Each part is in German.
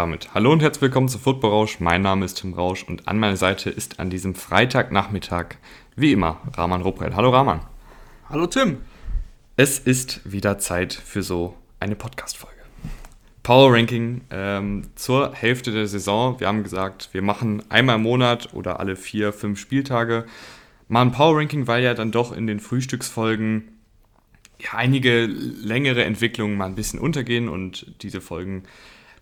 Damit hallo und herzlich willkommen zu Football Rausch. Mein Name ist Tim Rausch und an meiner Seite ist an diesem Freitagnachmittag wie immer Rahman Ruprell. Hallo Rahman. Hallo Tim. Es ist wieder Zeit für so eine Podcast-Folge. Power Ranking ähm, zur Hälfte der Saison. Wir haben gesagt, wir machen einmal im Monat oder alle vier, fünf Spieltage mal ein Power Ranking, weil ja dann doch in den Frühstücksfolgen ja, einige längere Entwicklungen mal ein bisschen untergehen und diese Folgen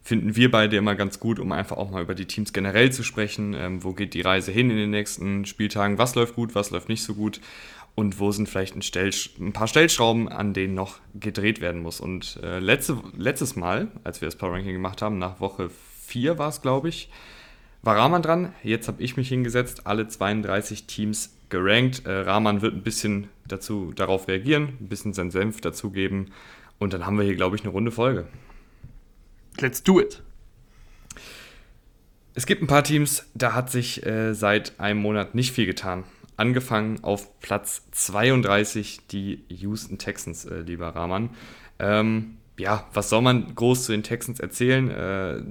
finden wir beide immer ganz gut, um einfach auch mal über die Teams generell zu sprechen. Ähm, wo geht die Reise hin in den nächsten Spieltagen? Was läuft gut, was läuft nicht so gut? Und wo sind vielleicht ein, Stell, ein paar Stellschrauben, an denen noch gedreht werden muss? Und äh, letzte, letztes Mal, als wir das Power Ranking gemacht haben, nach Woche 4 war es, glaube ich, war Rahman dran. Jetzt habe ich mich hingesetzt, alle 32 Teams gerankt. Äh, Rahman wird ein bisschen dazu, darauf reagieren, ein bisschen seinen Senf dazugeben. Und dann haben wir hier, glaube ich, eine runde Folge. Let's do it. Es gibt ein paar Teams, da hat sich äh, seit einem Monat nicht viel getan. Angefangen auf Platz 32 die Houston Texans, äh, lieber Rahman. Ähm, ja, was soll man groß zu den Texans erzählen? Äh,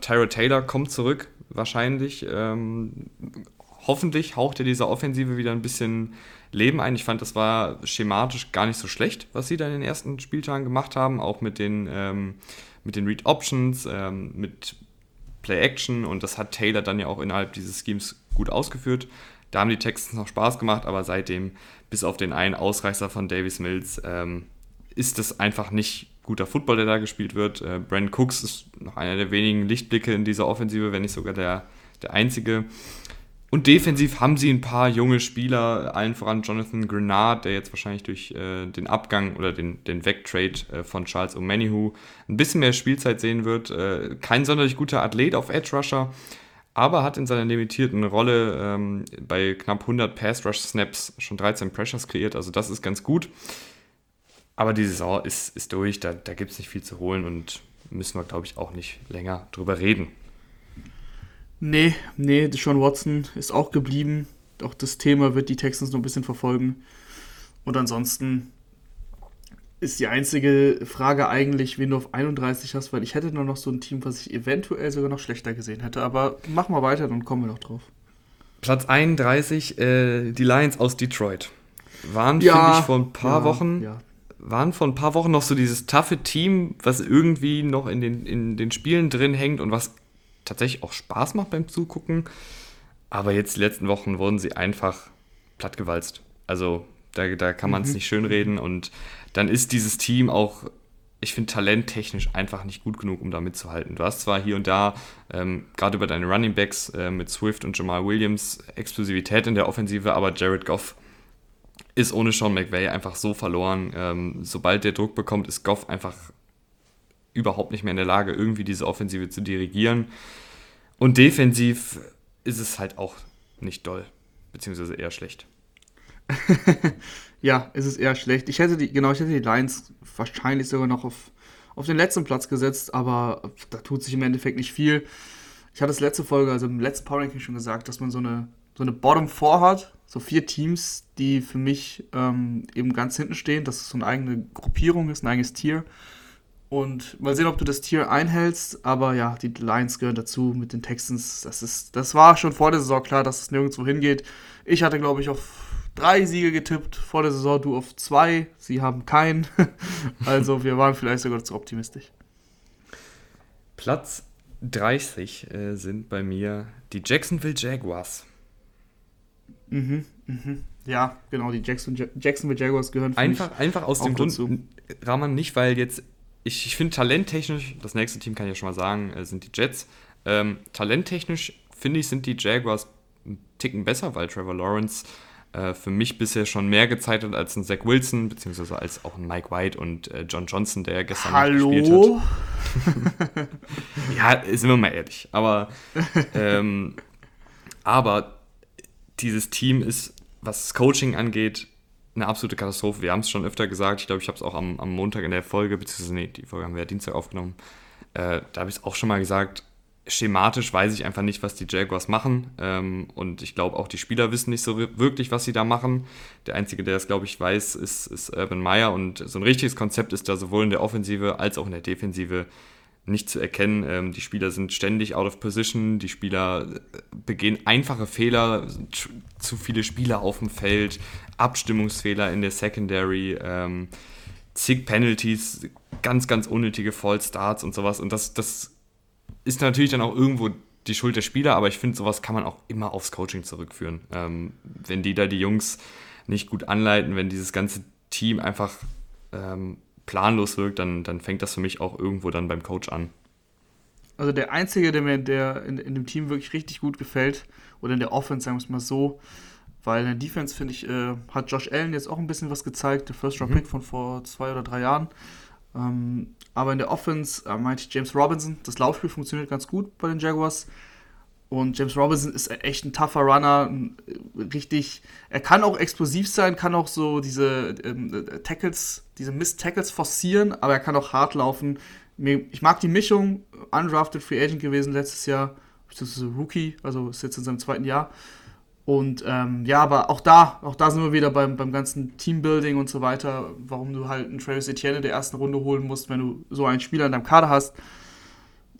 Tyra Taylor kommt zurück, wahrscheinlich. Ähm, hoffentlich haucht er dieser Offensive wieder ein bisschen Leben ein. Ich fand, das war schematisch gar nicht so schlecht, was sie da in den ersten Spieltagen gemacht haben, auch mit den ähm, mit den Read Options, ähm, mit Play Action und das hat Taylor dann ja auch innerhalb dieses Schemes gut ausgeführt. Da haben die Texans noch Spaß gemacht, aber seitdem, bis auf den einen Ausreißer von Davis Mills, ähm, ist das einfach nicht guter Football, der da gespielt wird. Äh, Brandon Cooks ist noch einer der wenigen Lichtblicke in dieser Offensive, wenn nicht sogar der, der einzige. Und defensiv haben sie ein paar junge Spieler, allen voran Jonathan Grenard, der jetzt wahrscheinlich durch äh, den Abgang oder den, den Wegtrade äh, von Charles O'Manihu ein bisschen mehr Spielzeit sehen wird. Äh, kein sonderlich guter Athlet auf Edge Rusher, aber hat in seiner limitierten Rolle ähm, bei knapp 100 Pass Rush Snaps schon 13 Pressures kreiert, also das ist ganz gut. Aber die Saison ist, ist durch, da, da gibt es nicht viel zu holen und müssen wir, glaube ich, auch nicht länger drüber reden. Nee, nee, Deshaun Watson ist auch geblieben. Auch das Thema wird die Texans noch ein bisschen verfolgen. Und ansonsten ist die einzige Frage eigentlich, wen du auf 31 hast, weil ich hätte nur noch so ein Team, was ich eventuell sogar noch schlechter gesehen hätte. Aber mach mal weiter, dann kommen wir noch drauf. Platz 31, äh, die Lions aus Detroit. Waren, ja, finde ich, vor ein paar ja, Wochen, ja. waren vor ein paar Wochen noch so dieses taffe Team, was irgendwie noch in den, in den Spielen drin hängt und was tatsächlich auch Spaß macht beim Zugucken. Aber jetzt die letzten Wochen wurden sie einfach plattgewalzt. Also da, da kann man es mhm. nicht schönreden. Und dann ist dieses Team auch, ich finde, talenttechnisch einfach nicht gut genug, um da mitzuhalten. Du hast zwar hier und da, ähm, gerade über deine Running Backs äh, mit Swift und Jamal Williams, Explosivität in der Offensive, aber Jared Goff ist ohne Sean McVay einfach so verloren. Ähm, sobald der Druck bekommt, ist Goff einfach überhaupt nicht mehr in der Lage, irgendwie diese Offensive zu dirigieren. Und defensiv ist es halt auch nicht doll, beziehungsweise eher schlecht. ja, ist es eher schlecht. Ich hätte die, genau, ich hätte die Lions wahrscheinlich sogar noch auf, auf den letzten Platz gesetzt, aber da tut sich im Endeffekt nicht viel. Ich hatte es letzte Folge, also im letzten Power Ranking schon gesagt, dass man so eine, so eine Bottom 4 hat, so vier Teams, die für mich ähm, eben ganz hinten stehen, dass es so eine eigene Gruppierung ist, ein eigenes Tier. Und mal sehen, ob du das Tier einhältst. Aber ja, die Lions gehören dazu mit den Texans. Das, ist, das war schon vor der Saison klar, dass es nirgendwo hingeht. Ich hatte, glaube ich, auf drei Siege getippt vor der Saison, du auf zwei. Sie haben keinen. also wir waren vielleicht sogar zu optimistisch. Platz 30 äh, sind bei mir die Jacksonville Jaguars. Mhm, mhm. Ja, genau, die Jackson, Jacksonville Jaguars gehören für einfach, Einfach aus dem Grund, Rahman, nicht weil jetzt ich, ich finde talenttechnisch, das nächste Team kann ich ja schon mal sagen, äh, sind die Jets. Ähm, talenttechnisch finde ich, sind die Jaguars einen Ticken besser, weil Trevor Lawrence äh, für mich bisher schon mehr gezeigt hat als ein Zach Wilson, beziehungsweise als auch ein Mike White und äh, John Johnson, der gestern Hallo? gespielt hat. ja, sind wir mal ehrlich. Aber, ähm, aber dieses Team ist, was das Coaching angeht, eine absolute Katastrophe. Wir haben es schon öfter gesagt. Ich glaube, ich habe es auch am, am, Montag in der Folge, beziehungsweise nee, die Folge haben wir ja Dienstag aufgenommen. Äh, da habe ich es auch schon mal gesagt. Schematisch weiß ich einfach nicht, was die Jaguars machen. Ähm, und ich glaube, auch die Spieler wissen nicht so wirklich, was sie da machen. Der Einzige, der das, glaube ich, weiß, ist, ist Urban Meyer. Und so ein richtiges Konzept ist da sowohl in der Offensive als auch in der Defensive nicht zu erkennen. Ähm, die Spieler sind ständig out of position, die Spieler äh, begehen einfache Fehler, zu viele Spieler auf dem Feld, Abstimmungsfehler in der Secondary, ähm, zig Penalties, ganz, ganz unnötige Fallstarts und sowas. Und das, das ist natürlich dann auch irgendwo die Schuld der Spieler, aber ich finde, sowas kann man auch immer aufs Coaching zurückführen. Ähm, wenn die da die Jungs nicht gut anleiten, wenn dieses ganze Team einfach ähm, planlos wirkt, dann, dann fängt das für mich auch irgendwo dann beim Coach an. Also der Einzige, der mir der in, in dem Team wirklich richtig gut gefällt, oder in der Offense, sagen wir es mal so, weil in der Defense, finde ich, äh, hat Josh Allen jetzt auch ein bisschen was gezeigt, der First-Round-Pick mhm. von vor zwei oder drei Jahren. Ähm, aber in der Offense äh, meinte ich James Robinson, das Laufspiel funktioniert ganz gut bei den Jaguars. Und James Robinson ist echt ein tougher Runner, richtig. Er kann auch explosiv sein, kann auch so diese ähm, Tackles, diese Miss-Tackles forcieren, aber er kann auch hart laufen. Ich mag die Mischung, undrafted Free Agent gewesen letztes Jahr, beziehungsweise Rookie, also ist jetzt in seinem zweiten Jahr. Und ähm, ja, aber auch da, auch da sind wir wieder beim, beim ganzen Teambuilding und so weiter, warum du halt einen Travis Etienne in der ersten Runde holen musst, wenn du so einen Spieler in deinem Kader hast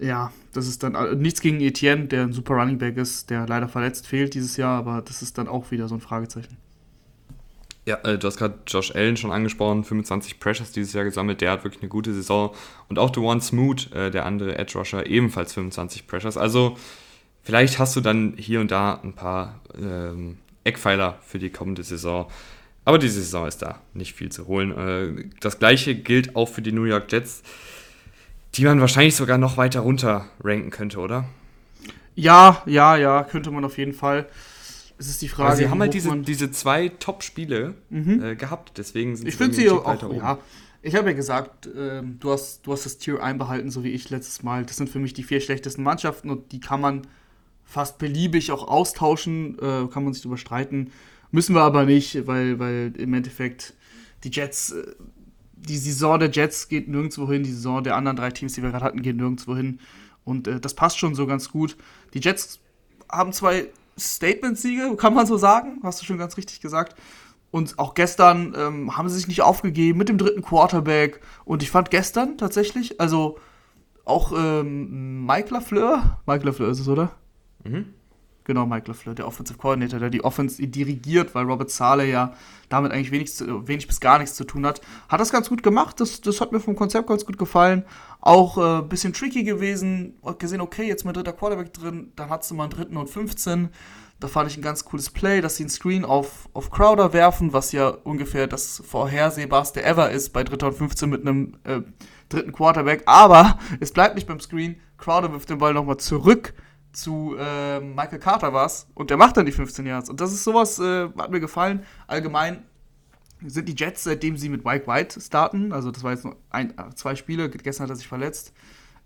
ja, das ist dann äh, nichts gegen Etienne, der ein super Running Back ist, der leider verletzt fehlt dieses Jahr, aber das ist dann auch wieder so ein Fragezeichen. Ja, äh, du hast gerade Josh Allen schon angesprochen, 25 Pressures dieses Jahr gesammelt, der hat wirklich eine gute Saison. Und auch Dewan Smoot, äh, der andere Edge Rusher, ebenfalls 25 Pressures. Also vielleicht hast du dann hier und da ein paar ähm, Eckpfeiler für die kommende Saison. Aber diese Saison ist da nicht viel zu holen. Das gleiche gilt auch für die New York Jets die man wahrscheinlich sogar noch weiter runter ranken könnte, oder? Ja, ja, ja, könnte man auf jeden Fall. Es ist die Frage. Also sie haben halt diese, diese zwei Top-Spiele mhm. äh, gehabt, deswegen sind ich sie, sie auch, weiter oben. Ja, ich habe ja gesagt, äh, du, hast, du hast das Tier einbehalten, so wie ich letztes Mal. Das sind für mich die vier schlechtesten Mannschaften und die kann man fast beliebig auch austauschen, äh, kann man sich darüber streiten. Müssen wir aber nicht, weil, weil im Endeffekt die Jets äh, die Saison der Jets geht nirgendwo hin, die Saison der anderen drei Teams, die wir gerade hatten, geht nirgendwo hin. Und äh, das passt schon so ganz gut. Die Jets haben zwei Statement-Siege, kann man so sagen, hast du schon ganz richtig gesagt. Und auch gestern ähm, haben sie sich nicht aufgegeben mit dem dritten Quarterback. Und ich fand gestern tatsächlich, also auch ähm, Mike LaFleur, Mike LaFleur ist es, oder? Mhm. Genau, Mike LaFleur, der Offensive Coordinator, der die Offense dirigiert, weil Robert Saleh ja damit eigentlich wenig, wenig bis gar nichts zu tun hat. Hat das ganz gut gemacht, das, das hat mir vom Konzept ganz gut gefallen. Auch ein äh, bisschen tricky gewesen, gesehen, okay, jetzt mit dritter Quarterback drin, dann hat sie mal einen dritten und 15. Da fand ich ein ganz cooles Play, dass sie einen Screen auf, auf Crowder werfen, was ja ungefähr das vorhersehbarste ever ist bei dritter und 15 mit einem äh, dritten Quarterback. Aber es bleibt nicht beim Screen. Crowder wirft den Ball nochmal zurück zu äh, Michael Carter war es und der macht dann die 15 Yards. Und das ist sowas, äh, hat mir gefallen. Allgemein sind die Jets, seitdem sie mit Mike White starten, also das war jetzt nur ein, äh, zwei Spiele, gestern hat er sich verletzt,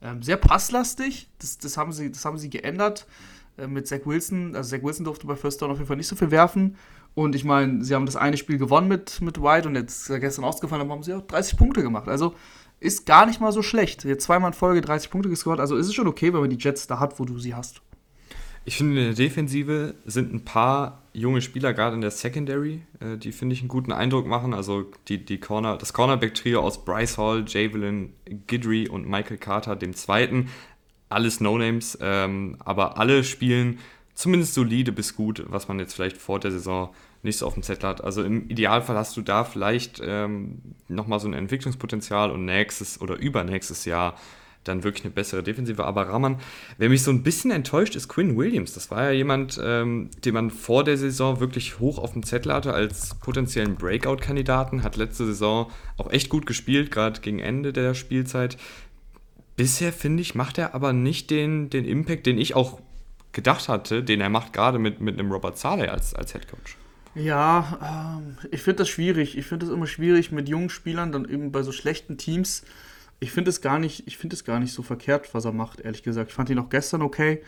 ähm, sehr passlastig. Das, das, haben sie, das haben sie geändert äh, mit Zach Wilson. Also Zach Wilson durfte bei First Down auf jeden Fall nicht so viel werfen. Und ich meine, sie haben das eine Spiel gewonnen mit, mit White und jetzt er gestern ausgefallen, haben sie auch 30 Punkte gemacht. Also ist gar nicht mal so schlecht. Jetzt zweimal in Folge 30 Punkte gescored, also ist es schon okay, wenn man die Jets da hat, wo du sie hast. Ich finde, in der Defensive sind ein paar junge Spieler, gerade in der Secondary, äh, die, finde ich, einen guten Eindruck machen. Also die, die Corner, das Cornerback-Trio aus Bryce Hall, Javelin, Gidry und Michael Carter, dem zweiten. Alles No-Names, ähm, aber alle spielen zumindest solide bis gut, was man jetzt vielleicht vor der Saison nicht so auf dem Zettel hat. Also im Idealfall hast du da vielleicht ähm, nochmal so ein Entwicklungspotenzial und nächstes oder übernächstes Jahr dann wirklich eine bessere Defensive. Aber Raman, wer mich so ein bisschen enttäuscht, ist Quinn Williams. Das war ja jemand, ähm, den man vor der Saison wirklich hoch auf dem Zettel hatte als potenziellen Breakout-Kandidaten. Hat letzte Saison auch echt gut gespielt, gerade gegen Ende der Spielzeit. Bisher, finde ich, macht er aber nicht den, den Impact, den ich auch gedacht hatte, den er macht, gerade mit, mit einem Robert Saleh als, als Head Coach. Ja, ähm, ich finde das schwierig. Ich finde es immer schwierig mit jungen Spielern, dann eben bei so schlechten Teams. Ich finde es gar nicht, ich finde es gar nicht so verkehrt, was er macht, ehrlich gesagt. Ich fand ihn auch gestern okay.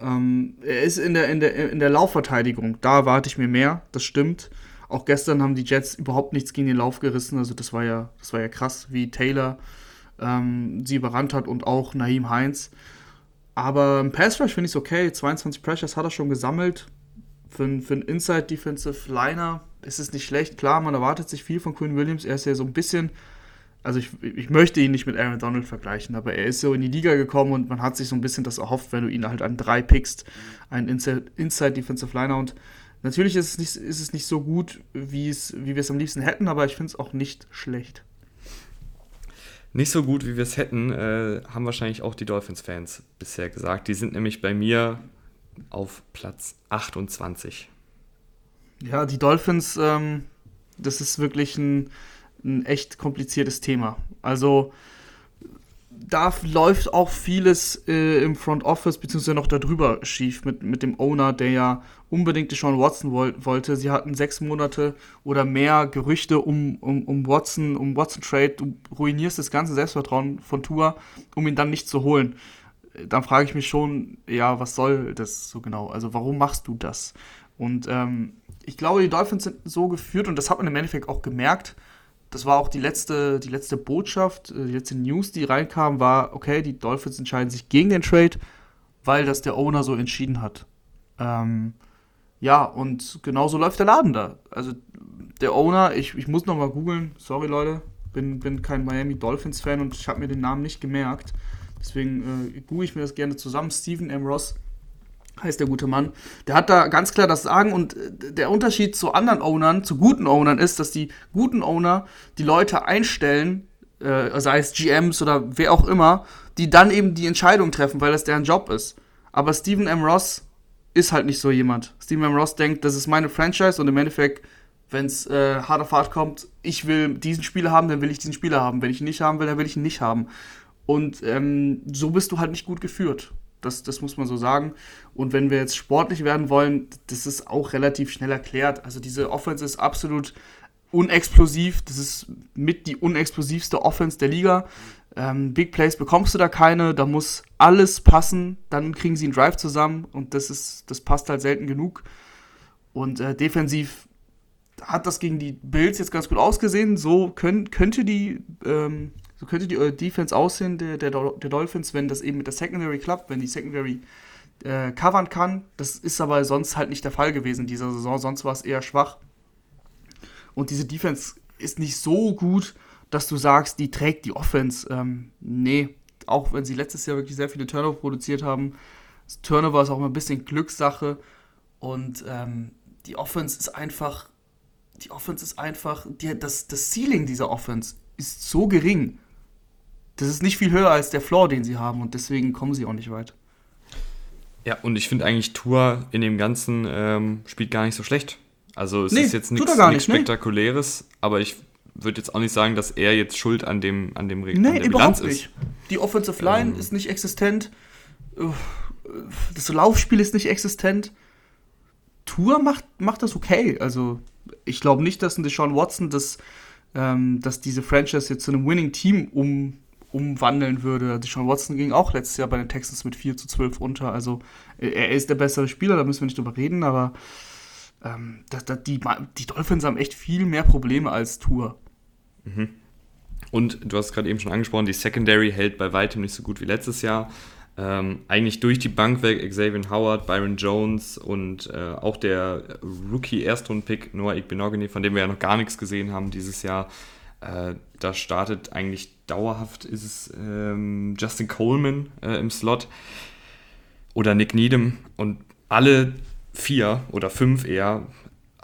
Ähm, er ist in der, in, der, in der Laufverteidigung, da erwarte ich mir mehr, das stimmt. Auch gestern haben die Jets überhaupt nichts gegen den Lauf gerissen. Also das war ja, das war ja krass, wie Taylor ähm, sie überrannt hat und auch Naheem Heinz. Aber im Pass Rush finde ich es okay. 22 Pressures hat er schon gesammelt für, für einen Inside Defensive Liner ist es nicht schlecht. Klar, man erwartet sich viel von Quinn Williams. Er ist ja so ein bisschen also ich, ich möchte ihn nicht mit Aaron Donald vergleichen, aber er ist so in die Liga gekommen und man hat sich so ein bisschen das erhofft, wenn du ihn halt an drei pickst, einen Inside, Inside Defensive Liner und natürlich ist es nicht, ist es nicht so gut, wie, es, wie wir es am liebsten hätten, aber ich finde es auch nicht schlecht. Nicht so gut, wie wir es hätten, äh, haben wahrscheinlich auch die Dolphins-Fans bisher gesagt. Die sind nämlich bei mir auf Platz 28. Ja, die Dolphins, ähm, das ist wirklich ein ein echt kompliziertes Thema. Also da läuft auch vieles äh, im Front Office beziehungsweise noch darüber schief mit, mit dem Owner, der ja unbedingt Sean Watson woll wollte. Sie hatten sechs Monate oder mehr Gerüchte um, um, um Watson, um Watson Trade. Du ruinierst das ganze Selbstvertrauen von Tour, um ihn dann nicht zu holen. Dann frage ich mich schon, ja, was soll das so genau? Also warum machst du das? Und ähm, ich glaube, die Dolphins sind so geführt und das hat man im Endeffekt auch gemerkt das war auch die letzte, die letzte Botschaft, äh, die letzte News, die reinkam, war, okay, die Dolphins entscheiden sich gegen den Trade, weil das der Owner so entschieden hat. Ähm, ja, und genauso läuft der Laden da. Also der Owner, ich, ich muss nochmal googeln, sorry Leute, bin, bin kein Miami Dolphins Fan und ich habe mir den Namen nicht gemerkt. Deswegen äh, google ich mir das gerne zusammen. Stephen M. Ross heißt der gute Mann, der hat da ganz klar das Sagen und äh, der Unterschied zu anderen Ownern, zu guten Ownern ist, dass die guten Owner die Leute einstellen, äh, sei es GMs oder wer auch immer, die dann eben die Entscheidung treffen, weil das deren Job ist. Aber Stephen M. Ross ist halt nicht so jemand. Stephen M. Ross denkt, das ist meine Franchise und im Endeffekt, wenn es äh, hart auf hart kommt, ich will diesen Spieler haben, dann will ich diesen Spieler haben. Wenn ich ihn nicht haben will, dann will ich ihn nicht haben. Und ähm, so bist du halt nicht gut geführt. Das, das muss man so sagen. Und wenn wir jetzt sportlich werden wollen, das ist auch relativ schnell erklärt. Also diese Offense ist absolut unexplosiv. Das ist mit die unexplosivste Offense der Liga. Ähm, Big Plays bekommst du da keine, da muss alles passen, dann kriegen sie einen Drive zusammen und das ist, das passt halt selten genug. Und äh, defensiv hat das gegen die Bills jetzt ganz gut ausgesehen. So können, könnte die ähm, so könnte die Defense aussehen der, der, der Dolphins, wenn das eben mit der Secondary klappt, wenn die Secondary äh, covern kann. Das ist aber sonst halt nicht der Fall gewesen in dieser Saison. Sonst war es eher schwach. Und diese Defense ist nicht so gut, dass du sagst, die trägt die Offense. Ähm, nee, auch wenn sie letztes Jahr wirklich sehr viele Turnover produziert haben. Das Turnover ist auch immer ein bisschen Glückssache. Und ähm, die Offense ist einfach, die Offense ist einfach, die, das, das Ceiling dieser Offense ist so gering das ist nicht viel höher als der Floor, den sie haben und deswegen kommen sie auch nicht weit. Ja, und ich finde eigentlich Tour in dem Ganzen ähm, spielt gar nicht so schlecht. Also es nee, ist jetzt nichts Spektakuläres, nee. aber ich würde jetzt auch nicht sagen, dass er jetzt schuld an dem an dem Regen nee, an der überhaupt Bilanz nicht. Die Offensive Line ähm. ist nicht existent. Das Laufspiel ist nicht existent. Tour macht, macht das okay. Also ich glaube nicht, dass ein Deshaun Watson das, ähm, dass diese Franchise jetzt zu einem Winning Team um umwandeln würde. Deshaun Watson ging auch letztes Jahr bei den Texans mit 4 zu 12 unter. Also er ist der bessere Spieler, da müssen wir nicht drüber reden, aber ähm, das, das, die, die Dolphins haben echt viel mehr Probleme als Tour. Mhm. Und du hast gerade eben schon angesprochen, die Secondary hält bei weitem nicht so gut wie letztes Jahr. Ähm, eigentlich durch die Bank weg Xavier Howard, Byron Jones und äh, auch der Rookie-Erstrunden-Pick Noah Igbenogany, von dem wir ja noch gar nichts gesehen haben dieses Jahr, äh, da startet eigentlich dauerhaft ist es ähm, Justin Coleman äh, im Slot oder Nick Needham und alle vier oder fünf eher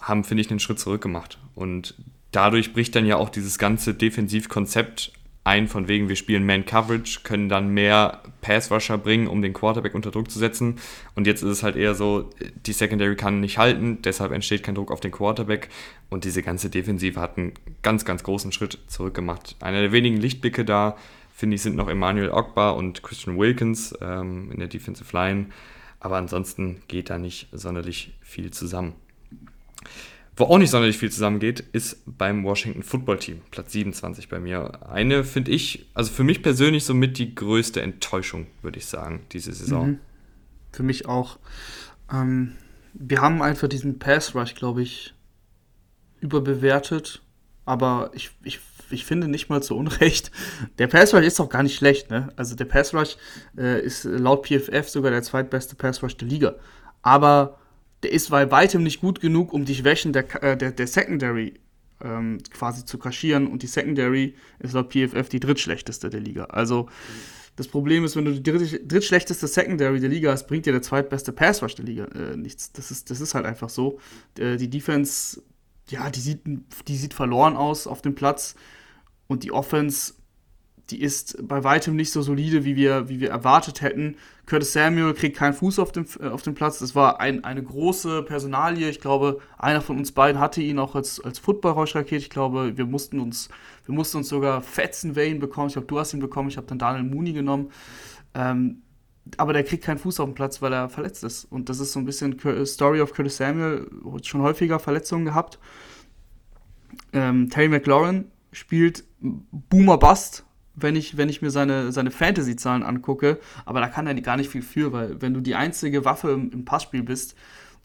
haben, finde ich, einen Schritt zurück gemacht. Und dadurch bricht dann ja auch dieses ganze Defensivkonzept ein, von wegen wir spielen Man-Coverage, können dann mehr Pass-Rusher bringen, um den Quarterback unter Druck zu setzen. Und jetzt ist es halt eher so, die Secondary kann nicht halten, deshalb entsteht kein Druck auf den Quarterback. Und diese ganze Defensive hat einen ganz, ganz großen Schritt zurück gemacht. Einer der wenigen Lichtblicke da, finde ich, sind noch Emmanuel Ogba und Christian Wilkins ähm, in der Defensive Line. Aber ansonsten geht da nicht sonderlich viel zusammen. Wo auch nicht sonderlich viel zusammengeht, ist beim Washington Football Team, Platz 27 bei mir. Eine finde ich, also für mich persönlich somit die größte Enttäuschung, würde ich sagen, diese Saison. Mhm. Für mich auch. Ähm, wir haben einfach diesen Pass Rush, glaube ich, überbewertet, aber ich, ich, ich finde nicht mal zu Unrecht. Der Pass Rush ist auch gar nicht schlecht, ne? Also der Pass Rush äh, ist laut PFF sogar der zweitbeste Pass Rush der Liga. Aber der ist bei weitem nicht gut genug, um die Schwächen der, äh, der, der Secondary ähm, quasi zu kaschieren und die Secondary ist laut PFF die drittschlechteste der Liga. Also das Problem ist, wenn du die drittschlechteste Secondary der Liga hast, bringt dir der zweitbeste Pass Rush der Liga äh, nichts. Das ist, das ist halt einfach so. Äh, die Defense, ja, die sieht, die sieht verloren aus auf dem Platz und die Offense die ist bei weitem nicht so solide, wie wir, wie wir erwartet hätten. Curtis Samuel kriegt keinen Fuß auf dem, äh, auf dem Platz. Das war ein, eine große Personalie. Ich glaube, einer von uns beiden hatte ihn auch als, als Football-Rauschrakete. Ich glaube, wir mussten uns, wir mussten uns sogar Fetzen Wayne bekommen. Ich glaube, du hast ihn bekommen. Ich habe dann Daniel Mooney genommen. Ähm, aber der kriegt keinen Fuß auf dem Platz, weil er verletzt ist. Und das ist so ein bisschen Story of Curtis Samuel. Schon häufiger Verletzungen gehabt. Ähm, Terry McLaurin spielt Boomer Bust wenn ich, wenn ich mir seine, seine Fantasy-Zahlen angucke, aber da kann er gar nicht viel für, weil wenn du die einzige Waffe im, im Passspiel bist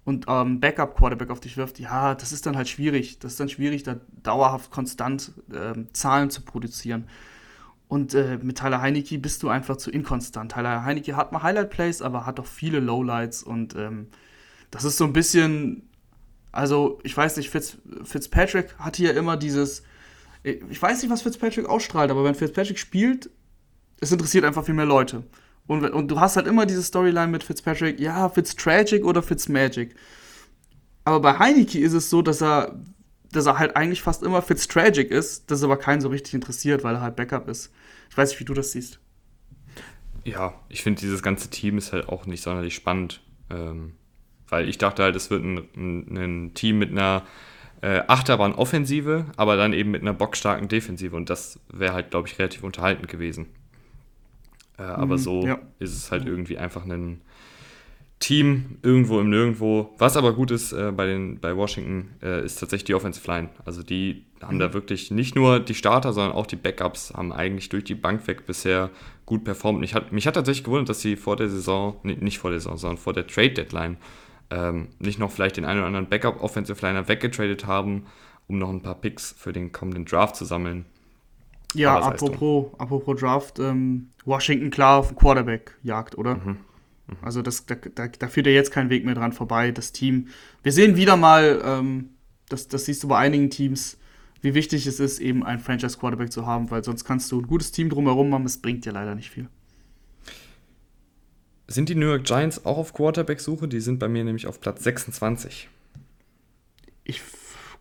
und ähm, Backup-Quarterback auf dich wirft, ja, das ist dann halt schwierig. Das ist dann schwierig, da dauerhaft konstant ähm, Zahlen zu produzieren. Und äh, mit Tyler Heinecke bist du einfach zu inkonstant. Tyler Heinecke hat mal Highlight-Plays, aber hat auch viele Lowlights und ähm, das ist so ein bisschen, also ich weiß nicht, Fitz, Fitzpatrick hat hier immer dieses, ich weiß nicht, was Fitzpatrick ausstrahlt, aber wenn Fitzpatrick spielt, es interessiert einfach viel mehr Leute. Und, und du hast halt immer diese Storyline mit Fitzpatrick, ja, Fitztragic oder Fitzmagic. Aber bei Heineke ist es so, dass er, dass er halt eigentlich fast immer Fitztragic ist, das aber keinen so richtig interessiert, weil er halt Backup ist. Ich weiß nicht, wie du das siehst. Ja, ich finde, dieses ganze Team ist halt auch nicht sonderlich spannend. Ähm, weil ich dachte halt, es wird ein, ein, ein Team mit einer äh, Achterbahn-Offensive, aber dann eben mit einer bockstarken Defensive. Und das wäre halt, glaube ich, relativ unterhaltend gewesen. Äh, aber mhm, so ja. ist es halt irgendwie einfach ein Team irgendwo im Nirgendwo. Was aber gut ist äh, bei, den, bei Washington, äh, ist tatsächlich die Offensive Line. Also die haben mhm. da wirklich nicht nur die Starter, sondern auch die Backups haben eigentlich durch die Bank weg bisher gut performt. Mich hat, mich hat tatsächlich gewundert, dass sie vor der Saison, nee, nicht vor der Saison, sondern vor der Trade-Deadline ähm, nicht noch vielleicht den einen oder anderen Backup-Offensive Liner weggetradet haben, um noch ein paar Picks für den kommenden Draft zu sammeln. Ja, apropos, apropos Draft, ähm, Washington klar auf Quarterback jagt, oder? Mhm. Mhm. Also das, da, da, da, führt ja jetzt kein Weg mehr dran vorbei. Das Team, wir sehen wieder mal, ähm, das, das siehst du bei einigen Teams, wie wichtig es ist, eben einen Franchise-Quarterback zu haben, weil sonst kannst du ein gutes Team drumherum haben, es bringt dir leider nicht viel. Sind die New York Giants auch auf Quarterback-Suche? Die sind bei mir nämlich auf Platz 26. Ich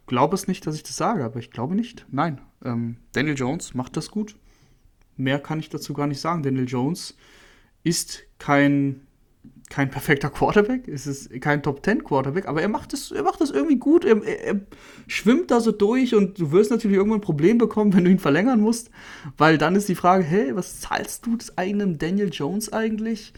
glaube es nicht, dass ich das sage, aber ich glaube nicht. Nein. Ähm, Daniel Jones macht das gut. Mehr kann ich dazu gar nicht sagen. Daniel Jones ist kein, kein perfekter Quarterback, es ist kein Top 10 Quarterback, aber er macht es er macht das irgendwie gut. Er, er, schwimmt da so durch und du wirst natürlich irgendwann ein Problem bekommen, wenn du ihn verlängern musst, weil dann ist die Frage, hey, was zahlst du eigenen Daniel Jones eigentlich?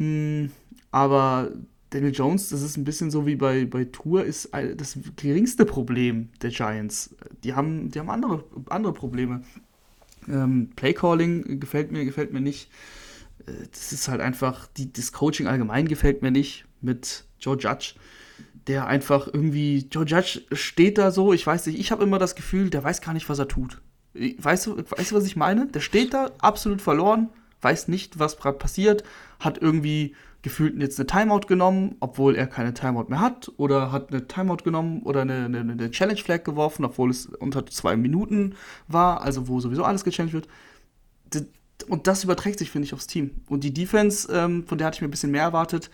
Hm, aber Daniel Jones, das ist ein bisschen so wie bei, bei Tour, ist das geringste Problem der Giants. Die haben, die haben andere, andere Probleme. Ähm, Playcalling gefällt mir, gefällt mir nicht. Äh, das ist halt einfach, die, das Coaching allgemein gefällt mir nicht mit Joe Judge, der einfach irgendwie, Joe Judge steht da so, ich weiß nicht, ich habe immer das Gefühl, der weiß gar nicht, was er tut. Weißt du, weißt du, was ich meine? Der steht da absolut verloren, weiß nicht, was gerade passiert, hat irgendwie gefühlt jetzt eine Timeout genommen, obwohl er keine Timeout mehr hat, oder hat eine Timeout genommen oder eine, eine, eine Challenge Flag geworfen, obwohl es unter zwei Minuten war, also wo sowieso alles gechallenged wird. Und das überträgt sich, finde ich, aufs Team. Und die Defense, ähm, von der hatte ich mir ein bisschen mehr erwartet,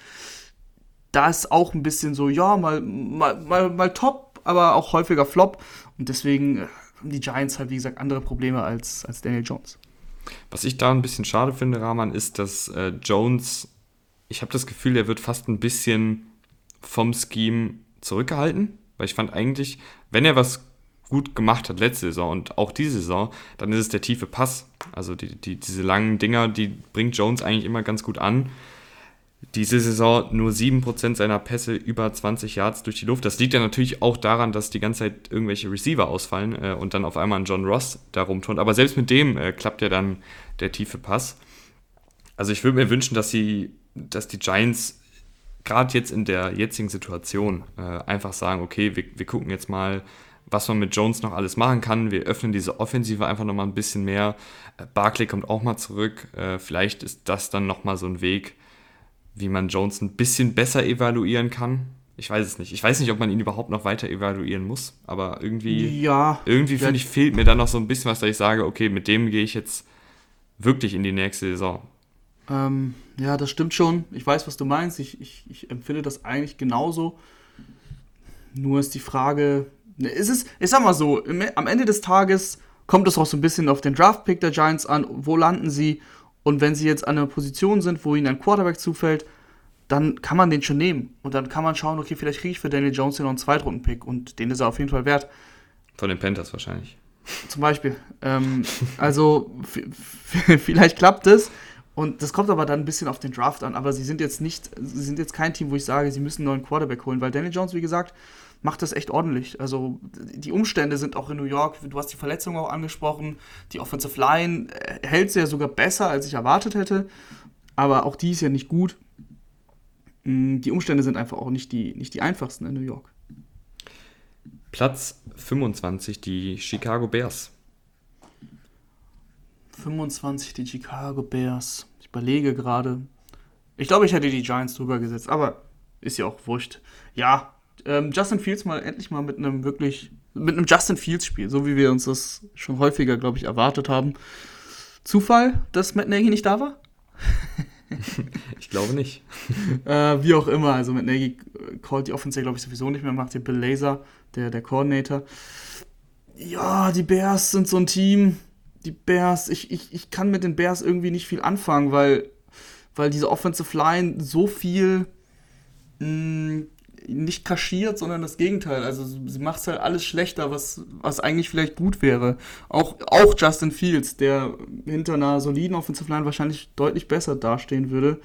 da ist auch ein bisschen so, ja, mal, mal, mal, mal top, aber auch häufiger Flop. Und deswegen äh, haben die Giants halt, wie gesagt, andere Probleme als, als Daniel Jones. Was ich da ein bisschen schade finde, Rahman, ist, dass äh, Jones, ich habe das Gefühl, er wird fast ein bisschen vom Scheme zurückgehalten, weil ich fand eigentlich, wenn er was gut gemacht hat letzte Saison und auch diese Saison, dann ist es der tiefe Pass. Also die, die, diese langen Dinger, die bringt Jones eigentlich immer ganz gut an diese Saison nur 7% seiner Pässe über 20 Yards durch die Luft. Das liegt ja natürlich auch daran, dass die ganze Zeit irgendwelche Receiver ausfallen äh, und dann auf einmal ein John Ross da rumturnt. Aber selbst mit dem äh, klappt ja dann der tiefe Pass. Also ich würde mir wünschen, dass sie, dass die Giants gerade jetzt in der jetzigen Situation äh, einfach sagen, okay, wir, wir gucken jetzt mal, was man mit Jones noch alles machen kann. Wir öffnen diese Offensive einfach nochmal ein bisschen mehr. Äh, Barclay kommt auch mal zurück. Äh, vielleicht ist das dann nochmal so ein Weg, wie man Jones ein bisschen besser evaluieren kann. Ich weiß es nicht. Ich weiß nicht, ob man ihn überhaupt noch weiter evaluieren muss, aber irgendwie, ja, irgendwie finde ich, fehlt mir da noch so ein bisschen was, da ich sage, okay, mit dem gehe ich jetzt wirklich in die nächste Saison. Ähm, ja, das stimmt schon. Ich weiß, was du meinst. Ich, ich, ich empfinde das eigentlich genauso. Nur ist die Frage, ne, ist es, ich sag mal so, am Ende des Tages kommt es auch so ein bisschen auf den Draft-Pick der Giants an. Wo landen sie? Und wenn sie jetzt an einer Position sind, wo ihnen ein Quarterback zufällt, dann kann man den schon nehmen. Und dann kann man schauen, okay, vielleicht kriege ich für Daniel Jones noch einen Zweitrunden-Pick und den ist er auf jeden Fall wert. Von den Panthers wahrscheinlich. Zum Beispiel. Ähm, also vielleicht klappt es. Und das kommt aber dann ein bisschen auf den Draft an. Aber sie sind jetzt nicht, sie sind jetzt kein Team, wo ich sage, sie müssen einen neuen Quarterback holen, weil Daniel Jones, wie gesagt, macht das echt ordentlich. Also die Umstände sind auch in New York, du hast die Verletzung auch angesprochen, die Offensive Line äh, hält sie ja sogar besser, als ich erwartet hätte. Aber auch die ist ja nicht gut. Mm, die Umstände sind einfach auch nicht die, nicht die einfachsten in New York. Platz 25, die Chicago Bears. 25, die Chicago Bears. Ich überlege gerade. Ich glaube, ich hätte die Giants drüber gesetzt, aber ist ja auch wurscht. Ja, ähm, Justin Fields mal endlich mal mit einem wirklich, mit einem Justin Fields-Spiel, so wie wir uns das schon häufiger, glaube ich, erwartet haben. Zufall, dass Matt Nagy nicht da war? ich glaube nicht. äh, wie auch immer, also Matt Nagy callt die Offense, glaube ich, sowieso nicht mehr, macht hier Bill Laser, der, der Coordinator. Ja, die Bears sind so ein Team. Die Bears, ich, ich, ich kann mit den Bears irgendwie nicht viel anfangen, weil, weil diese Offensive Line so viel mh, mm, nicht kaschiert, sondern das Gegenteil. Also sie macht halt alles schlechter, was, was eigentlich vielleicht gut wäre. Auch, auch Justin Fields, der hinter einer soliden Offensive Line wahrscheinlich deutlich besser dastehen würde.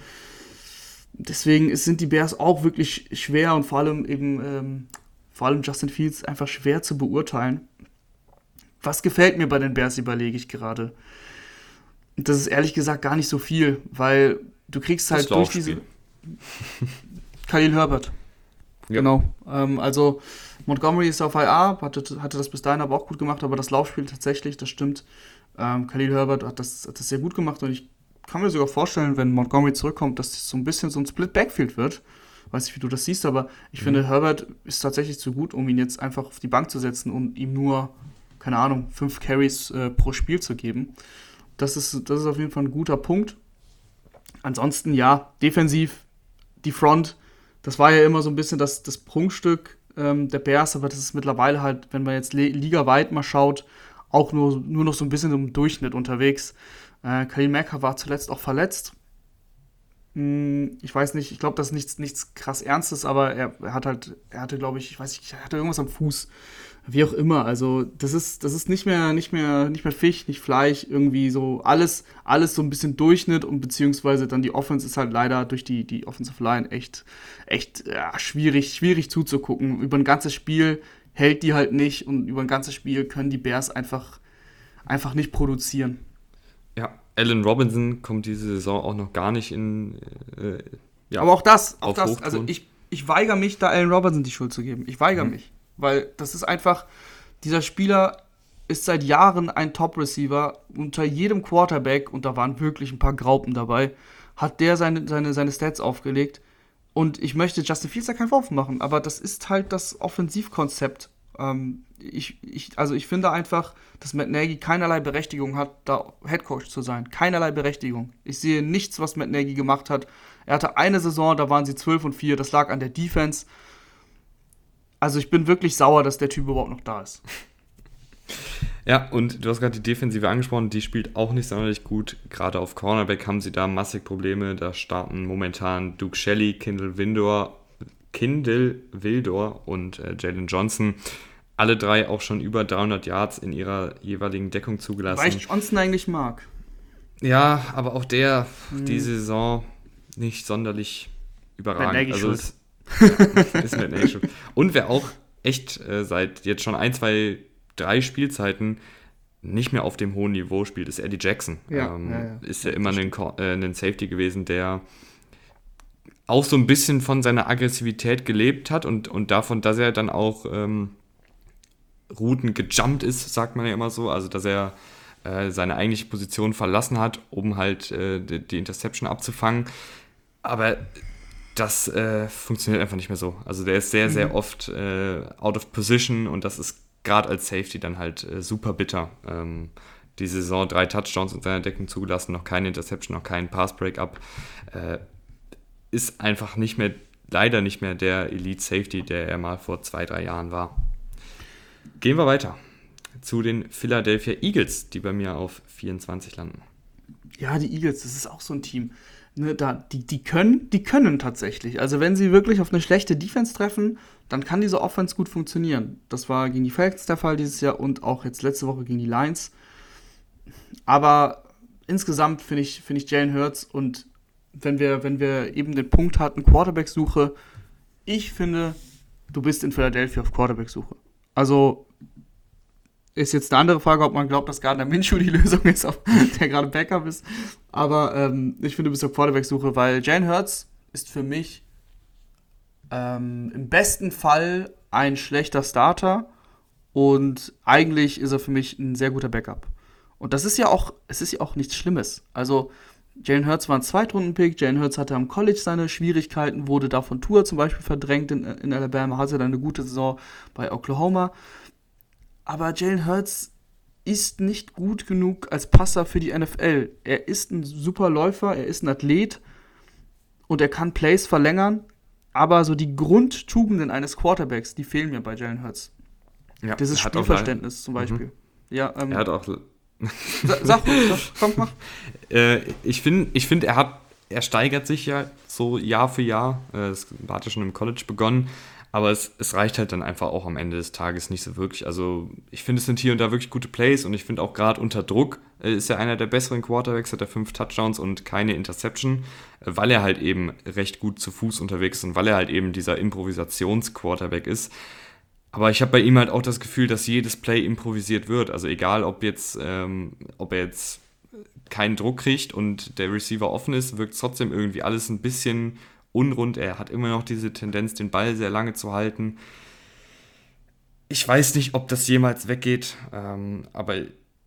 Deswegen sind die Bears auch wirklich schwer und vor allem eben ähm, vor allem Justin Fields einfach schwer zu beurteilen. Was gefällt mir bei den Bears, überlege ich gerade. Das ist ehrlich gesagt gar nicht so viel, weil du kriegst halt durch diese. Khalil Herbert. Ja. Genau. Ähm, also Montgomery ist auf IA, hatte, hatte das bis dahin aber auch gut gemacht, aber das Laufspiel tatsächlich, das stimmt. Ähm, Khalil Herbert hat das, hat das sehr gut gemacht und ich kann mir sogar vorstellen, wenn Montgomery zurückkommt, dass das so ein bisschen so ein Split-Backfield wird. Weiß nicht, wie du das siehst, aber ich mhm. finde, Herbert ist tatsächlich zu gut, um ihn jetzt einfach auf die Bank zu setzen und ihm nur, keine Ahnung, fünf Carries äh, pro Spiel zu geben. Das ist, das ist auf jeden Fall ein guter Punkt. Ansonsten, ja, defensiv, die Front, das war ja immer so ein bisschen das, das Prunkstück ähm, der Bears, aber das ist mittlerweile halt, wenn man jetzt ligaweit mal schaut, auch nur, nur noch so ein bisschen im Durchschnitt unterwegs. Äh, Khalil Macker war zuletzt auch verletzt. Hm, ich weiß nicht, ich glaube, das ist nichts, nichts krass Ernstes, aber er, er hat halt, er hatte, glaube ich, ich weiß nicht, er hatte irgendwas am Fuß. Wie auch immer. Also, das ist, das ist nicht mehr, nicht mehr, nicht mehr Fisch, nicht Fleisch, irgendwie so alles, alles so ein bisschen Durchschnitt und beziehungsweise dann die Offense ist halt leider durch die, die Offensive Line echt, echt ja, schwierig, schwierig zuzugucken. Über ein ganzes Spiel hält die halt nicht und über ein ganzes Spiel können die Bears einfach, einfach nicht produzieren. Ja, Allen Robinson kommt diese Saison auch noch gar nicht in. Äh, ja, Aber auch das, auch das, also ich, ich weigere mich, da Allen Robinson die Schuld zu geben. Ich weigere mhm. mich. Weil das ist einfach, dieser Spieler ist seit Jahren ein Top-Receiver. Unter jedem Quarterback, und da waren wirklich ein paar Graupen dabei, hat der seine, seine, seine Stats aufgelegt. Und ich möchte Justin Fields da keinen Vorwurf machen, aber das ist halt das Offensivkonzept. Ähm, ich, ich, also ich finde einfach, dass Matt Nagy keinerlei Berechtigung hat, da Headcoach zu sein. Keinerlei Berechtigung. Ich sehe nichts, was Matt Nagy gemacht hat. Er hatte eine Saison, da waren sie 12 und 4, das lag an der Defense. Also ich bin wirklich sauer, dass der Typ überhaupt noch da ist. Ja, und du hast gerade die Defensive angesprochen, die spielt auch nicht sonderlich gut. Gerade auf Cornerback haben sie da massig Probleme. Da starten momentan Duke Shelley, Kindle Windor, Kindle Wildor und äh, Jalen Johnson. Alle drei auch schon über 300 Yards in ihrer jeweiligen Deckung zugelassen. Weil ich Johnson eigentlich mag. Ja, aber auch der hm. diese Saison nicht sonderlich überragend. Also es, ist mit Nation. Und wer auch echt äh, seit jetzt schon ein, zwei, drei Spielzeiten nicht mehr auf dem hohen Niveau spielt, ist Eddie Jackson. Ja, ähm, ja, ja. Ist ja immer ein, äh, ein Safety gewesen, der auch so ein bisschen von seiner Aggressivität gelebt hat und, und davon, dass er dann auch ähm, Routen gejumpt ist, sagt man ja immer so. Also, dass er äh, seine eigentliche Position verlassen hat, um halt äh, die, die Interception abzufangen. Aber das äh, funktioniert einfach nicht mehr so. Also der ist sehr, sehr mhm. oft äh, out of position und das ist gerade als Safety dann halt äh, super bitter. Ähm, die Saison drei Touchdowns in seiner Deckung zugelassen, noch keine Interception, noch keinen Pass-Breakup. Äh, ist einfach nicht mehr, leider nicht mehr der Elite Safety, der er mal vor zwei, drei Jahren war. Gehen wir weiter zu den Philadelphia Eagles, die bei mir auf 24 landen. Ja, die Eagles, das ist auch so ein Team. Ne, da, die, die, können, die können tatsächlich. Also wenn sie wirklich auf eine schlechte Defense treffen, dann kann diese Offense gut funktionieren. Das war gegen die Falcons der Fall dieses Jahr und auch jetzt letzte Woche gegen die Lions. Aber insgesamt finde ich, find ich Jalen Hurts und wenn wir, wenn wir eben den Punkt hatten, Quarterback-Suche, ich finde, du bist in Philadelphia auf Quarterback-Suche. Also ist jetzt eine andere Frage, ob man glaubt, dass Gardner Minshew die Lösung ist, der gerade Backup ist. Aber ähm, ich finde, bist auf Quarterback-Suche, weil Jane Hurts ist für mich ähm, im besten Fall ein schlechter Starter und eigentlich ist er für mich ein sehr guter Backup. Und das ist ja auch, es ist ja auch nichts Schlimmes. Also Jalen Hurts war ein Zweitrunden-Pick. Jalen Hurts hatte am College seine Schwierigkeiten, wurde da von Tour zum Beispiel verdrängt in, in Alabama, hatte dann eine gute Saison bei Oklahoma. Aber Jalen Hurts ist nicht gut genug als Passer für die NFL. Er ist ein super Läufer, er ist ein Athlet und er kann Plays verlängern, aber so die Grundtugenden eines Quarterbacks, die fehlen mir bei Jalen Hurts. Ja, Dieses Spielverständnis zum Beispiel. Mhm. Ja, ähm, er hat auch. sag, sag, komm, mach. Äh, ich finde, ich find, er hat, er steigert sich ja so Jahr für Jahr. Es äh, hatte schon im College begonnen. Aber es, es reicht halt dann einfach auch am Ende des Tages nicht so wirklich. Also ich finde, es sind hier und da wirklich gute Plays und ich finde auch gerade unter Druck äh, ist er einer der besseren Quarterbacks, hat er fünf Touchdowns und keine Interception, äh, weil er halt eben recht gut zu Fuß unterwegs ist und weil er halt eben dieser Improvisations-Quarterback ist. Aber ich habe bei ihm halt auch das Gefühl, dass jedes Play improvisiert wird. Also egal, ob jetzt, ähm, ob er jetzt keinen Druck kriegt und der Receiver offen ist, wirkt trotzdem irgendwie alles ein bisschen unrund. Er hat immer noch diese Tendenz, den Ball sehr lange zu halten. Ich weiß nicht, ob das jemals weggeht, ähm, aber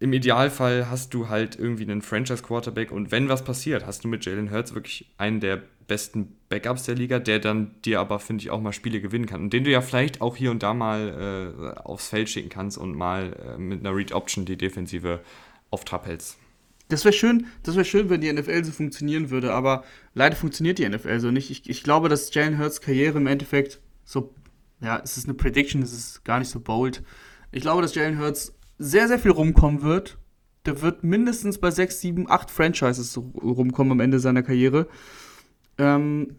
im Idealfall hast du halt irgendwie einen Franchise-Quarterback und wenn was passiert, hast du mit Jalen Hurts wirklich einen der besten Backups der Liga, der dann dir aber, finde ich, auch mal Spiele gewinnen kann und den du ja vielleicht auch hier und da mal äh, aufs Feld schicken kannst und mal äh, mit einer Read-Option die Defensive auf Trab hältst. Das wäre schön, das schön, wenn die NFL so funktionieren würde, aber leider funktioniert die NFL so nicht. Ich, ich glaube, dass Jalen Hurts Karriere im Endeffekt so, ja, es ist eine Prediction, es ist gar nicht so bold. Ich glaube, dass Jalen Hurts sehr, sehr viel rumkommen wird. Der wird mindestens bei 6, 7, 8 Franchises rumkommen am Ende seiner Karriere. Ähm,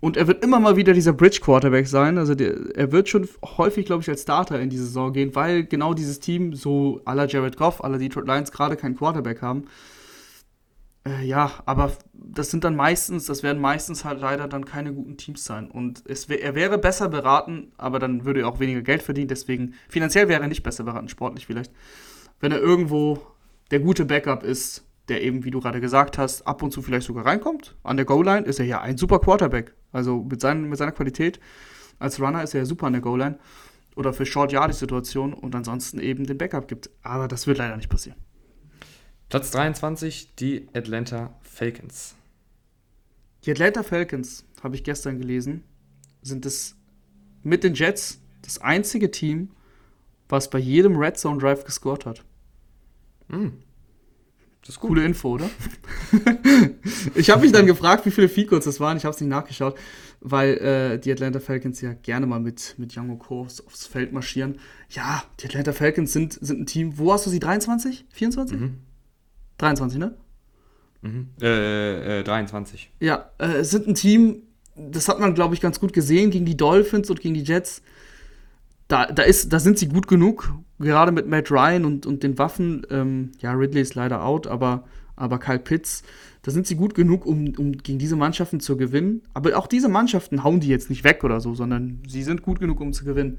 und er wird immer mal wieder dieser Bridge Quarterback sein. Also der, er wird schon häufig, glaube ich, als Starter in die Saison gehen, weil genau dieses Team, so aller Jared Goff, aller Detroit Lions, gerade keinen Quarterback haben. Äh, ja, aber das sind dann meistens, das werden meistens halt leider dann keine guten Teams sein. Und es, er wäre besser beraten, aber dann würde er auch weniger Geld verdienen. Deswegen, finanziell wäre er nicht besser beraten, sportlich vielleicht. Wenn er irgendwo der gute Backup ist, der eben, wie du gerade gesagt hast, ab und zu vielleicht sogar reinkommt. An der Goal-Line ist er ja ein super Quarterback. Also mit, seinen, mit seiner Qualität als Runner ist er ja super an der Goal-Line. Oder für Short-Yardage-Situationen und ansonsten eben den Backup gibt. Aber das wird leider nicht passieren. Platz 23, die Atlanta Falcons. Die Atlanta Falcons, habe ich gestern gelesen, sind es mit den Jets das einzige Team, was bei jedem Red Zone Drive gescored hat. Mm. Das ist coole Info, oder? ich habe mich dann gefragt, wie viele Feed das waren. Ich habe es nicht nachgeschaut, weil äh, die Atlanta Falcons ja gerne mal mit, mit Young Oko aufs, Feld marschieren. Ja, die Atlanta Falcons sind, sind ein Team. Wo hast du sie? 23? 24? Mhm. 23, ne? Mhm. Äh, äh, 23. Ja, äh, sind ein Team, das hat man, glaube ich, ganz gut gesehen gegen die Dolphins und gegen die Jets da, da, ist, da sind sie gut genug, gerade mit Matt Ryan und, und den Waffen. Ähm, ja, Ridley ist leider out, aber, aber Kyle Pitts, da sind sie gut genug, um, um gegen diese Mannschaften zu gewinnen. Aber auch diese Mannschaften hauen die jetzt nicht weg oder so, sondern sie sind gut genug, um zu gewinnen.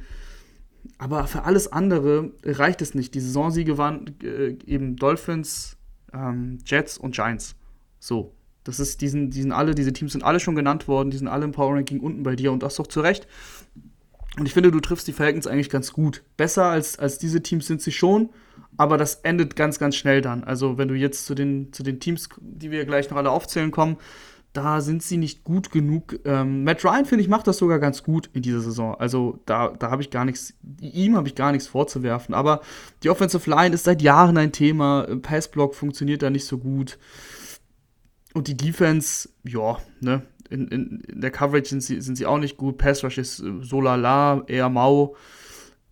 Aber für alles andere reicht es nicht. Die Saisonsiege waren äh, eben Dolphins, ähm, Jets und Giants. So. Das ist, diesen, diesen alle, diese Teams sind alle schon genannt worden, die sind alle im Power Ranking unten bei dir und das doch zu Recht. Und ich finde, du triffst die Falcons eigentlich ganz gut. Besser als, als diese Teams sind sie schon, aber das endet ganz, ganz schnell dann. Also, wenn du jetzt zu den, zu den Teams, die wir gleich noch alle aufzählen kommen, da sind sie nicht gut genug. Ähm, Matt Ryan, finde ich, macht das sogar ganz gut in dieser Saison. Also da, da habe ich gar nichts, ihm habe ich gar nichts vorzuwerfen. Aber die Offensive Line ist seit Jahren ein Thema. Passblock funktioniert da nicht so gut. Und die Defense, ja, ne, in, in, in der Coverage sind sie, sind sie auch nicht gut. Pass Rush ist äh, so lala, eher mau.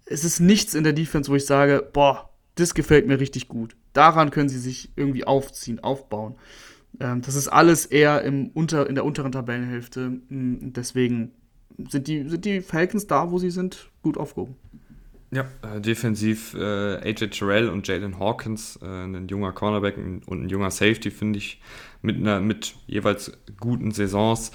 Es ist nichts in der Defense, wo ich sage, boah, das gefällt mir richtig gut. Daran können sie sich irgendwie aufziehen, aufbauen. Ähm, das ist alles eher im unter, in der unteren Tabellenhälfte. Mm, deswegen sind die, sind die Falcons da, wo sie sind, gut aufgehoben. Ja, äh, defensiv äh, AJ Terrell und Jalen Hawkins, äh, ein junger Cornerback und ein junger Safety, finde ich, mit, einer, mit jeweils guten Saisons.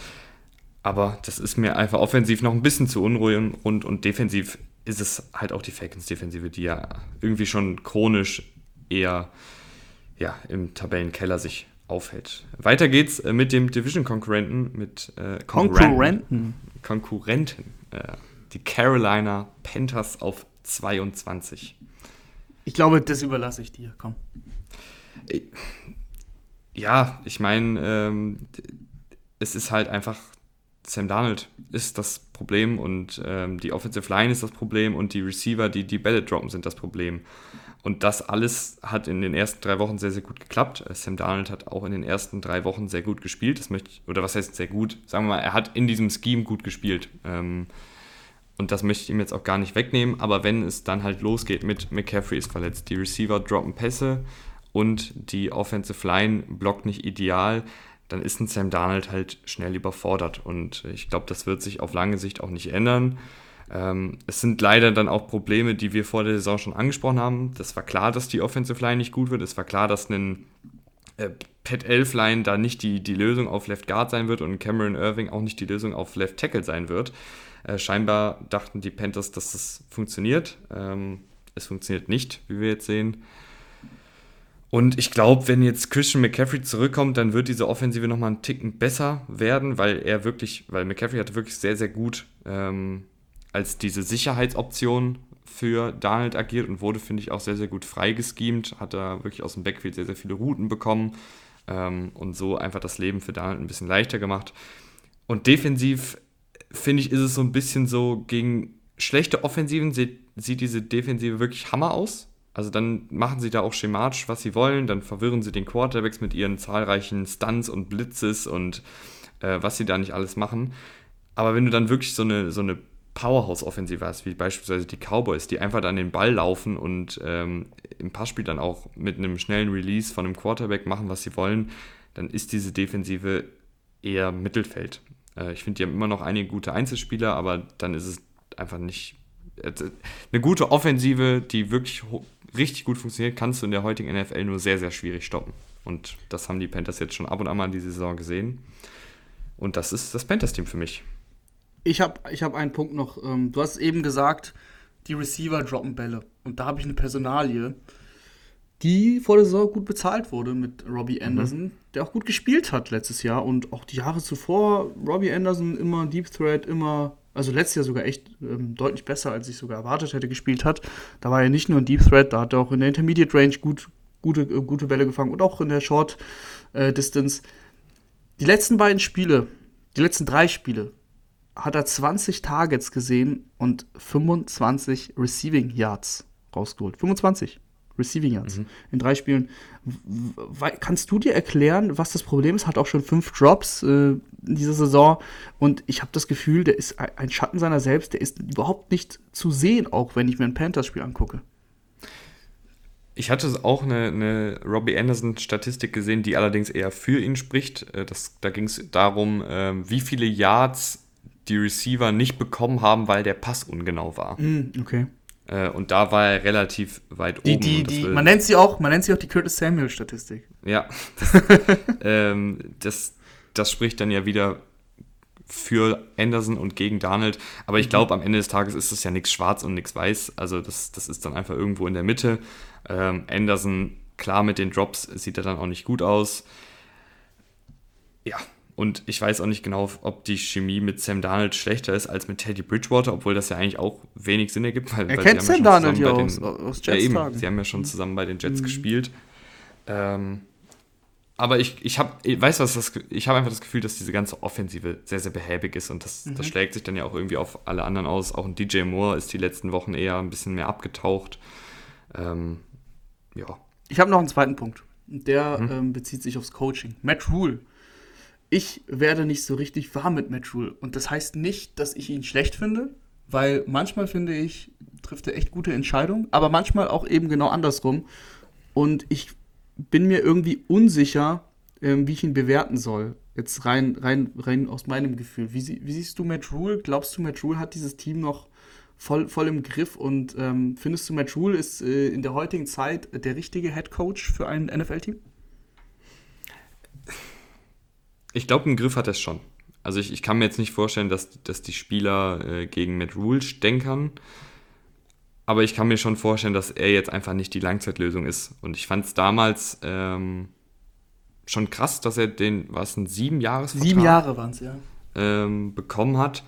Aber das ist mir einfach offensiv noch ein bisschen zu unruhig und, und defensiv ist es halt auch die Falcons-Defensive, die ja irgendwie schon chronisch eher ja, im Tabellenkeller sich aufhält. Weiter geht's äh, mit dem Division-Konkurrenten, mit äh, Konkurrenten. Konkurrenten. Äh, die Carolina Panthers auf 22. Ich glaube, das überlasse ich dir. Komm. Ja, ich meine, ähm, es ist halt einfach, Sam Darnold ist das Problem und ähm, die Offensive Line ist das Problem und die Receiver, die die Bälle droppen, sind das Problem. Und das alles hat in den ersten drei Wochen sehr, sehr gut geklappt. Äh, Sam Darnold hat auch in den ersten drei Wochen sehr gut gespielt. Das möchte oder was heißt sehr gut? Sagen wir mal, er hat in diesem Scheme gut gespielt. Ähm, und das möchte ich ihm jetzt auch gar nicht wegnehmen. Aber wenn es dann halt losgeht mit McCaffrey ist verletzt, die Receiver droppen Pässe und die Offensive Line blockt nicht ideal, dann ist ein Sam Darnold halt schnell überfordert. Und ich glaube, das wird sich auf lange Sicht auch nicht ändern. Ähm, es sind leider dann auch Probleme, die wir vor der Saison schon angesprochen haben. Das war klar, dass die Offensive Line nicht gut wird. Es war klar, dass ein äh, Pat Elfline da nicht die, die Lösung auf Left Guard sein wird und Cameron Irving auch nicht die Lösung auf Left Tackle sein wird. Äh, scheinbar dachten die Panthers, dass das funktioniert. Ähm, es funktioniert nicht, wie wir jetzt sehen. Und ich glaube, wenn jetzt Christian McCaffrey zurückkommt, dann wird diese Offensive nochmal einen Ticken besser werden, weil er wirklich, weil McCaffrey hatte wirklich sehr, sehr gut ähm, als diese Sicherheitsoption für Donald agiert und wurde, finde ich, auch sehr, sehr gut freigeschemt. Hat da wirklich aus dem Backfield sehr, sehr viele Routen bekommen ähm, und so einfach das Leben für Donald ein bisschen leichter gemacht. Und defensiv, finde ich, ist es so ein bisschen so, gegen schlechte Offensiven sieht, sieht diese Defensive wirklich Hammer aus. Also dann machen sie da auch schematisch, was sie wollen, dann verwirren sie den Quarterbacks mit ihren zahlreichen Stunts und Blitzes und äh, was sie da nicht alles machen. Aber wenn du dann wirklich so eine, so eine Powerhouse-Offensive hast, wie beispielsweise die Cowboys, die einfach dann den Ball laufen und ähm, im Passspiel dann auch mit einem schnellen Release von einem Quarterback machen, was sie wollen, dann ist diese Defensive eher Mittelfeld. Äh, ich finde, die haben immer noch einige gute Einzelspieler, aber dann ist es einfach nicht. Äh, eine gute Offensive, die wirklich richtig gut funktioniert, kannst du in der heutigen NFL nur sehr, sehr schwierig stoppen. Und das haben die Panthers jetzt schon ab und an mal in dieser Saison gesehen. Und das ist das Panthers-Team für mich. Ich habe ich hab einen Punkt noch. Ähm, du hast eben gesagt, die Receiver droppen Bälle. Und da habe ich eine Personalie, die vor der Saison gut bezahlt wurde mit Robbie mhm. Anderson, mhm. der auch gut gespielt hat letztes Jahr und auch die Jahre zuvor. Robbie Anderson immer Deep Threat, immer, also letztes Jahr sogar echt ähm, deutlich besser, als ich sogar erwartet hätte, gespielt hat. Da war er nicht nur ein Deep Threat, da hat er auch in der Intermediate Range gut, gute, äh, gute Bälle gefangen und auch in der Short äh, Distance. Die letzten beiden Spiele, die letzten drei Spiele, hat er 20 Targets gesehen und 25 Receiving Yards rausgeholt. 25 Receiving Yards mhm. in drei Spielen. Kannst du dir erklären, was das Problem ist? Hat auch schon fünf Drops äh, in dieser Saison und ich habe das Gefühl, der ist ein Schatten seiner selbst. Der ist überhaupt nicht zu sehen, auch wenn ich mir ein Panthers-Spiel angucke. Ich hatte auch eine, eine Robbie Anderson-Statistik gesehen, die allerdings eher für ihn spricht. Äh, das, da ging es darum, äh, wie viele Yards die Receiver nicht bekommen haben, weil der Pass ungenau war. Mm, okay. Äh, und da war er relativ weit die, oben. Die, die, man, nennt sie auch, man nennt sie auch die Curtis Samuel-Statistik. Ja. Das, ähm, das, das spricht dann ja wieder für Anderson und gegen Darnold. Aber ich mhm. glaube, am Ende des Tages ist es ja nichts schwarz und nichts weiß. Also das, das ist dann einfach irgendwo in der Mitte. Ähm, Anderson, klar, mit den Drops sieht er dann auch nicht gut aus. Ja, und ich weiß auch nicht genau, ob die Chemie mit Sam Darnold schlechter ist als mit Teddy Bridgewater, obwohl das ja eigentlich auch wenig Sinn ergibt. Weil, er weil kennt Sam Darnold ja aus, aus Jets ja, eben, Sie haben ja schon zusammen bei den Jets mhm. gespielt. Ähm, aber ich, ich habe, weißt was, das, ich habe einfach das Gefühl, dass diese ganze Offensive sehr, sehr behäbig ist und das, mhm. das schlägt sich dann ja auch irgendwie auf alle anderen aus. Auch ein DJ Moore ist die letzten Wochen eher ein bisschen mehr abgetaucht. Ähm, ja. Ich habe noch einen zweiten Punkt. Der mhm. ähm, bezieht sich aufs Coaching. Matt Rule. Ich werde nicht so richtig warm mit Matt Rule. Und das heißt nicht, dass ich ihn schlecht finde, weil manchmal finde ich, trifft er echt gute Entscheidungen, aber manchmal auch eben genau andersrum. Und ich bin mir irgendwie unsicher, ähm, wie ich ihn bewerten soll. Jetzt rein, rein, rein aus meinem Gefühl. Wie, wie siehst du Matt Rule? Glaubst du, Matt Rule hat dieses Team noch voll, voll im Griff? Und ähm, findest du, Matt Rule ist äh, in der heutigen Zeit der richtige Head Coach für ein NFL-Team? Ich glaube, im Griff hat er es schon. Also ich, ich kann mir jetzt nicht vorstellen, dass, dass die Spieler äh, gegen Matt Rule stänkern. Aber ich kann mir schon vorstellen, dass er jetzt einfach nicht die Langzeitlösung ist. Und ich fand es damals ähm, schon krass, dass er den, was ein sieben Jahres Sieben Jahre waren es, ja. Ähm, bekommen hat.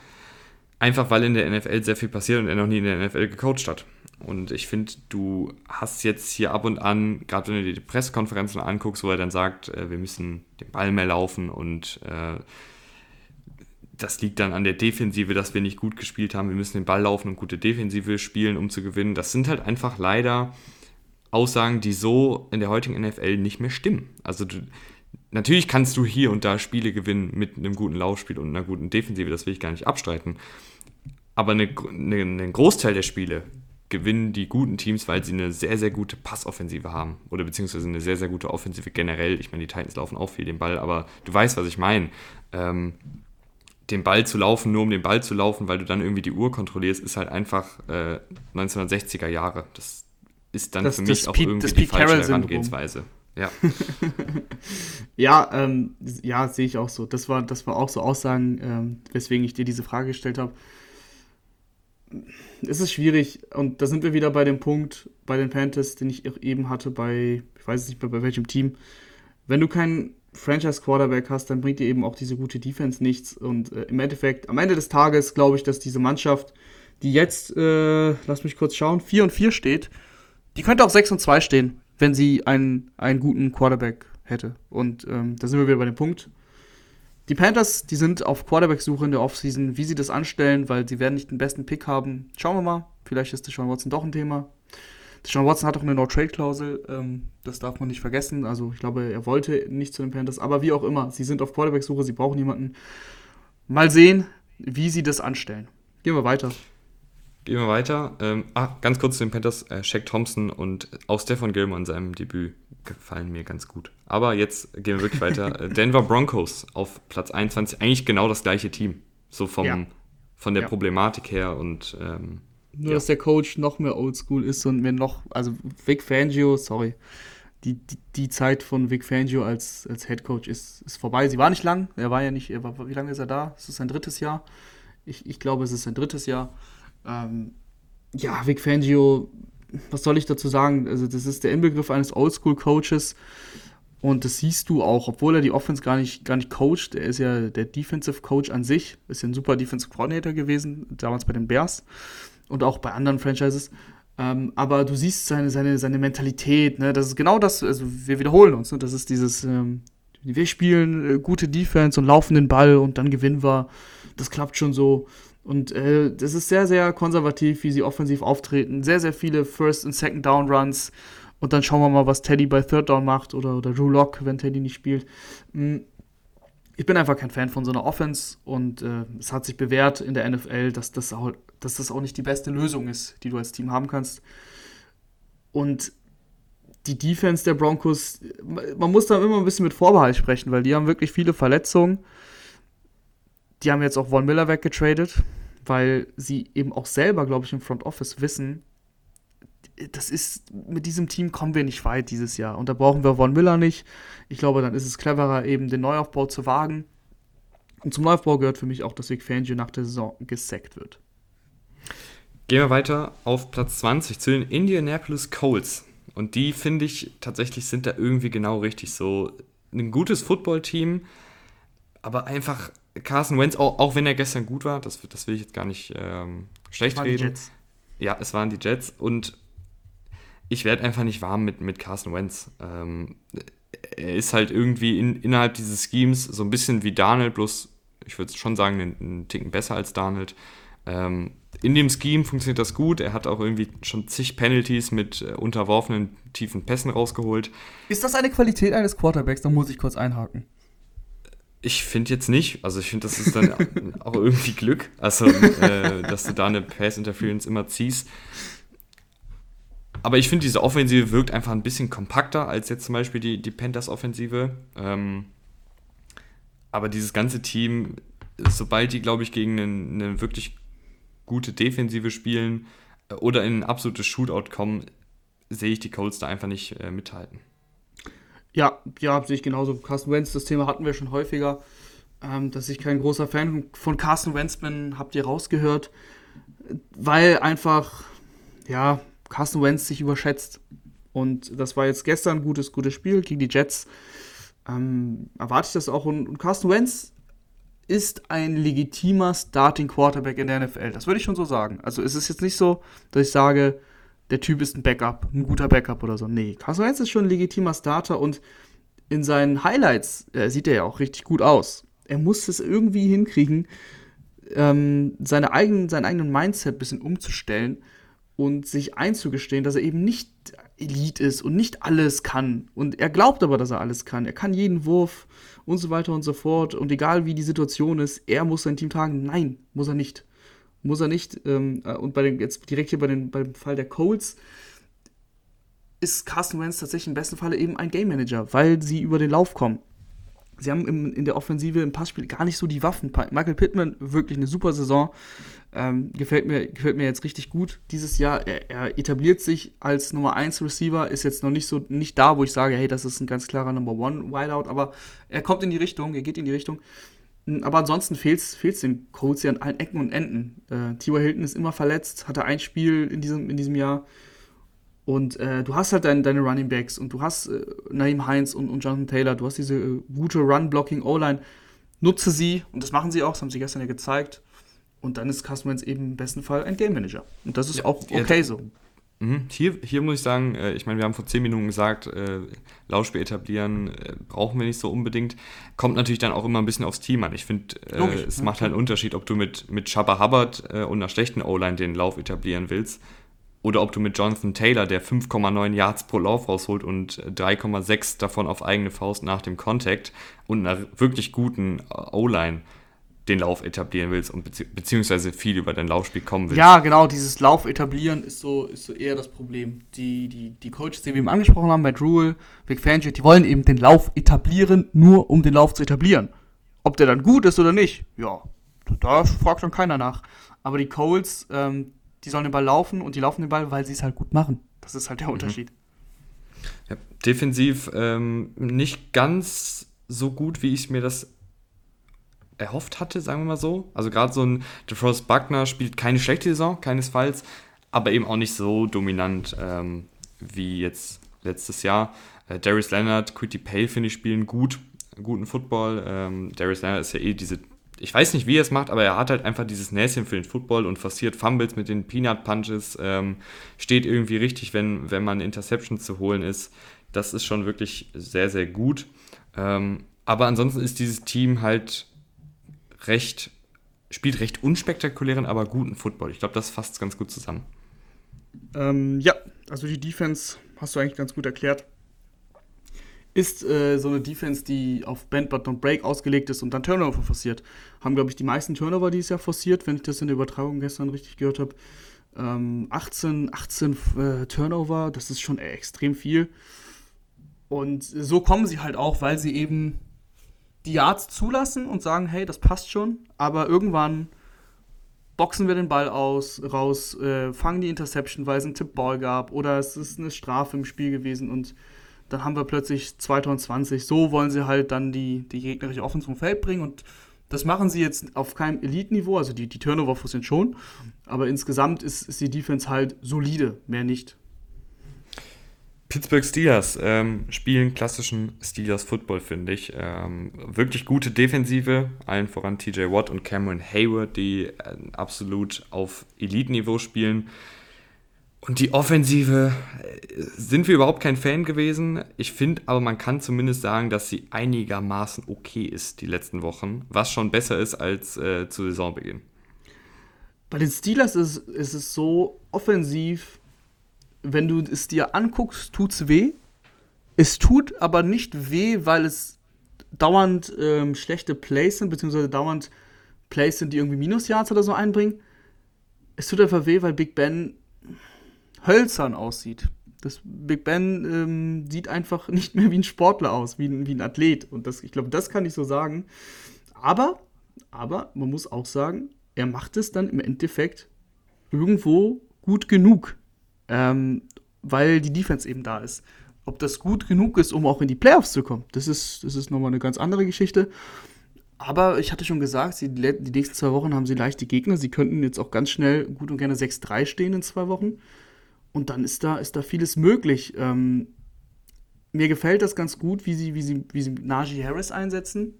Einfach weil in der NFL sehr viel passiert und er noch nie in der NFL gecoacht hat. Und ich finde, du hast jetzt hier ab und an, gerade wenn du dir die Pressekonferenzen anguckst, wo er dann sagt, äh, wir müssen den Ball mehr laufen und äh, das liegt dann an der Defensive, dass wir nicht gut gespielt haben. Wir müssen den Ball laufen und gute Defensive spielen, um zu gewinnen. Das sind halt einfach leider Aussagen, die so in der heutigen NFL nicht mehr stimmen. Also du, natürlich kannst du hier und da Spiele gewinnen mit einem guten Laufspiel und einer guten Defensive, das will ich gar nicht abstreiten. Aber eine, eine, einen Großteil der Spiele gewinnen die guten Teams, weil sie eine sehr, sehr gute Passoffensive haben. Oder beziehungsweise eine sehr, sehr gute Offensive generell. Ich meine, die Titans laufen auch viel den Ball, aber du weißt, was ich meine. Ähm, den Ball zu laufen, nur um den Ball zu laufen, weil du dann irgendwie die Uhr kontrollierst, ist halt einfach äh, 1960er Jahre. Das ist dann das, für mich auch Pete, irgendwie die falsche Herangehensweise. Ja, ja, ähm, ja sehe ich auch so. Das war, das war auch so Aussagen, ähm, weswegen ich dir diese Frage gestellt habe. Es ist schwierig und da sind wir wieder bei dem Punkt bei den Panthers, den ich eben hatte bei, ich weiß nicht mehr bei welchem Team. Wenn du keinen Franchise-Quarterback hast, dann bringt dir eben auch diese gute Defense nichts. Und äh, im Endeffekt, am Ende des Tages glaube ich, dass diese Mannschaft, die jetzt, äh, lass mich kurz schauen, 4 und 4 steht, die könnte auch 6 und 2 stehen, wenn sie einen, einen guten Quarterback hätte. Und ähm, da sind wir wieder bei dem Punkt. Die Panthers, die sind auf Quarterback-Suche in der Offseason, wie sie das anstellen, weil sie werden nicht den besten Pick haben. Schauen wir mal. Vielleicht ist Deshaun Watson doch ein Thema. Sean Watson hat auch eine No-Trade-Klausel, ähm, das darf man nicht vergessen. Also ich glaube, er wollte nicht zu den Panthers, aber wie auch immer, sie sind auf Quarterback-Suche, sie brauchen jemanden. Mal sehen, wie sie das anstellen. Gehen wir weiter. Gehen wir weiter. Ähm, ah, ganz kurz zu den Panthers. Äh, Shaq Thompson und auch Stefan Gilmore in seinem Debüt gefallen mir ganz gut. Aber jetzt gehen wir wirklich weiter. Äh, Denver Broncos auf Platz 21. Eigentlich genau das gleiche Team. So vom, ja. von der ja. Problematik her und ähm, nur, ja. dass der Coach noch mehr oldschool ist und mir noch, also Vic Fangio, sorry, die, die, die Zeit von Vic Fangio als, als Head Coach ist, ist vorbei. Sie war nicht lang, er war ja nicht, er war, wie lange ist er da? Es ist sein drittes Jahr. Ich, ich glaube, es ist sein drittes Jahr. Ähm, ja, Vic Fangio, was soll ich dazu sagen? Also, das ist der Inbegriff eines Oldschool-Coaches. Und das siehst du auch, obwohl er die Offense gar nicht, gar nicht coacht. Er ist ja der Defensive Coach an sich, ist ja ein super Defensive Coordinator gewesen, damals bei den Bears und auch bei anderen Franchises. Ähm, aber du siehst seine, seine, seine Mentalität, ne? Das ist genau das, also wir wiederholen uns, ne? Das ist dieses, ähm, wir spielen äh, gute Defense und laufen den Ball und dann gewinnen wir. Das klappt schon so. Und äh, das ist sehr, sehr konservativ, wie sie offensiv auftreten. Sehr, sehr viele First- und Second-Down-Runs. Und dann schauen wir mal, was Teddy bei Third Down macht oder, oder Drew Lock, wenn Teddy nicht spielt. Mhm ich bin einfach kein Fan von so einer Offense und äh, es hat sich bewährt in der NFL, dass das, auch, dass das auch nicht die beste Lösung ist, die du als Team haben kannst. Und die Defense der Broncos, man muss da immer ein bisschen mit Vorbehalt sprechen, weil die haben wirklich viele Verletzungen. Die haben jetzt auch Von Miller weggetradet, weil sie eben auch selber, glaube ich, im Front Office wissen, das ist, mit diesem Team kommen wir nicht weit dieses Jahr. Und da brauchen wir Von Miller nicht. Ich glaube, dann ist es cleverer, eben den Neuaufbau zu wagen. Und zum Neuaufbau gehört für mich auch, dass Vic Fangio nach der Saison gesackt wird. Gehen wir weiter auf Platz 20 zu den Indianapolis Colts. Und die, finde ich, tatsächlich sind da irgendwie genau richtig so. Ein gutes Footballteam, aber einfach Carson Wentz, auch, auch wenn er gestern gut war, das, das will ich jetzt gar nicht ähm, schlecht reden. Ja, es waren die Jets und ich werde einfach nicht warm mit, mit Carson Wentz. Ähm, er ist halt irgendwie in, innerhalb dieses Schemes so ein bisschen wie Darnold, bloß ich würde schon sagen, einen, einen, Ticken besser als Darnold. Ähm, in dem Scheme funktioniert das gut. Er hat auch irgendwie schon zig Penalties mit äh, unterworfenen tiefen Pässen rausgeholt. Ist das eine Qualität eines Quarterbacks? Da muss ich kurz einhaken. Ich finde jetzt nicht. Also ich finde, das ist dann auch irgendwie Glück. Also, äh, dass du da eine Pass-Interference immer ziehst. Aber ich finde, diese Offensive wirkt einfach ein bisschen kompakter als jetzt zum Beispiel die, die Panthers-Offensive. Ähm, aber dieses ganze Team, sobald die, glaube ich, gegen eine, eine, wirklich gute Defensive spielen äh, oder in ein absolutes Shootout kommen, sehe ich die Colts da einfach nicht äh, mithalten. Ja, ja, sehe ich genauso. Carsten Wentz, das Thema hatten wir schon häufiger. Ähm, dass ich kein großer Fan von Carsten Wentz bin, habt ihr rausgehört. Weil einfach, ja, Carson Wentz sich überschätzt. Und das war jetzt gestern ein gutes, gutes Spiel gegen die Jets. Ähm, erwarte ich das auch. Und, und Carson Wentz ist ein legitimer Starting Quarterback in der NFL. Das würde ich schon so sagen. Also es ist jetzt nicht so, dass ich sage, der Typ ist ein Backup, ein guter Backup oder so. Nee, Carson Wentz ist schon ein legitimer Starter und in seinen Highlights äh, sieht er ja auch richtig gut aus. Er muss es irgendwie hinkriegen, ähm, seine eigenen, seinen eigenen Mindset ein bisschen umzustellen und sich einzugestehen, dass er eben nicht Elite ist und nicht alles kann. Und er glaubt aber, dass er alles kann. Er kann jeden Wurf und so weiter und so fort. Und egal wie die Situation ist, er muss sein Team tragen. Nein, muss er nicht. Muss er nicht. Ähm, äh, und bei den, jetzt direkt hier bei den, beim Fall der Colts ist Carsten Wentz tatsächlich im besten Falle eben ein Game Manager, weil sie über den Lauf kommen. Sie haben im, in der Offensive im Passspiel gar nicht so die Waffen. Michael Pittman, wirklich eine super Saison. Ähm, gefällt, mir, gefällt mir jetzt richtig gut dieses Jahr. Er, er, etabliert sich als Nummer 1 Receiver, ist jetzt noch nicht so nicht da, wo ich sage, hey, das ist ein ganz klarer Number 1 Wideout, aber er kommt in die Richtung, er geht in die Richtung. Aber ansonsten fehlt es den Colts ja an allen Ecken und Enden. Äh, T.Y. Hilton ist immer verletzt, hatte ein Spiel in diesem, in diesem Jahr. Und äh, du hast halt dein, deine Running Backs und du hast äh, Naeem Heinz und, und Jonathan Taylor, du hast diese äh, gute Run-Blocking-O-Line. Nutze sie, und das machen sie auch, das haben sie gestern ja gezeigt. Und dann ist Carson Wentz eben im besten Fall ein Game Manager. Und das ist ja, auch okay ja, so. Mhm. Hier, hier muss ich sagen, äh, ich meine, wir haben vor zehn Minuten gesagt, äh, Laufspiel etablieren äh, brauchen wir nicht so unbedingt. Kommt natürlich dann auch immer ein bisschen aufs Team an. Ich finde, äh, es macht halt einen Unterschied, ob du mit, mit Shabba Hubbard äh, und einer schlechten O-Line den Lauf etablieren willst oder ob du mit Jonathan Taylor, der 5,9 Yards pro Lauf rausholt und 3,6 davon auf eigene Faust nach dem Contact und einer wirklich guten O-Line den Lauf etablieren willst und bezieh beziehungsweise viel über dein Laufspiel kommen willst. Ja, genau, dieses Lauf etablieren ist so, ist so eher das Problem. Die, die, die Coaches, die wir eben angesprochen haben, bei Drewell, Vic Fangio, die wollen eben den Lauf etablieren, nur um den Lauf zu etablieren. Ob der dann gut ist oder nicht, ja, da fragt schon keiner nach. Aber die Coles, ähm, die sollen den Ball laufen und die laufen den Ball, weil sie es halt gut machen. Das ist halt der mhm. Unterschied. Ja, defensiv ähm, nicht ganz so gut, wie ich mir das erhofft hatte, sagen wir mal so. Also gerade so ein DeFrost Buckner spielt keine schlechte Saison, keinesfalls, aber eben auch nicht so dominant ähm, wie jetzt letztes Jahr. Äh, Darius Leonard, Quitty Pay, finde ich, spielen gut, guten Football. Ähm, Darius Leonard ist ja eh diese ich weiß nicht, wie er es macht, aber er hat halt einfach dieses Näschen für den Football und forciert Fumbles mit den Peanut Punches, ähm, steht irgendwie richtig, wenn, wenn man Interception zu holen ist. Das ist schon wirklich sehr, sehr gut. Ähm, aber ansonsten ist dieses Team halt recht, spielt recht unspektakulären, aber guten Football. Ich glaube, das fasst ganz gut zusammen. Ähm, ja, also die Defense hast du eigentlich ganz gut erklärt ist äh, so eine Defense, die auf Bend but don't break ausgelegt ist und dann Turnover forciert. Haben, glaube ich, die meisten Turnover dieses Jahr forciert, wenn ich das in der Übertragung gestern richtig gehört habe. Ähm, 18, 18 äh, Turnover, das ist schon extrem viel. Und so kommen sie halt auch, weil sie eben die Yards zulassen und sagen, hey, das passt schon, aber irgendwann boxen wir den Ball aus, raus, äh, fangen die Interception, weil es einen Tippball gab oder es ist eine Strafe im Spiel gewesen und dann haben wir plötzlich 2020, so wollen sie halt dann die, die gegnerische Offense vom Feld bringen und das machen sie jetzt auf keinem Elite-Niveau, also die, die Turnover sind schon, aber insgesamt ist, ist die Defense halt solide, mehr nicht. Pittsburgh Steelers ähm, spielen klassischen Steelers Football, finde ich. Ähm, wirklich gute Defensive, allen voran TJ Watt und Cameron Hayward, die äh, absolut auf Elite-Niveau spielen. Und die Offensive äh, sind wir überhaupt kein Fan gewesen. Ich finde aber, man kann zumindest sagen, dass sie einigermaßen okay ist die letzten Wochen, was schon besser ist als äh, zu Saisonbeginn. Bei den Steelers ist, ist es so offensiv, wenn du es dir anguckst, tut es weh. Es tut aber nicht weh, weil es dauernd ähm, schlechte Plays sind, beziehungsweise dauernd Plays sind, die irgendwie Minusyards oder so einbringen. Es tut einfach weh, weil Big Ben hölzern aussieht. Das Big Ben ähm, sieht einfach nicht mehr wie ein Sportler aus, wie ein, wie ein Athlet. Und das, ich glaube, das kann ich so sagen. Aber, aber man muss auch sagen, er macht es dann im Endeffekt irgendwo gut genug, ähm, weil die Defense eben da ist. Ob das gut genug ist, um auch in die Playoffs zu kommen, das ist, das ist nochmal eine ganz andere Geschichte. Aber ich hatte schon gesagt, sie, die nächsten zwei Wochen haben sie leichte Gegner. Sie könnten jetzt auch ganz schnell gut und gerne 6-3 stehen in zwei Wochen. Und dann ist da, ist da vieles möglich. Ähm, mir gefällt das ganz gut, wie sie, wie sie, wie sie Najee Harris einsetzen.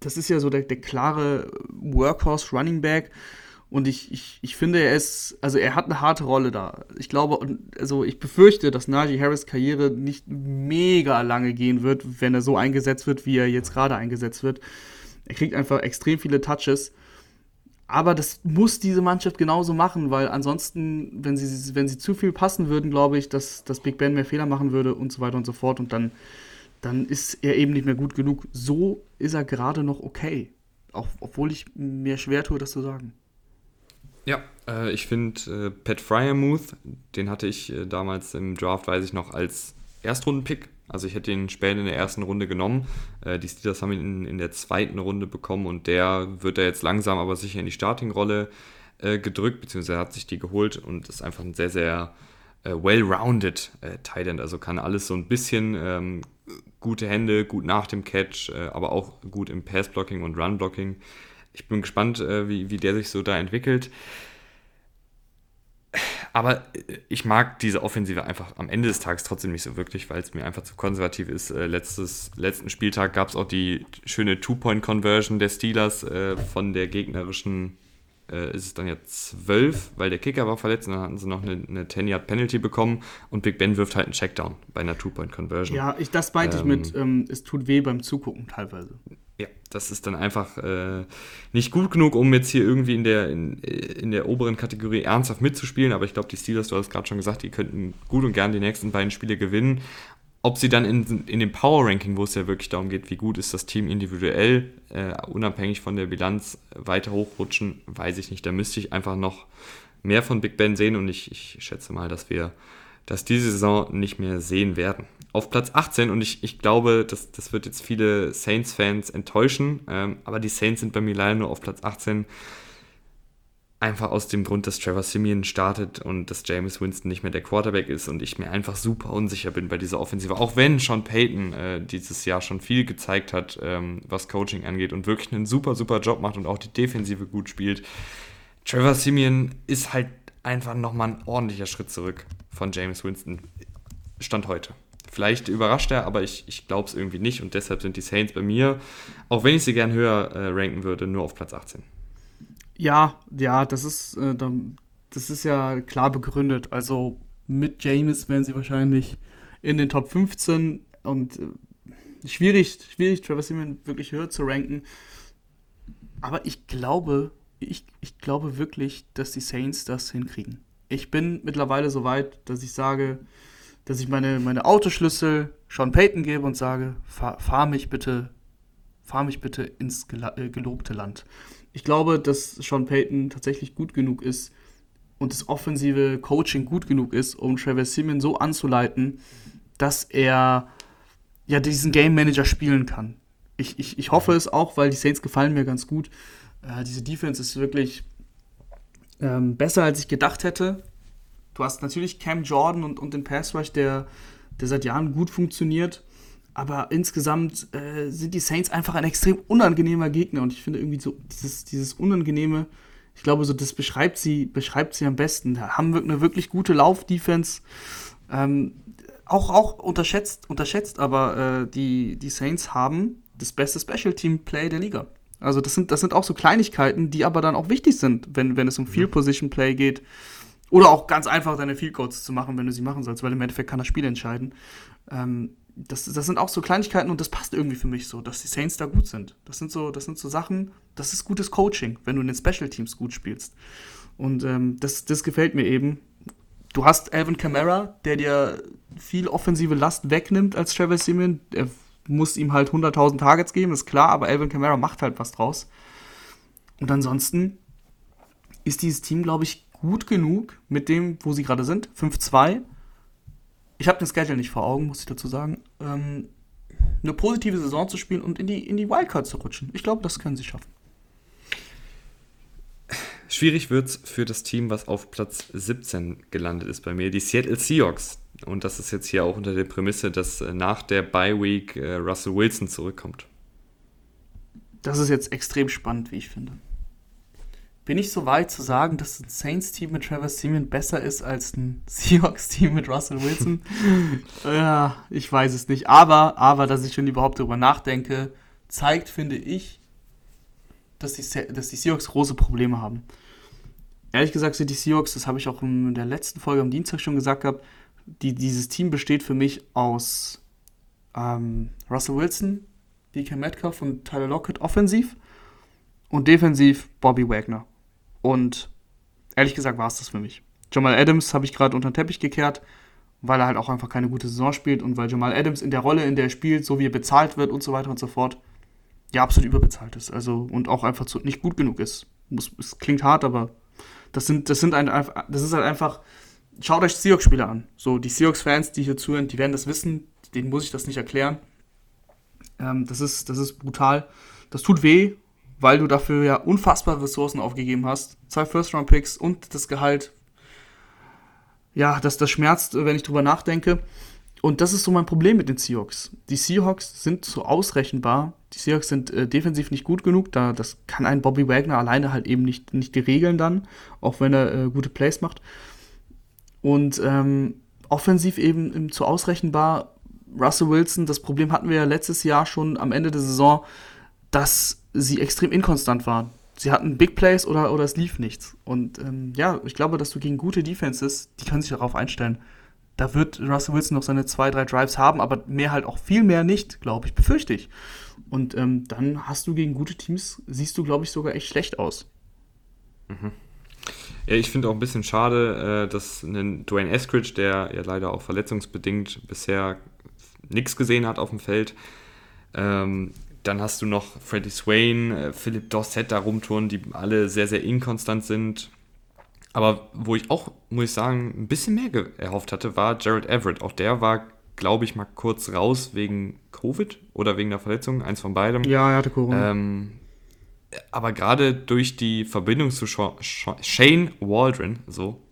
Das ist ja so der, der klare Workhorse Running Back. Und ich, ich, ich finde, er ist, also er hat eine harte Rolle da. Ich glaube, also ich befürchte, dass Najee Harris Karriere nicht mega lange gehen wird, wenn er so eingesetzt wird, wie er jetzt gerade eingesetzt wird. Er kriegt einfach extrem viele Touches. Aber das muss diese Mannschaft genauso machen, weil ansonsten, wenn sie, wenn sie zu viel passen würden, glaube ich, dass, dass Big Ben mehr Fehler machen würde und so weiter und so fort. Und dann, dann ist er eben nicht mehr gut genug. So ist er gerade noch okay. Auch, obwohl ich mir schwer tue, das zu sagen. Ja, äh, ich finde äh, Pat Fryermuth, den hatte ich äh, damals im Draft, weiß ich noch, als Erstrundenpick also ich hätte ihn später in der ersten Runde genommen. Äh, die Steelers haben ihn in, in, der zweiten Runde bekommen und der wird da jetzt langsam aber sicher in die Starting-Rolle äh, gedrückt, beziehungsweise hat sich die geholt und ist einfach ein sehr, sehr äh, well-rounded äh, Tight End. Also kann alles so ein bisschen ähm, gute Hände, gut nach dem Catch, aber auch gut im Pass-Blocking und Run-Blocking. Ich bin gespannt, äh, wie, wie der sich so da entwickelt. Aber äh, ich mag diese Offensive einfach am Ende des Tages trotzdem nicht so wirklich, weil es mir einfach zu konservativ ist. Äh, letztes, letzten Spieltag gab es auch die schöne Two-Point-Conversion der Steelers äh, von der gegnerischen, äh, ist es dann ja zwölf, weil der Kicker war verletzt und dann hatten sie noch eine, eine 10-Yard-Penalty bekommen und Big Ben wirft halt einen Checkdown bei einer Two-Point-Conversion. Ja, ich, das meinte ähm, ich mit, ähm, ähm, es tut weh beim Zugucken teilweise ja, das ist dann einfach äh, nicht gut genug, um jetzt hier irgendwie in der, in, in der oberen Kategorie ernsthaft mitzuspielen. Aber ich glaube, die Steelers, du hast gerade schon gesagt, die könnten gut und gern die nächsten beiden Spiele gewinnen. Ob sie dann in, in dem Power Ranking, wo es ja wirklich darum geht, wie gut ist das Team individuell, äh, unabhängig von der Bilanz, weiter hochrutschen, weiß ich nicht. Da müsste ich einfach noch mehr von Big Ben sehen und ich, ich schätze mal, dass wir das diese Saison nicht mehr sehen werden auf Platz 18 und ich, ich glaube, das, das wird jetzt viele Saints-Fans enttäuschen, ähm, aber die Saints sind bei mir leider nur auf Platz 18. Einfach aus dem Grund, dass Trevor Simeon startet und dass James Winston nicht mehr der Quarterback ist und ich mir einfach super unsicher bin bei dieser Offensive. Auch wenn Sean Payton äh, dieses Jahr schon viel gezeigt hat, ähm, was Coaching angeht und wirklich einen super, super Job macht und auch die Defensive gut spielt. Trevor Simeon ist halt einfach nochmal ein ordentlicher Schritt zurück von James Winston. Stand heute. Vielleicht überrascht er, aber ich, ich glaube es irgendwie nicht und deshalb sind die Saints bei mir, auch wenn ich sie gern höher äh, ranken würde, nur auf Platz 18. Ja, ja, das ist, äh, das ist ja klar begründet. Also mit James wären sie wahrscheinlich in den Top 15 und äh, schwierig, schwierig, Trevor Simon wirklich höher zu ranken. Aber ich glaube, ich, ich glaube wirklich, dass die Saints das hinkriegen. Ich bin mittlerweile so weit, dass ich sage, dass ich meine, meine Autoschlüssel Sean Payton gebe und sage, fahr, fahr mich bitte, fahr mich bitte ins äh, gelobte Land. Ich glaube, dass Sean Payton tatsächlich gut genug ist und das offensive Coaching gut genug ist, um Travis Simeon so anzuleiten, dass er ja diesen Game Manager spielen kann. Ich, ich, ich hoffe es auch, weil die Saints gefallen mir ganz gut. Äh, diese Defense ist wirklich ähm, besser, als ich gedacht hätte. Du hast natürlich Cam Jordan und, und den Pass Rush, der, der seit Jahren gut funktioniert. Aber insgesamt äh, sind die Saints einfach ein extrem unangenehmer Gegner. Und ich finde irgendwie so dieses, dieses Unangenehme, ich glaube, so das beschreibt sie, beschreibt sie am besten. Da haben wir eine wirklich gute Lauf-Defense. Ähm, auch, auch unterschätzt, unterschätzt, aber äh, die, die Saints haben das beste Special Team Play der Liga. Also das sind, das sind auch so Kleinigkeiten, die aber dann auch wichtig sind, wenn, wenn es um Field Position Play geht Oder auch ganz einfach deine Field Goals zu machen, wenn du sie machen sollst, weil im Endeffekt kann das Spiel entscheiden. Ähm, das, das sind auch so Kleinigkeiten und das passt irgendwie für mich so, dass die Saints da gut sind. Das sind so, das sind so Sachen, das ist gutes Coaching, wenn du in den Special Teams gut spielst. Und ähm, das, das gefällt mir eben. Du hast Alvin Kamara, der dir viel offensive Last wegnimmt als Travis Simeon. Er muss ihm halt 100.000 Targets geben, ist klar, aber Alvin Kamara macht halt was draus. Und ansonsten ist dieses Team, glaube ich, gut genug mit dem, wo sie gerade sind. 5-2. Ich habe den Schedule nicht vor Augen, muss ich dazu sagen. Ähm, eine positive Saison zu spielen und in die, in die Wildcard zu rutschen. Ich glaube, das können sie schaffen. Schwierig wird es für das Team, was auf Platz 17 gelandet ist bei mir, die Seattle Seahawks. Und das ist jetzt hier auch unter der Prämisse, dass äh, nach der Bye Week äh, Russell Wilson zurückkommt. Das ist jetzt extrem spannend, wie ich finde. Bin ich so weit zu sagen, dass ein Saints-Team mit Travis Simeon besser ist als ein Seahawks-Team mit Russell Wilson? ja, ich weiß es nicht. Aber, aber, dass ich schon überhaupt darüber nachdenke, zeigt, finde ich, dass die, dass die Seahawks große Probleme haben. Ehrlich gesagt sind die Seahawks, das habe ich auch in der letzten Folge am Dienstag schon gesagt gehabt, die, dieses Team besteht für mich aus ähm, Russell Wilson, DK Metcalf und Tyler Lockett offensiv und defensiv Bobby Wagner. Und ehrlich gesagt war es das für mich. Jamal Adams habe ich gerade unter den Teppich gekehrt, weil er halt auch einfach keine gute Saison spielt und weil Jamal Adams in der Rolle, in der er spielt, so wie er bezahlt wird und so weiter und so fort, ja absolut überbezahlt ist. Also und auch einfach zu, nicht gut genug ist. Es klingt hart, aber das sind, das sind ein, das ist halt einfach schaut euch Seahawks-Spiele an. So, die Seahawks-Fans, die hier zuhören, die werden das wissen. Denen muss ich das nicht erklären. Ähm, das, ist, das ist brutal. Das tut weh, weil du dafür ja unfassbare Ressourcen aufgegeben hast. Zwei First-Round-Picks und das Gehalt. Ja, das, das schmerzt, wenn ich drüber nachdenke. Und das ist so mein Problem mit den Seahawks. Die Seahawks sind so ausrechenbar. Die Seahawks sind äh, defensiv nicht gut genug. Da, das kann ein Bobby Wagner alleine halt eben nicht, nicht regeln dann, auch wenn er äh, gute Plays macht. Und ähm, offensiv eben zu ausrechenbar. Russell Wilson, das Problem hatten wir ja letztes Jahr schon am Ende der Saison, dass sie extrem inkonstant waren. Sie hatten Big Plays oder, oder es lief nichts. Und ähm, ja, ich glaube, dass du gegen gute Defenses, die können sich darauf einstellen. Da wird Russell Wilson noch seine zwei, drei Drives haben, aber mehr halt auch viel mehr nicht, glaube ich, befürchte ich. Und ähm, dann hast du gegen gute Teams, siehst du, glaube ich, sogar echt schlecht aus. Mhm. Ja, ich finde auch ein bisschen schade, äh, dass Dwayne Eskridge, der ja leider auch verletzungsbedingt bisher nichts gesehen hat auf dem Feld, ähm, dann hast du noch Freddie Swain, äh, Philipp Dossett da rumtouren, die alle sehr, sehr inkonstant sind. Aber wo ich auch, muss ich sagen, ein bisschen mehr erhofft hatte, war Jared Everett. Auch der war, glaube ich, mal kurz raus wegen Covid oder wegen der Verletzung, eins von beidem. Ja, er hatte Corona. Ähm, aber gerade durch die Verbindung zu Shane Waldron, so,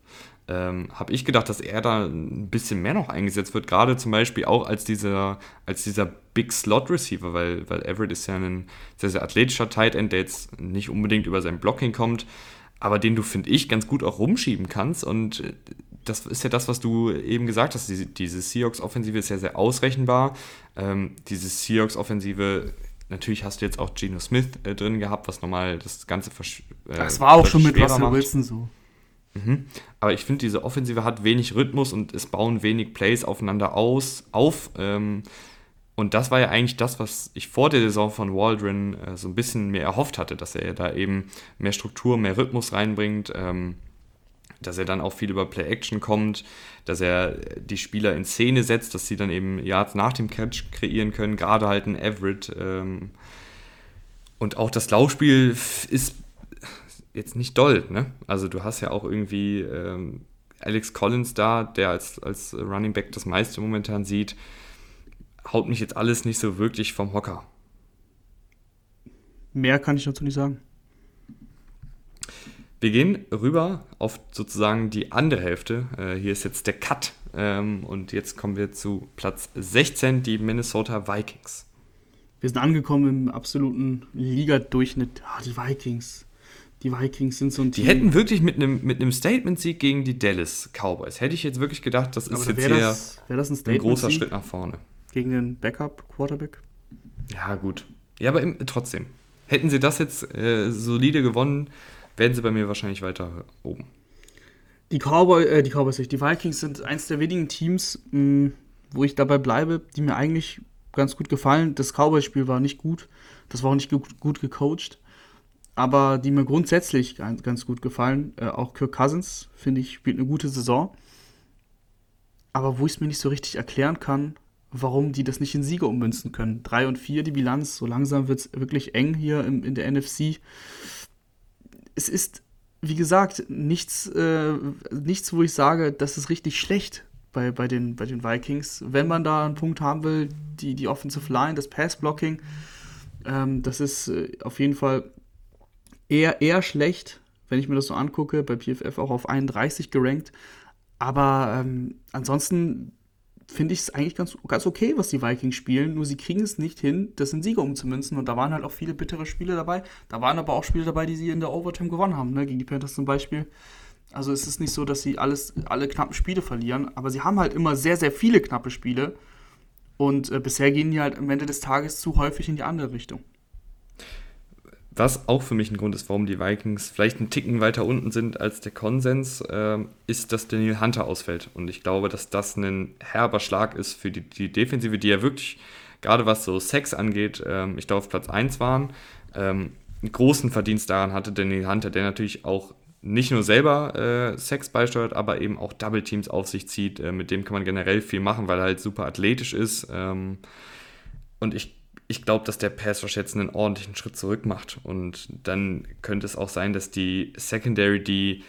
ähm, habe ich gedacht, dass er da ein bisschen mehr noch eingesetzt wird, gerade zum Beispiel auch als dieser, als dieser Big Slot Receiver, weil, weil Everett ist ja ein sehr, sehr athletischer Tight End, der jetzt nicht unbedingt über sein Blocking kommt, aber den du, finde ich, ganz gut auch rumschieben kannst und äh, das ist ja das, was du eben gesagt hast. Diese, diese Seahawks-Offensive ist ja sehr ausrechenbar. Ähm, diese Seahawks-Offensive Natürlich hast du jetzt auch Geno Smith äh, drin gehabt, was nochmal das Ganze versch äh, Das war auch schon mit Russell Wilson so. Mhm. Aber ich finde, diese Offensive hat wenig Rhythmus und es bauen wenig Plays aufeinander aus, auf. Ähm, und das war ja eigentlich das, was ich vor der Saison von Waldron äh, so ein bisschen mehr erhofft hatte, dass er da eben mehr Struktur, mehr Rhythmus reinbringt. Ähm, dass er dann auch viel über Play-Action kommt, dass er die Spieler in Szene setzt, dass sie dann eben Yards nach dem Catch kreieren können, gerade halt ein Everett. Ähm, und auch das Laufspiel ist jetzt nicht doll, ne? Also du hast ja auch irgendwie ähm, Alex Collins da, der als, als Running Back das meiste momentan sieht, haut mich jetzt alles nicht so wirklich vom Hocker. Mehr kann ich dazu nicht sagen. Wir gehen rüber auf sozusagen die andere Hälfte. Äh, hier ist jetzt der Cut. Ähm, und jetzt kommen wir zu Platz 16, die Minnesota Vikings. Wir sind angekommen im absoluten Liga-Durchschnitt. Ah, die Vikings. Die Vikings sind so ein Team. Die hätten wirklich mit einem mit Statement-Sieg gegen die Dallas Cowboys, hätte ich jetzt wirklich gedacht, das ist jetzt hier das, das ein, ein, großer Schritt nach vorne. Gegen den Backup-Quarterback? Ja, gut. Ja, aber im, trotzdem. Hätten sie das jetzt äh, solide gewonnen, werden sie bei mir wahrscheinlich weiter oben. Die, Cowboy, äh, die Cowboys, die Vikings sind eins der wenigen Teams, mh, wo ich dabei bleibe, die mir eigentlich ganz gut gefallen. Das Cowboys-Spiel war nicht gut. Das war auch nicht gut, gut gecoacht. Aber die mir grundsätzlich ganz, gut gefallen. Äh, auch Kirk Cousins, finde ich, spielt eine gute Saison. Aber wo ich es mir nicht so richtig erklären kann, warum die das nicht in Siege ummünzen können. 3 und 4 die Bilanz, so langsam wird es wirklich eng hier im, in der NFC. Es ist, wie gesagt, nichts, äh, nichts, wo ich sage, das ist richtig schlecht bei, bei, den, bei den Vikings. Wenn man da einen Punkt haben will, die, die Offensive Line, das Pass-Blocking, ähm, das ist äh, auf jeden Fall eher, eher schlecht, wenn ich mir das so angucke. Bei PFF auch auf 31 gerankt. Aber ähm, ansonsten finde ich es eigentlich ganz, ganz okay, was die Vikings spielen. Nur sie kriegen es nicht hin, das in Siege umzumünzen. Und da waren halt auch viele bittere Spiele dabei. Da waren aber auch Spiele dabei, die sie in der Overtime gewonnen haben, ne? gegen die Panthers zum Beispiel. Also es ist nicht so, dass sie alles, alle knappen Spiele verlieren, aber sie haben halt immer sehr, sehr viele knappe Spiele. Und äh, bisher gehen die halt am Ende des Tages zu häufig in die andere Richtung. Was auch für mich ein Grund ist, warum die Vikings vielleicht einen Ticken weiter unten sind als der Konsens, äh, ist, dass Daniel Hunter ausfällt. Und ich glaube, dass das ein herber Schlag ist für die, die Defensive, die ja wirklich, gerade was so Sex angeht, äh, ich glaube auf Platz 1 waren, ähm, einen großen Verdienst daran hatte Daniel Hunter, der natürlich auch nicht nur selber äh, Sex beisteuert, aber eben auch Double Teams auf sich zieht. Äh, mit dem kann man generell viel machen, weil er halt super athletisch ist. Ähm, und ich, ich glaube, dass der Pass Rush jetzt einen ordentlichen Schritt zurück macht. Und dann könnte es auch sein, dass die Secondary, die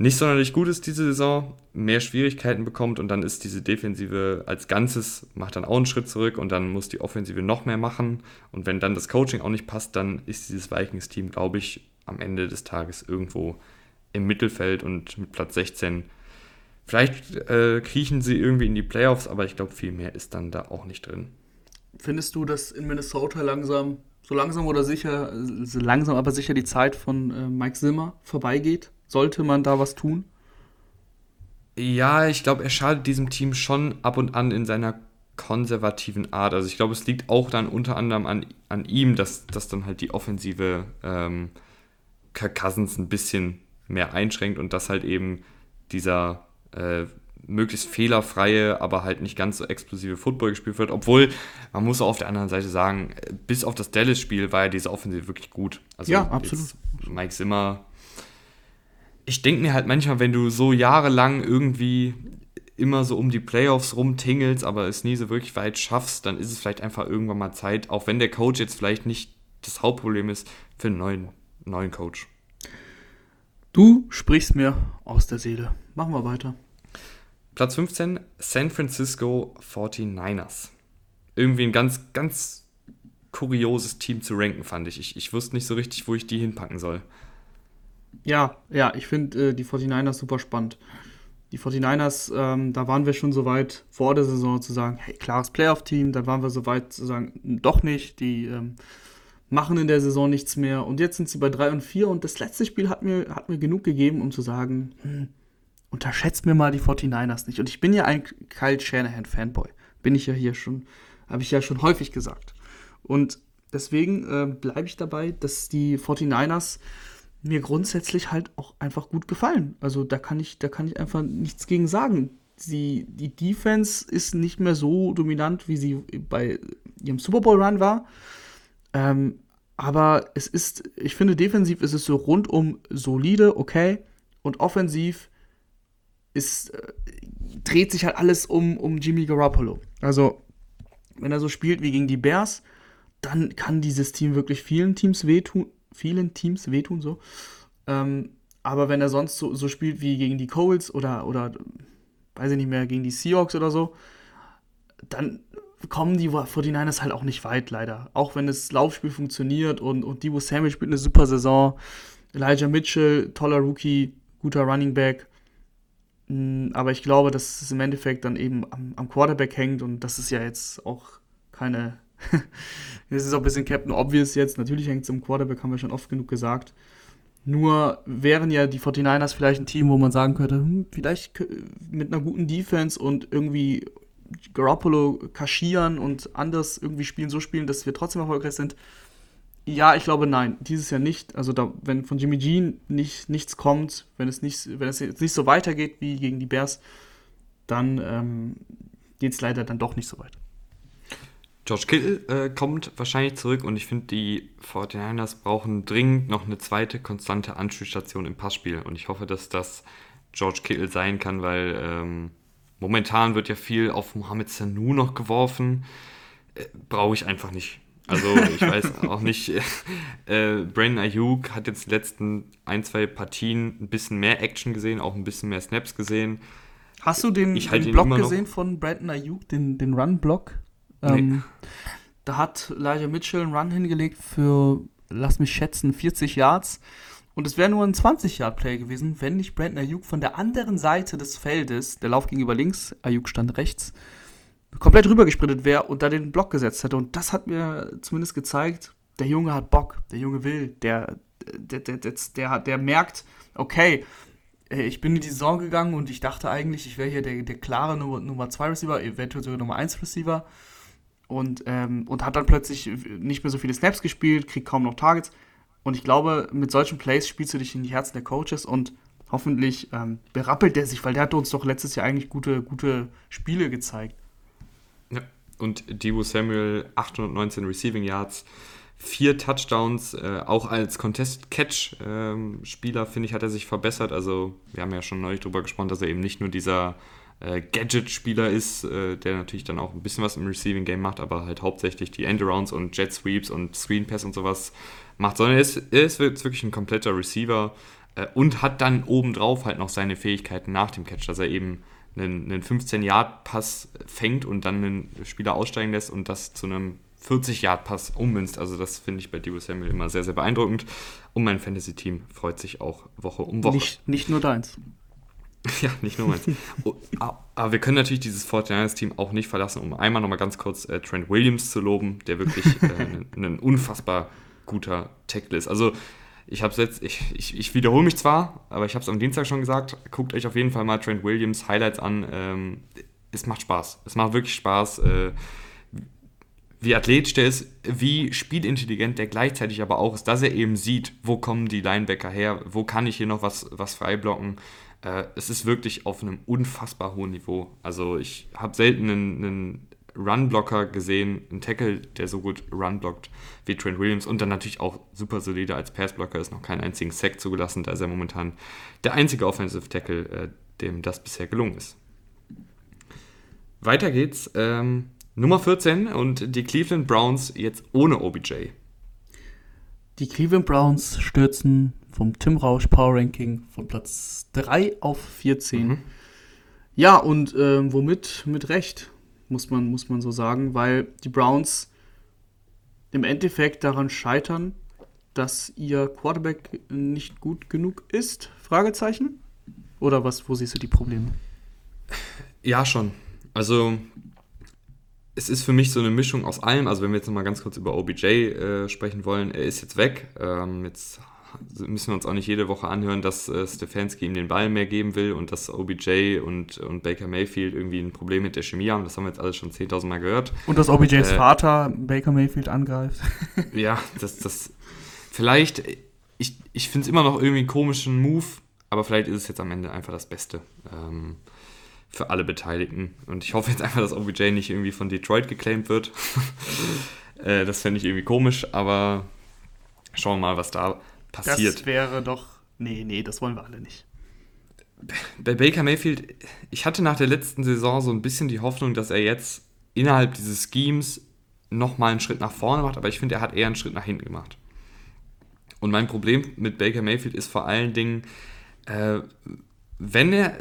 nicht sonderlich gut ist diese Saison, mehr Schwierigkeiten bekommt und dann ist diese Defensive als Ganzes, macht dann auch einen Schritt zurück und dann muss die Offensive noch mehr machen. Und wenn dann das Coaching auch nicht passt, dann ist dieses Vikings-Team, glaube ich, am Ende des Tages irgendwo im Mittelfeld und mit Platz 16. Vielleicht äh, kriechen sie irgendwie in die Playoffs, aber ich glaube, viel mehr ist dann da auch nicht drin. Findest du, dass in Minnesota langsam, so langsam oder sicher, so langsam aber sicher die Zeit von äh, Mike Zimmer vorbeigeht? Sollte man da was tun? Ja, ich glaube, er schadet diesem Team schon ab und an in seiner konservativen Art. Also ich glaube, es liegt auch dann unter anderem an, an ihm, dass, dass dann halt die Offensive ähm, Kirk Cousins ein bisschen mehr einschränkt und dass halt eben dieser äh, möglichst fehlerfreie, aber halt nicht ganz so explosive Football gespielt wird. Obwohl, man muss auch auf der anderen Seite sagen, bis auf das Dallas-Spiel war ja diese Offensive wirklich gut. Also ja, absolut. Mike Zimmer. Ich denke mir halt manchmal, wenn du so jahrelang irgendwie immer so um die Playoffs rumtingelst, aber es nie so wirklich weit schaffst, dann ist es vielleicht einfach irgendwann mal Zeit, auch wenn der Coach jetzt vielleicht nicht das Hauptproblem ist, für einen neuen neuen Coach. Du sprichst mir aus der Seele. Machen wir weiter. Platz 15, San Francisco 49ers. Irgendwie ein ganz, ganz kurioses Team zu ranken, fand ich. Ich, ich wusste nicht so richtig, wo ich die hinpacken soll. Ja, ja, ich finde äh, die 49ers super spannend. Die 49ers, ähm, da waren wir schon so weit vor der Saison zu sagen, hey, klares Playoff-Team, dann waren wir so weit zu sagen, doch nicht. Die ähm, machen in der Saison nichts mehr. Und jetzt sind sie bei 3 und 4 und das letzte Spiel hat mir, hat mir genug gegeben, um zu sagen, hm, unterschätzt mir mal die 49ers nicht. Und ich bin ja ein Kyle Shanahan-Fanboy. Bin ich ja hier schon, habe ich ja schon häufig gesagt. Und deswegen äh, bleibe ich dabei, dass die 49ers mir grundsätzlich halt auch einfach gut gefallen. Also da kann ich, da kann ich einfach nichts gegen sagen. Die, die Defense ist nicht mehr so dominant, wie sie bei ihrem Super Bowl Run war. Ähm, aber es ist, ich finde, defensiv ist es so rundum solide, okay. Und offensiv ist, äh, dreht sich halt alles um, um Jimmy Garoppolo. Also, wenn er so spielt wie gegen die Bears, dann kann dieses Team wirklich vielen Teams wehtun, vielen Teams wehtun, so. Ähm, aber wenn er sonst so, so spielt wie gegen die Coles oder, oder, weiß ich nicht mehr, gegen die Seahawks oder so, dann kommen die 49ers halt auch nicht weit, leider. Auch wenn das Laufspiel funktioniert und, und Debo Samuel spielt eine super Saison. Elijah Mitchell, toller Rookie, guter Running Back. Mm, aber ich glaube, dass es im Endeffekt dann eben am, am Quarterback hängt und das ist ja jetzt auch keine. das ist auch ein bisschen Captain Obvious jetzt. Natürlich hängt es am Quarterback, haben wir schon oft genug gesagt. Nur wären ja die 49ers vielleicht ein Team, wo man sagen könnte, hm, vielleicht mit einer guten Defense und irgendwie Garoppolo kaschieren und anders irgendwie spielen, so spielen, dass wir trotzdem erfolgreich sind. Ja, ich glaube nein. Dieses Jahr nicht. Also da, wenn von Jimmy G nicht, nichts kommt, wenn es nicht, wenn es jetzt nicht so weitergeht wie gegen die Bears, dann ähm, geht es leider dann doch nicht so weit. George Kittle äh, kommt wahrscheinlich zurück und ich finde, die 49ers brauchen dringend noch eine zweite konstante Anspielstation im Passspiel. Und ich hoffe, dass das George Kittle sein kann, weil ähm, momentan wird ja viel auf Mohamed Sanu noch geworfen. Äh, Brauche ich einfach nicht. Also ich weiß auch nicht, äh, Brandon Ayuk hat jetzt die letzten ein, zwei Partien ein bisschen mehr Action gesehen, auch ein bisschen mehr Snaps gesehen. Hast du den, halt den Block gesehen von Brandon Ayuk, den, den Run-Block? Ähm, da hat Elijah Mitchell einen Run hingelegt für, lass mich schätzen, 40 Yards. Und es wäre nur ein 20-Yard-Play gewesen, wenn nicht Brandon Ayuk von der anderen Seite des Feldes, der Lauf gegenüber links, Ayuk stand rechts, komplett rübergesprintet wäre und da den Block gesetzt hätte. Und das hat mir zumindest gezeigt, der Junge hat Bock, der Junge will, der, der, der, der, der, der merkt, okay, äh, ich bin in die Saison gegangen und ich dachte eigentlich, ich wäre hier der, der klare Nummer, Nummer 2 Receiver, eventuell sogar Nummer 1 Receiver. Und, ähm, und hat dann plötzlich nicht mehr so viele Snaps gespielt, kriegt kaum noch Targets. Und ich glaube, mit solchen Plays spielst du dich in die Herzen der Coaches und hoffentlich ähm, berappelt der sich, weil der hat uns doch letztes Jahr eigentlich gute, gute Spiele gezeigt. Und Debo Samuel 819 Receiving Yards, vier Touchdowns, äh, auch als Contest-Catch-Spieler, finde ich, hat er sich verbessert. Also, wir haben ja schon neulich drüber gesprochen, dass er eben nicht nur dieser äh, Gadget-Spieler ist, äh, der natürlich dann auch ein bisschen was im Receiving-Game macht, aber halt hauptsächlich die Endarounds und Jet Sweeps und Screen Pass und sowas macht, sondern er ist, er ist wirklich ein kompletter Receiver äh, und hat dann obendrauf halt noch seine Fähigkeiten nach dem Catch, dass er eben einen, einen 15-Yard-Pass fängt und dann einen Spieler aussteigen lässt und das zu einem 40-Yard-Pass ummünzt. Also das finde ich bei Debo Samuel immer sehr, sehr beeindruckend. Und mein Fantasy-Team freut sich auch Woche um Woche. Nicht, nicht nur deins. Ja, nicht nur meins. Oh, a- aber wir können natürlich dieses 49ers-Team auch nicht verlassen, um einmal nochmal ganz kurz äh, Trent Williams zu loben, der wirklich äh, ein, ein unfassbar guter Tackle ist. Also ich habe jetzt, ich, ich, ich wiederhole mich zwar, aber ich habe es am Dienstag schon gesagt, guckt euch auf jeden Fall mal Trent Williams Highlights an. Ähm, es macht Spaß. Es macht wirklich Spaß. Äh, wie athletisch der ist, wie spielintelligent der gleichzeitig aber auch ist, dass er eben sieht, wo kommen die Linebacker her, wo kann ich hier noch was, was freiblocken. Äh, es ist wirklich auf einem unfassbar hohen Niveau. Also ich habe selten einen, einen Run-Blocker gesehen, einen Tackle, der so gut Run blockt wie Trent Williams und dann natürlich auch super solide als Pass-Blocker, ist noch keinen einzigen Sack zugelassen, da ist er momentan der einzige Offensive Tackle, äh, dem das bisher gelungen ist. Weiter geht's. Ähm, Nummer 14 und die Cleveland Browns jetzt ohne OBJ. Die Cleveland Browns stürzen vom Tim Rausch Power Ranking von Platz 3 auf 14. Mhm. Ja, und ähm, womit? Mit Recht, muss man, muss man so sagen, weil die Browns im Endeffekt daran scheitern, dass ihr Quarterback nicht gut genug ist? Fragezeichen? Oder was, wo siehst du die Probleme? Ja, schon. Also, es ist für mich so eine Mischung aus allem. Also, wenn wir jetzt nochmal ganz kurz über OBJ äh, sprechen wollen, er ist jetzt weg. Ähm, jetzt müssen wir uns auch nicht jede Woche anhören, dass äh, Stefanski ihm den Ball mehr geben will und dass OBJ und, und Baker Mayfield irgendwie ein Problem mit der Chemie haben. Das haben wir jetzt alles schon 10.000 Mal gehört. Und dass OBJs Äh, Vater Baker Mayfield angreift. Ja, das, das, vielleicht, ich, ich finde es immer noch irgendwie einen komischen Move, aber vielleicht ist es jetzt am Ende einfach das Beste ähm, für alle Beteiligten. Und ich hoffe jetzt einfach, dass OBJ nicht irgendwie von Detroit geclaimed wird. äh, das fände ich irgendwie komisch, aber schauen wir mal, was da passiert. Das wäre doch. Nee, nee, das wollen wir alle nicht. Bei Baker Mayfield, ich hatte nach der letzten Saison so ein bisschen die Hoffnung, dass er jetzt innerhalb dieses Schemes nochmal einen Schritt nach vorne macht, aber ich finde, er hat eher einen Schritt nach hinten gemacht. Und mein Problem mit Baker Mayfield ist vor allen Dingen, äh, wenn er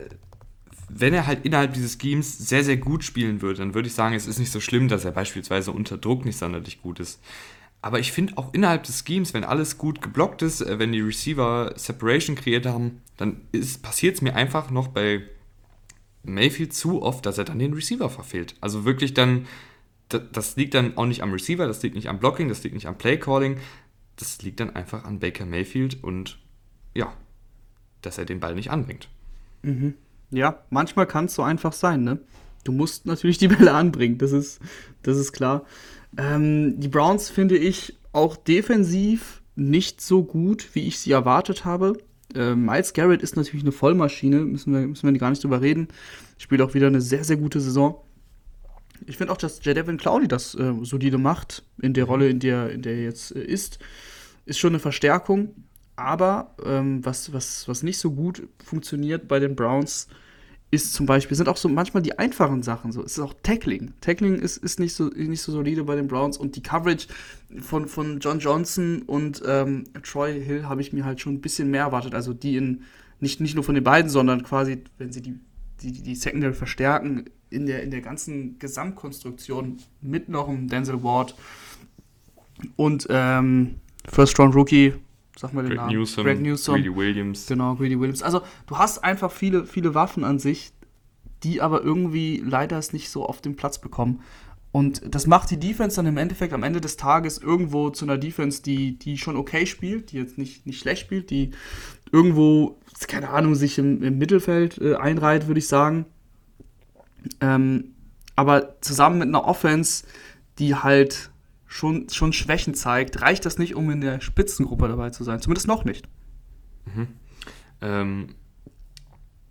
wenn er halt innerhalb dieses Schemes sehr, sehr gut spielen würde, dann würde ich sagen, es ist nicht so schlimm, dass er beispielsweise unter Druck nicht sonderlich gut ist. Aber ich finde auch innerhalb des Schemes, wenn alles gut geblockt ist, äh, wenn die Receiver Separation kreiert haben, dann passiert es mir einfach noch bei Mayfield zu oft, dass er dann den Receiver verfehlt. Also wirklich dann, da- das liegt dann auch nicht am Receiver, das liegt nicht am Blocking, das liegt nicht am Play Calling, das liegt dann einfach an Baker Mayfield und ja, dass er den Ball nicht anbringt. Ja, manchmal kann es so einfach sein, ne? Du musst natürlich die Bälle anbringen, das ist, das ist klar. Ähm, die Browns, finde ich, auch defensiv nicht so gut, wie ich sie erwartet habe. Äh, Miles Garrett ist natürlich eine Vollmaschine, müssen wir, müssen wir gar nicht drüber reden. Spielt auch wieder eine sehr, sehr gute Saison. Ich finde auch, dass Jadevin Clowney das äh, solide macht, in der Rolle, in der, in der er jetzt äh, ist. Ist schon eine Verstärkung. Aber ähm, was, was, was nicht so gut funktioniert bei den Browns, ist zum Beispiel, sind auch so manchmal die einfachen Sachen so. Es ist auch Tackling. Tackling ist, ist nicht, so, nicht so solide bei den Browns und die Coverage von, von John Johnson und ähm, Troy Hill habe ich mir halt schon ein bisschen mehr erwartet. Also die in, nicht, nicht nur von den beiden, sondern quasi, wenn sie die, die, die Secondary verstärken, in der, in der ganzen Gesamtkonstruktion mit noch einem Denzel Ward und ähm, First Round Rookie sag mal den Greg Namen. Newsom, Greg Newsom. Greedy Williams. Genau, Greedy Williams. Also du hast einfach viele, viele Waffen an sich, die aber irgendwie leider es nicht so auf den Platz bekommen. Und das macht die Defense dann im Endeffekt am Ende des Tages irgendwo zu einer Defense, die, die schon okay spielt, die jetzt nicht, nicht schlecht spielt, die irgendwo, keine Ahnung, sich im, im Mittelfeld äh, einreiht, würde ich sagen. Ähm, aber zusammen mit einer Offense, die halt schon, schon Schwächen zeigt, reicht das nicht, um in der Spitzengruppe dabei zu sein. Zumindest noch nicht. Mhm. Ähm,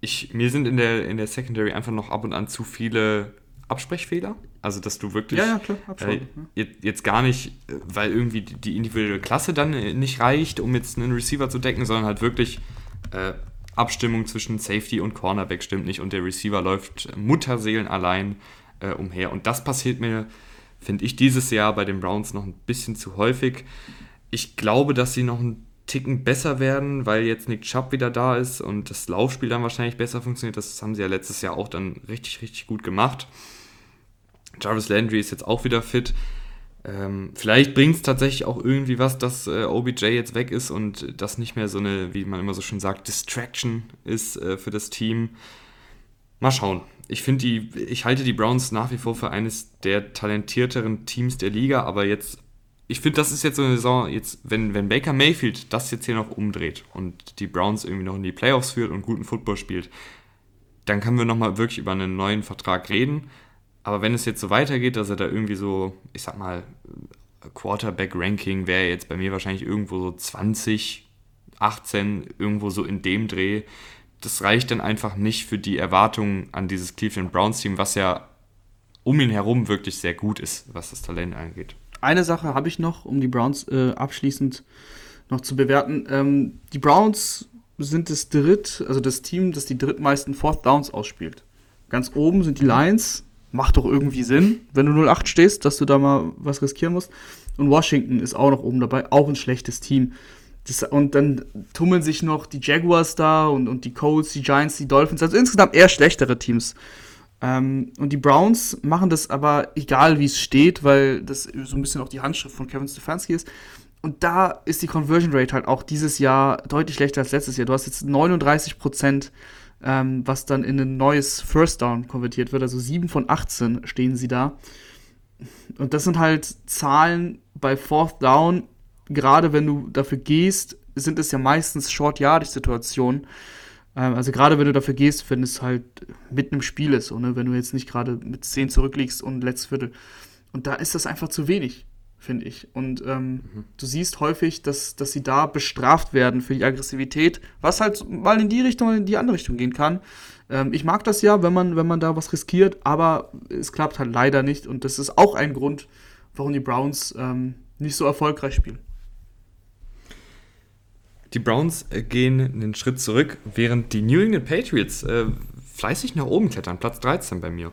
ich, mir sind in der, in der Secondary einfach noch ab und an zu viele Absprechfehler. Also, dass du wirklich ja, ja, klar, äh, jetzt, jetzt gar nicht, weil irgendwie die individuelle Klasse dann nicht reicht, um jetzt einen Receiver zu decken, sondern halt wirklich äh, Abstimmung zwischen Safety und Cornerback stimmt nicht und der Receiver läuft Mutterseelen allein äh, umher. Und das passiert mir finde ich dieses Jahr bei den Browns noch ein bisschen zu häufig. Ich glaube, dass sie noch einen Ticken besser werden, weil jetzt Nick Chubb wieder da ist und das Laufspiel dann wahrscheinlich besser funktioniert. Das haben sie ja letztes Jahr auch dann richtig, richtig gut gemacht. Jarvis Landry ist jetzt auch wieder fit. Ähm, vielleicht bringt es tatsächlich auch irgendwie was, dass äh, OBJ jetzt weg ist und das nicht mehr so eine, wie man immer so schön sagt, Distraction ist äh, für das Team. Mal schauen ich finde die, ich halte die Browns nach wie vor für eines der talentierteren Teams der Liga, aber jetzt, ich finde, das ist jetzt so eine Saison, jetzt, wenn, wenn Baker Mayfield das jetzt hier noch umdreht und die Browns irgendwie noch in die Playoffs führt und guten Football spielt, dann können wir nochmal wirklich über einen neuen Vertrag reden. Aber wenn es jetzt so weitergeht, dass er da irgendwie so, ich sag mal, Quarterback-Ranking wäre jetzt bei mir wahrscheinlich irgendwo so 20, 18, irgendwo so in dem Dreh, das reicht dann einfach nicht für die Erwartungen an dieses Cleveland Browns Team, was ja um ihn herum wirklich sehr gut ist, was das Talent angeht. Eine Sache habe ich noch, um die Browns äh, abschließend noch zu bewerten. Ähm, die Browns sind das dritt, also das Team, das die drittmeisten Fourth Downs ausspielt. Ganz oben sind die Lions. Macht doch irgendwie Sinn, wenn du 08 stehst, dass du da mal was riskieren musst. Und Washington ist auch noch oben dabei, auch ein schlechtes Team. Das, und dann tummeln sich noch die Jaguars da und, und die Colts, die Giants, die Dolphins. Also insgesamt eher schlechtere Teams. Ähm, und die Browns machen das aber egal, wie es steht, weil das so ein bisschen auch die Handschrift von Kevin Stefanski ist. Und da ist die Conversion Rate halt auch dieses Jahr deutlich schlechter als letztes Jahr. Du hast jetzt 39 Prozent, ähm, was dann in ein neues First Down konvertiert wird. Also 7 von 18 stehen sie da. Und das sind halt Zahlen bei Fourth Down gerade wenn du dafür gehst, sind es ja meistens Short-Yardage-Situationen. Ähm, also gerade wenn du dafür gehst, wenn es halt mitten im Spiel ist, so, ne? wenn du jetzt nicht gerade mit 10 zurückliegst und letztes Viertel. Und da ist das einfach zu wenig, finde ich. Und ähm, mhm. du siehst häufig, dass, dass sie da bestraft werden für die Aggressivität, was halt mal in die Richtung oder in die andere Richtung gehen kann. Ähm, ich mag das ja, wenn man, wenn man da was riskiert, aber es klappt halt leider nicht. Und das ist auch ein Grund, warum die Browns ähm, nicht so erfolgreich spielen. Die Browns äh, gehen einen Schritt zurück, während die New England Patriots äh, fleißig nach oben klettern. Platz 13 bei mir.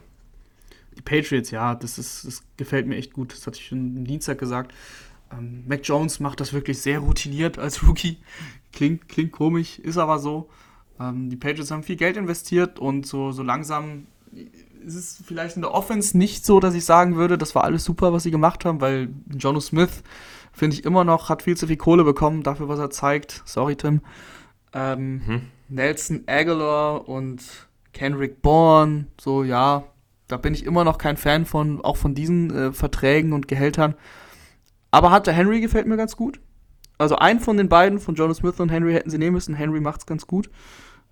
Die Patriots, ja, das, ist, das gefällt mir echt gut. Das hatte ich schon am Dienstag gesagt. Ähm, Mac Jones macht das wirklich sehr routiniert als Rookie. Klingt, klingt komisch, ist aber so. Ähm, die Patriots haben viel Geld investiert und so, so langsam ist es vielleicht in der Offense nicht so, dass ich sagen würde, das war alles super, was sie gemacht haben, weil Jono Smith finde ich immer noch, hat viel zu viel Kohle bekommen dafür, was er zeigt. Sorry, Tim. Ähm, mhm. Nelson Aguilar und Kendrick Bourne, so ja, da bin ich immer noch kein Fan von, auch von diesen äh, Verträgen und Gehältern. Aber Hunter Henry gefällt mir ganz gut. Also einen von den beiden, von Jonas Smith und Henry, hätten sie nehmen müssen. Henry macht es ganz gut.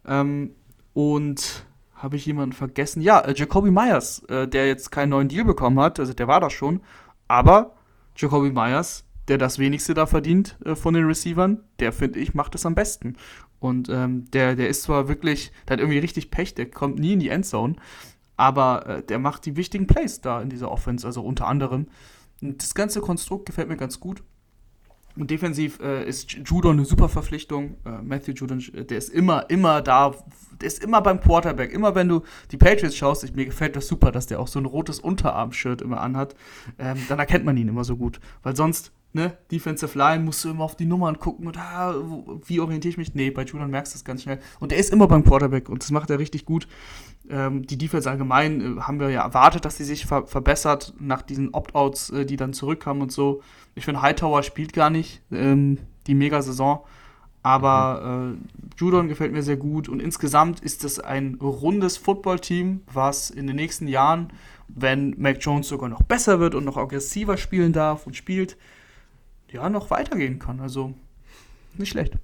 Ähm, und habe ich jemanden vergessen? Ja, äh, Jacoby Myers, äh, der jetzt keinen neuen Deal bekommen hat. Also der war das schon. Aber Jacoby Myers der das wenigste da verdient äh, von den Receivern, der finde ich macht es am besten. Und ähm, der, der ist zwar wirklich, der hat irgendwie richtig Pech, der kommt nie in die Endzone, aber äh, der macht die wichtigen Plays da in dieser Offense, also unter anderem. Das ganze Konstrukt gefällt mir ganz gut. Und defensiv äh, ist Judon eine super Verpflichtung. Äh, Matthew Judon, äh, der ist immer, immer da. Der ist immer beim Quarterback. Immer wenn du die Patriots schaust, ich, mir gefällt das super, dass der auch so ein rotes Unterarm-Shirt immer anhat. Ähm, dann erkennt man ihn immer so gut. Weil sonst, ne, Defensive Line, musst du immer auf die Nummern gucken und ah, wie orientiere ich mich? Nee, bei Judon merkst du das ganz schnell. Und er ist immer beim Quarterback und das macht er richtig gut. Ähm, die Defense allgemein äh, haben wir ja erwartet, dass sie sich ver verbessert nach diesen Opt-outs, äh, die dann zurückkamen und so. Ich finde, Hightower spielt gar nicht ähm, die Mega-Saison, aber äh, Judon gefällt mir sehr gut und insgesamt ist es ein rundes Football-Team, was in den nächsten Jahren, wenn Mac Jones sogar noch besser wird und noch aggressiver spielen darf und spielt, ja, noch weitergehen kann. Also nicht schlecht.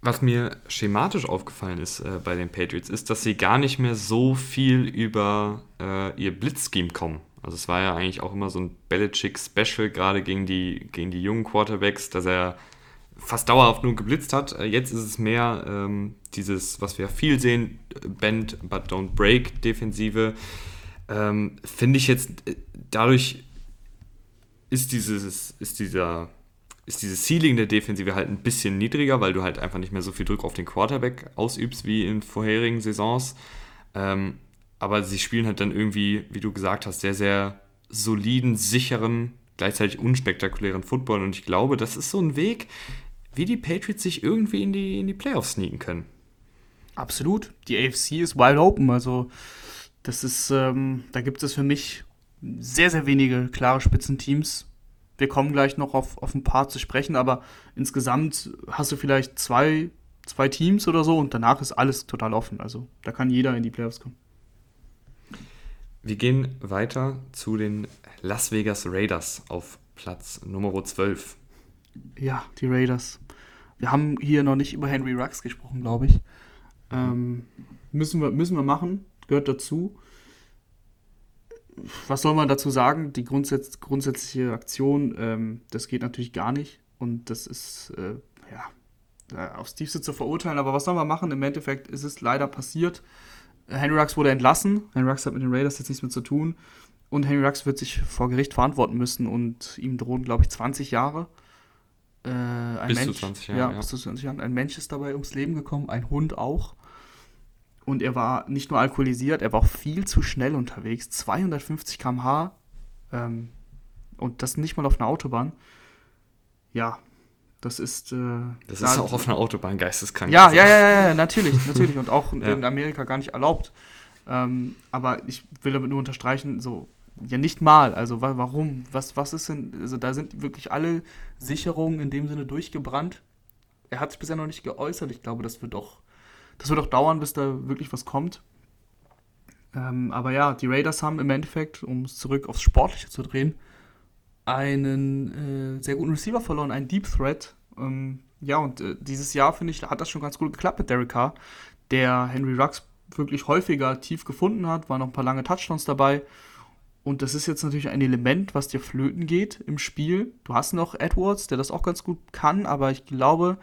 Was mir schematisch aufgefallen ist äh, bei den Patriots, ist, dass sie gar nicht mehr so viel über äh, ihr Blitzscheme kommen. Also es war ja eigentlich auch immer so ein Belichick-Special, gerade gegen die, gegen die jungen Quarterbacks, dass er fast dauerhaft nur geblitzt hat. Äh, jetzt ist es mehr ähm, dieses, was wir viel sehen, Bend but don't break Defensive. Ähm, Finde ich jetzt, äh, dadurch ist, dieses, ist dieser ist dieses Ceiling der Defensive halt ein bisschen niedriger, weil du halt einfach nicht mehr so viel Druck auf den Quarterback ausübst wie in vorherigen Saisons. Ähm, aber sie spielen halt dann irgendwie, wie du gesagt hast, sehr, sehr soliden, sicheren, gleichzeitig unspektakulären Football. Und ich glaube, das ist so ein Weg, wie die Patriots sich irgendwie in die, in die Playoffs sneaken können. Absolut. Die AFC ist wide open. Also, das ist, ähm, da gibt es für mich sehr, sehr wenige klare Spitzenteams. Wir kommen gleich noch auf, auf ein paar zu sprechen, aber insgesamt hast du vielleicht zwei, zwei Teams oder so und danach ist alles total offen. Also da kann jeder in die Playoffs kommen. Wir gehen weiter zu den Las Vegas Raiders auf Platz Nummer 12. Ja, die Raiders. Wir haben hier noch nicht über Henry Rux gesprochen, glaube ich. Ähm, müssen, wir, müssen wir machen, gehört dazu was soll man dazu sagen? Die grundsätz grundsätzliche Aktion, ähm, das geht natürlich gar nicht. Und das ist, äh, ja, aufs Tiefste zu verurteilen. Aber was soll man machen? Im Endeffekt ist es leider passiert. Henry Rux wurde entlassen. Henry Rux hat mit den Raiders jetzt nichts mehr zu tun. Und Henry Rux wird sich vor Gericht verantworten müssen. Und ihm drohen, glaube ich, 20 Jahre. Äh, bis Mensch, zu 20 Jahre. Ja, ja, bis zu 20 Jahren. Ein Mensch ist dabei ums Leben gekommen, ein Hund auch. Und er war nicht nur alkoholisiert, er war auch viel zu schnell unterwegs. 250 km/h. Ähm, und das nicht mal auf einer Autobahn. Ja, das ist. Äh, das ist auch auf einer Autobahn geisteskrank. Ja, ja, ja, ja, natürlich, natürlich. Und auch ja. in Amerika gar nicht erlaubt. Ähm, aber ich will damit nur unterstreichen, so, ja, nicht mal. Also, wa warum? Was, was ist denn. Also, da sind wirklich alle Sicherungen in dem Sinne durchgebrannt. Er hat sich bisher noch nicht geäußert. Ich glaube, das wird doch das wird auch dauern, bis da wirklich was kommt. Ähm, aber ja, die Raiders haben im Endeffekt, um es zurück aufs Sportliche zu drehen, einen äh, sehr guten Receiver verloren, einen Deep Threat. Ähm, ja, und äh, dieses Jahr, finde ich, hat das schon ganz gut geklappt mit Derek Carr, der Henry Rux wirklich häufiger tief gefunden hat, waren noch ein paar lange Touchdowns dabei. Und das ist jetzt natürlich ein Element, was dir flöten geht im Spiel. Du hast noch Edwards, der das auch ganz gut kann, aber ich glaube,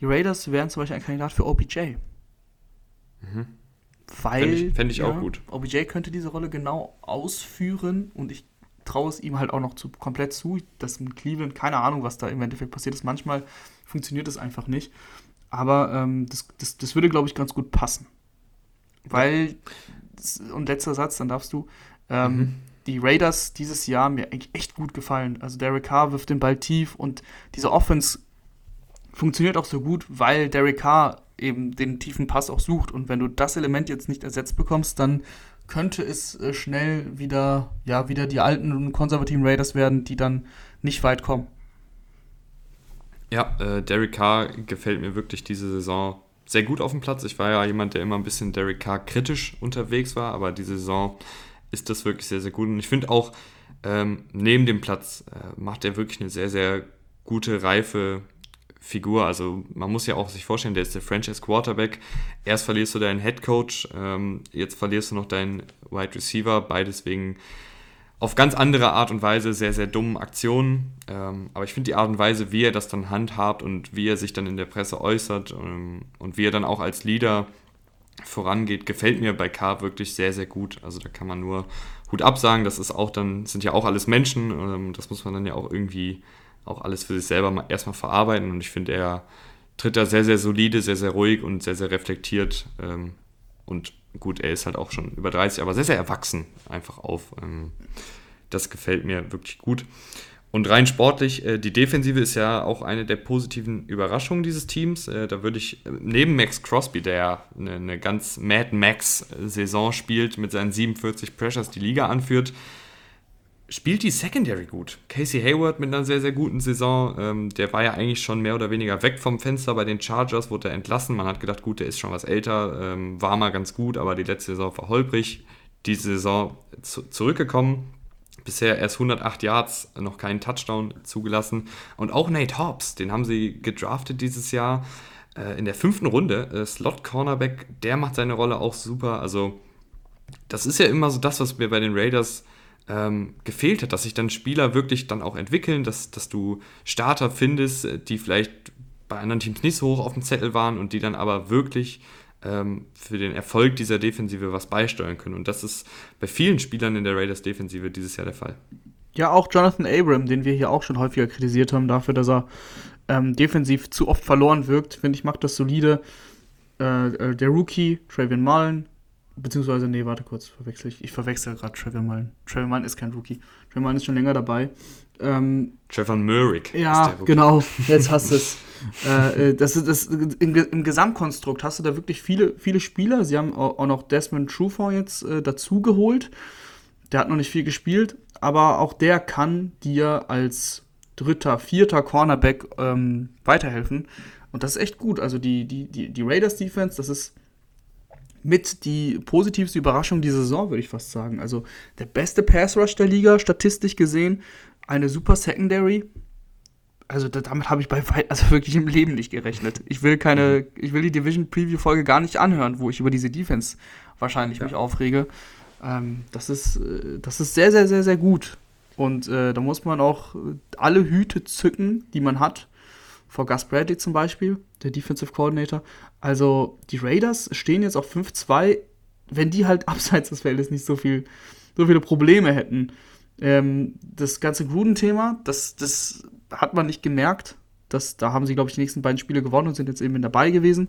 die Raiders wären zum Beispiel ein Kandidat für OBJ. Mhm. Weil. Fände ich, fänd ich ja, auch gut. OBJ könnte diese Rolle genau ausführen und ich traue es ihm halt auch noch zu, komplett zu, dass mit Cleveland, keine Ahnung, was da im Endeffekt passiert ist. Manchmal funktioniert es einfach nicht. Aber ähm, das, das, das würde, glaube ich, ganz gut passen. Weil, und letzter Satz, dann darfst du, ähm, mhm. die Raiders dieses Jahr mir eigentlich echt gut gefallen. Also Derek Carr wirft den Ball tief und diese Offense funktioniert auch so gut, weil Derek Carr eben den tiefen Pass auch sucht. Und wenn du das Element jetzt nicht ersetzt bekommst, dann könnte es äh, schnell wieder, ja, wieder die alten und konservativen Raiders werden, die dann nicht weit kommen. Ja, äh, Derek Carr gefällt mir wirklich diese Saison sehr gut auf dem Platz. Ich war ja jemand, der immer ein bisschen Derek Carr kritisch unterwegs war, aber diese Saison ist das wirklich sehr, sehr gut. Und ich finde auch, ähm, neben dem Platz äh, macht er wirklich eine sehr, sehr gute, reife Figur. Also man muss ja auch sich vorstellen, der ist der Franchise Quarterback. Erst verlierst du deinen Head Coach, ähm, jetzt verlierst du noch deinen Wide Receiver, beides wegen auf ganz andere Art und Weise sehr, sehr dummen Aktionen. Ähm, aber ich finde die Art und Weise, wie er das dann handhabt und wie er sich dann in der Presse äußert ähm, und wie er dann auch als Leader vorangeht, gefällt mir bei K wirklich sehr, sehr gut. Also da kann man nur Hut absagen. Das ist auch dann, sind ja auch alles Menschen. Ähm, das muss man dann ja auch irgendwie auch alles für sich selber mal, erstmal verarbeiten. Und ich finde, er tritt da sehr, sehr solide, sehr, sehr ruhig und sehr, sehr reflektiert. Ähm, und gut, er ist halt auch schon über 30, aber sehr, sehr erwachsen einfach auf. Ähm, das gefällt mir wirklich gut. Und rein sportlich, äh, die Defensive ist ja auch eine der positiven Überraschungen dieses Teams. Äh, da würde ich äh, neben Max Crosby, der ja eine, ganz Mad Max-Saison spielt, mit seinen 47 Pressures die Liga anführt, spielt die Secondary gut. Casey Hayward mit einer sehr, sehr guten Saison. Ähm, der war ja eigentlich schon mehr oder weniger weg vom Fenster bei den Chargers, wurde er entlassen. Man hat gedacht, gut, der ist schon was älter, ähm, war mal ganz gut, aber die letzte Saison war holprig. Diese Saison zu zurückgekommen Bisher erst 108 Yards, noch keinen Touchdown zugelassen. Und auch Nate Hobbs, den haben sie gedraftet dieses Jahr äh, in der fünften Runde. Äh, Slot Cornerback, der macht seine Rolle auch super. Also, das ist ja immer so das, was mir bei den Raiders ähm, gefehlt hat, dass sich dann Spieler wirklich dann auch entwickeln, dass, dass du Starter findest, die vielleicht bei anderen Teams nicht so hoch auf dem Zettel waren und die dann aber wirklich ähm, für den Erfolg dieser Defensive was beisteuern können. Und das ist bei vielen Spielern in der Raiders Defensive dieses Jahr der Fall. Ja, auch Jonathan Abram, den wir hier auch schon häufiger kritisiert haben, dafür, dass er ähm, defensiv zu oft verloren wirkt, finde ich, macht das solide. Äh, äh, der Rookie, Travion Mullen, beziehungsweise, nee, warte kurz, verwechsel ich. Ich verwechsel gerade Travion Mullen. Travion Mullen ist kein Rookie. Travion Mullen ist schon länger dabei. Ähm, Trevor Murrick. Ja, genau, jetzt hast du es. äh, äh das, das, im, im, Gesamtkonstrukt hast du da wirklich viele, viele Spieler. Sie haben auch noch Desmond Trufant jetzt äh, dazugeholt. Der hat noch nicht viel gespielt, aber auch der kann dir als dritter, vierter Cornerback ähm, weiterhelfen. Und das ist echt gut. Also die, die, die, die Raiders Defense, das ist mit die positivste Überraschung dieser Saison, würde ich fast sagen. Also der beste Pass Rush der Liga, statistisch gesehen eine super Secondary. Also damit habe ich bei also wirklich im Leben nicht gerechnet. Ich will keine, ich will die Division Preview Folge gar nicht anhören, wo ich über diese Defense wahrscheinlich ja. mich aufrege. Ähm, das ist, äh, das ist sehr, sehr, sehr, sehr gut. Und äh, da muss man auch alle Hüte zücken, die man hat. Vor Gus Bradley zum Beispiel, der Defensive Coordinator. Also die Raiders stehen jetzt auf 5-2. Wenn die halt abseits des Feldes nicht so viel, so viele Probleme hätten, ähm, das ganze Gruden-Thema, das, das hat man nicht gemerkt. Das, da haben sie, glaube ich, die nächsten beiden Spiele gewonnen und sind jetzt eben dabei gewesen.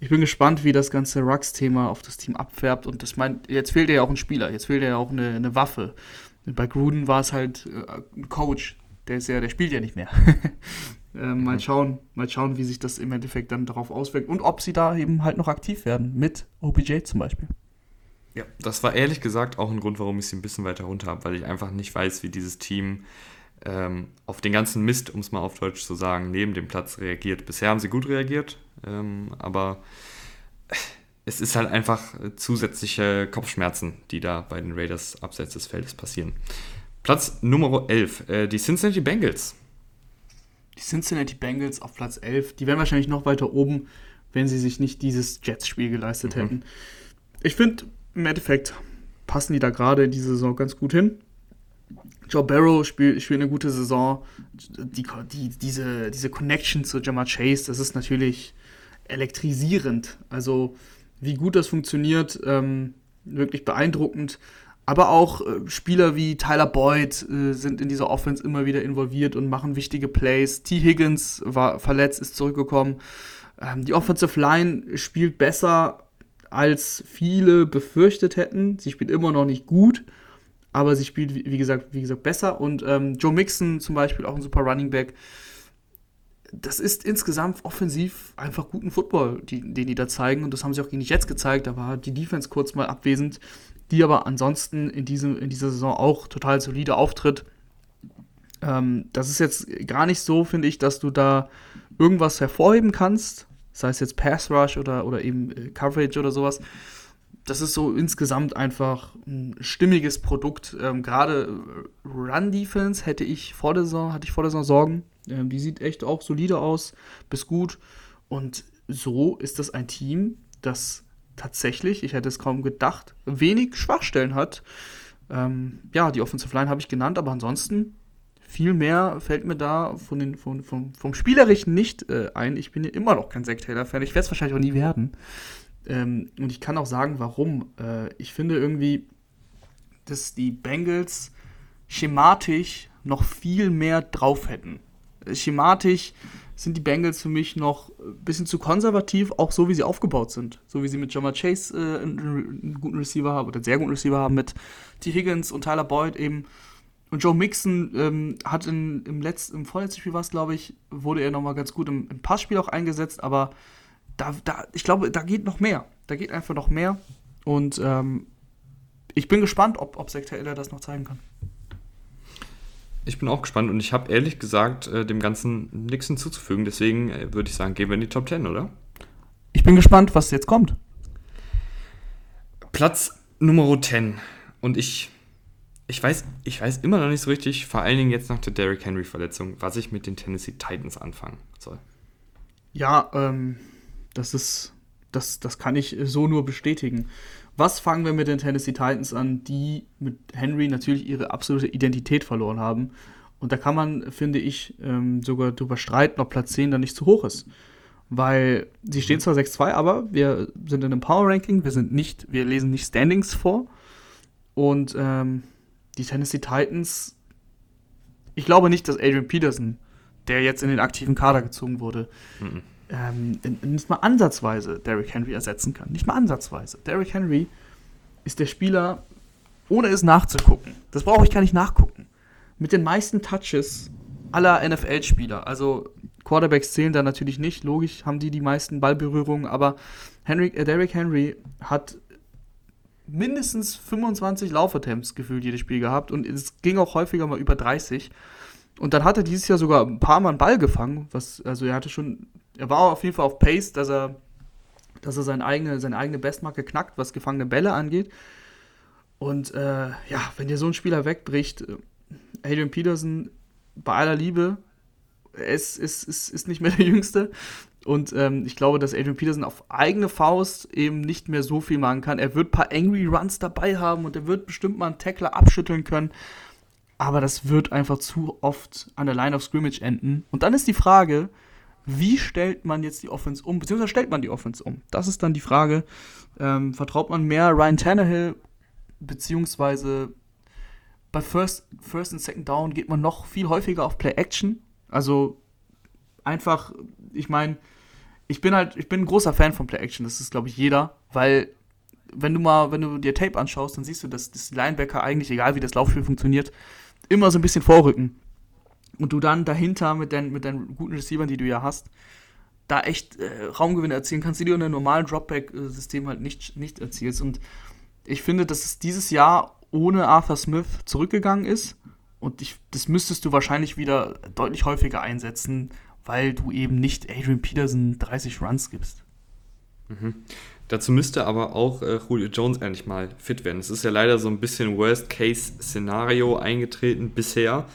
Ich bin gespannt, wie das ganze Rux-Thema auf das Team abfärbt. Und das meint, jetzt fehlt ja auch ein Spieler, jetzt fehlt ja auch eine, eine Waffe. Bei Gruden war es halt äh, ein Coach, der ist ja, der spielt ja nicht mehr. äh, mal mhm. schauen, mal schauen, wie sich das im Endeffekt dann darauf auswirkt und ob sie da eben halt noch aktiv werden, mit OBJ zum Beispiel. Ja, das war ehrlich gesagt auch ein Grund, warum ich sie ein bisschen weiter runter habe, weil ich einfach nicht weiß, wie dieses Team ähm, auf den ganzen Mist, um es mal auf Deutsch zu sagen, neben dem Platz reagiert. Bisher haben sie gut reagiert, ähm, aber es ist halt einfach zusätzliche Kopfschmerzen, die da bei den Raiders abseits des Feldes passieren. Platz Nummer 11, äh, die Cincinnati Bengals. Die Cincinnati Bengals auf Platz 11, die wären wahrscheinlich noch weiter oben, wenn sie sich nicht dieses Jets-Spiel geleistet mhm. hätten. Ich finde, im Endeffekt passen die da gerade in diese Saison ganz gut hin. Joe Barrow spielt, spielt eine gute Saison. Die, die, diese, diese Connection zu Jamar Chase, das ist natürlich elektrisierend. Also, wie gut das funktioniert, ähm, wirklich beeindruckend. Aber auch äh, Spieler wie Tyler Boyd äh, sind in dieser Offense immer wieder involviert und machen wichtige Plays. T. Higgins war verletzt, ist zurückgekommen. Ähm, die Offensive Line spielt besser als viele befürchtet hätten. Sie spielt immer noch nicht gut, aber sie spielt, wie gesagt, wie gesagt besser. Und ähm, Joe Mixon zum Beispiel, auch ein super Running Back. Das ist insgesamt offensiv einfach guten Football, die, den die da zeigen. Und das haben sie auch gegen die Jets gezeigt. Da war die Defense kurz mal abwesend, die aber ansonsten in, diesem, in dieser Saison auch total solide auftritt. Ähm, das ist jetzt gar nicht so, finde ich, dass du da irgendwas hervorheben kannst sei es jetzt Pass Rush oder, oder eben äh, Coverage oder sowas. Das ist so insgesamt einfach ein stimmiges Produkt. Ähm, Gerade äh, Run Defense hätte ich vor der Saison, hatte ich vor der Saison Sorgen. Ähm, die sieht echt auch solide aus, bis gut. Und so ist das ein Team, das tatsächlich, ich hätte es kaum gedacht, wenig Schwachstellen hat. Ähm, ja, die Offensive Line habe ich genannt, aber ansonsten viel mehr fällt mir da von den, von, vom, vom Spielerischen nicht äh, ein. Ich bin ja immer noch kein Zack Taylor-Fan. Ich werde es wahrscheinlich auch nie werden. Ähm, und ich kann auch sagen, warum. Äh, ich finde irgendwie, dass die Bengals schematisch noch viel mehr drauf hätten. Schematisch sind die Bengals für mich noch ein bisschen zu konservativ, auch so wie sie aufgebaut sind. So wie sie mit Jamar Chase äh, einen, guten Receiver haben oder einen sehr guten Receiver haben, mit T. Higgins und Tyler Boyd eben. Und Joe Mixon ähm, hat in, im, letzten, im vorletzten Spiel was, glaube ich, wurde er nochmal ganz gut im, im, Passspiel auch eingesetzt, aber da, da, ich glaube, da geht noch mehr. Da geht einfach noch mehr. Und ähm, ich bin gespannt, ob, ob Zach Taylor das noch zeigen kann. Ich bin auch gespannt und ich habe ehrlich gesagt äh, dem Ganzen nichts hinzuzufügen. Deswegen äh, würde ich sagen, gehen wir in die Top 10, oder? Ich bin gespannt, was jetzt kommt. Platz Nummer 10. Und ich, ich, weiß, ich weiß immer noch nicht so richtig, vor allen Dingen jetzt nach der Derrick Henry-Verletzung, was ich mit den Tennessee Titans anfangen soll. Ja, ähm, das ist, das, das kann ich so nur bestätigen. Was fangen wir mit den Tennessee Titans an, die mit Henry natürlich ihre absolute Identität verloren haben? Und da kann man, finde ich, ähm, sogar darüber streiten, ob Platz 10 dann nicht zu hoch ist. Weil sie stehen zwar 6-2, aber wir sind in einem Power Ranking, wir sind nicht, wir lesen nicht Standings vor. Und ähm, die Tennessee Titans, ich glaube nicht, dass Adrian Peterson, der jetzt in den aktiven Kader gezogen wurde, mhm ähm, nicht mal ansatzweise Derrick Henry ersetzen kann. Nicht mal ansatzweise. Derrick Henry ist der Spieler, ohne es nachzugucken. Das brauche ich gar nicht nachgucken. Mit den meisten Touches aller NFL-Spieler. Also Quarterbacks zählen da natürlich nicht. Logisch haben die die meisten Ballberührungen, aber Henry, äh, Derrick Henry hat mindestens 25 Laufattempts gefühlt jedes Spiel gehabt und es ging auch häufiger mal über 30. Und dann hat er dieses Jahr sogar ein paar Mal einen Ball gefangen, was, also er hatte schon er war auf jeden Fall auf Pace, dass er, dass er seine eigene, seine eigene Bestmarke knackt, was gefangene Bälle angeht. Und äh, ja, wenn dir so ein Spieler wegbricht, äh, Adrian Peterson, bei aller Liebe, ist, ist, ist, ist nicht mehr der Jüngste. Und ähm, ich glaube, dass Adrian Peterson auf eigene Faust eben nicht mehr so viel machen kann. Er wird ein paar Angry Runs dabei haben und er wird bestimmt mal einen Tackler abschütteln können. Aber das wird einfach zu oft an der Line of Scrimmage enden. Und dann ist die Frage, wie stellt man jetzt die Offense um, beziehungsweise stellt man die Offense um? Das ist dann die Frage. Ähm, vertraut man mehr Ryan Tannehill, beziehungsweise bei First, First und Second Down geht man noch viel häufiger auf Play Action. Also einfach, ich meine, ich bin halt, ich bin ein großer Fan von Play Action, das ist, glaube ich, jeder, weil wenn du mal, wenn du dir Tape anschaust, dann siehst du, dass, die Linebacker eigentlich, egal wie das Laufspiel funktioniert, immer so ein bisschen vorrücken und du dann dahinter mit, dein, mit deinen guten Receivern, die du ja hast, da echt äh, Raumgewinne erzielen kannst, die du in einem normalen Dropback-System halt nicht, nicht erzielst. Und ich finde, dass es dieses Jahr ohne Arthur Smith zurückgegangen ist. Und ich, das müsstest du wahrscheinlich wieder deutlich häufiger einsetzen, weil du eben nicht Adrian Peterson 30 Runs gibst. Mhm. Dazu müsste aber auch äh, Julio Jones endlich mal fit werden. Es ist ja leider so ein bisschen Worst-Case-Szenario eingetreten bisher.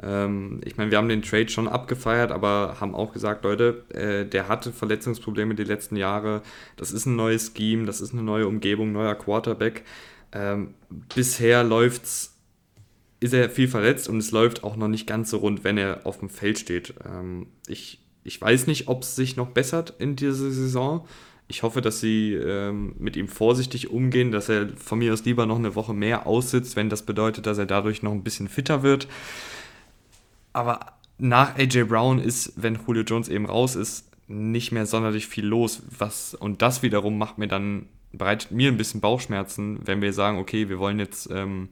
Ähm, ich meine, wir haben den Trade schon abgefeiert, aber haben auch gesagt, Leute, äh, der hatte Verletzungsprobleme die letzten Jahre. Das ist ein neues Scheme, das ist eine neue Umgebung, neuer Quarterback. Ähm, bisher läuft's, ist er viel verletzt und es läuft auch noch nicht ganz so rund, wenn er auf dem Feld steht. Ähm, ich, ich weiß nicht, ob es sich noch bessert in dieser Saison. Ich hoffe, dass sie ähm, mit ihm vorsichtig umgehen, dass er von mir aus lieber noch eine Woche mehr aussitzt, wenn das bedeutet, dass er dadurch noch ein bisschen fitter wird. Aber nach AJ Brown ist, wenn Julio Jones eben raus ist, nicht mehr sonderlich viel los. Was, und das wiederum macht mir dann, bereitet mir ein bisschen Bauchschmerzen, wenn wir sagen, okay, wir wollen jetzt, ähm,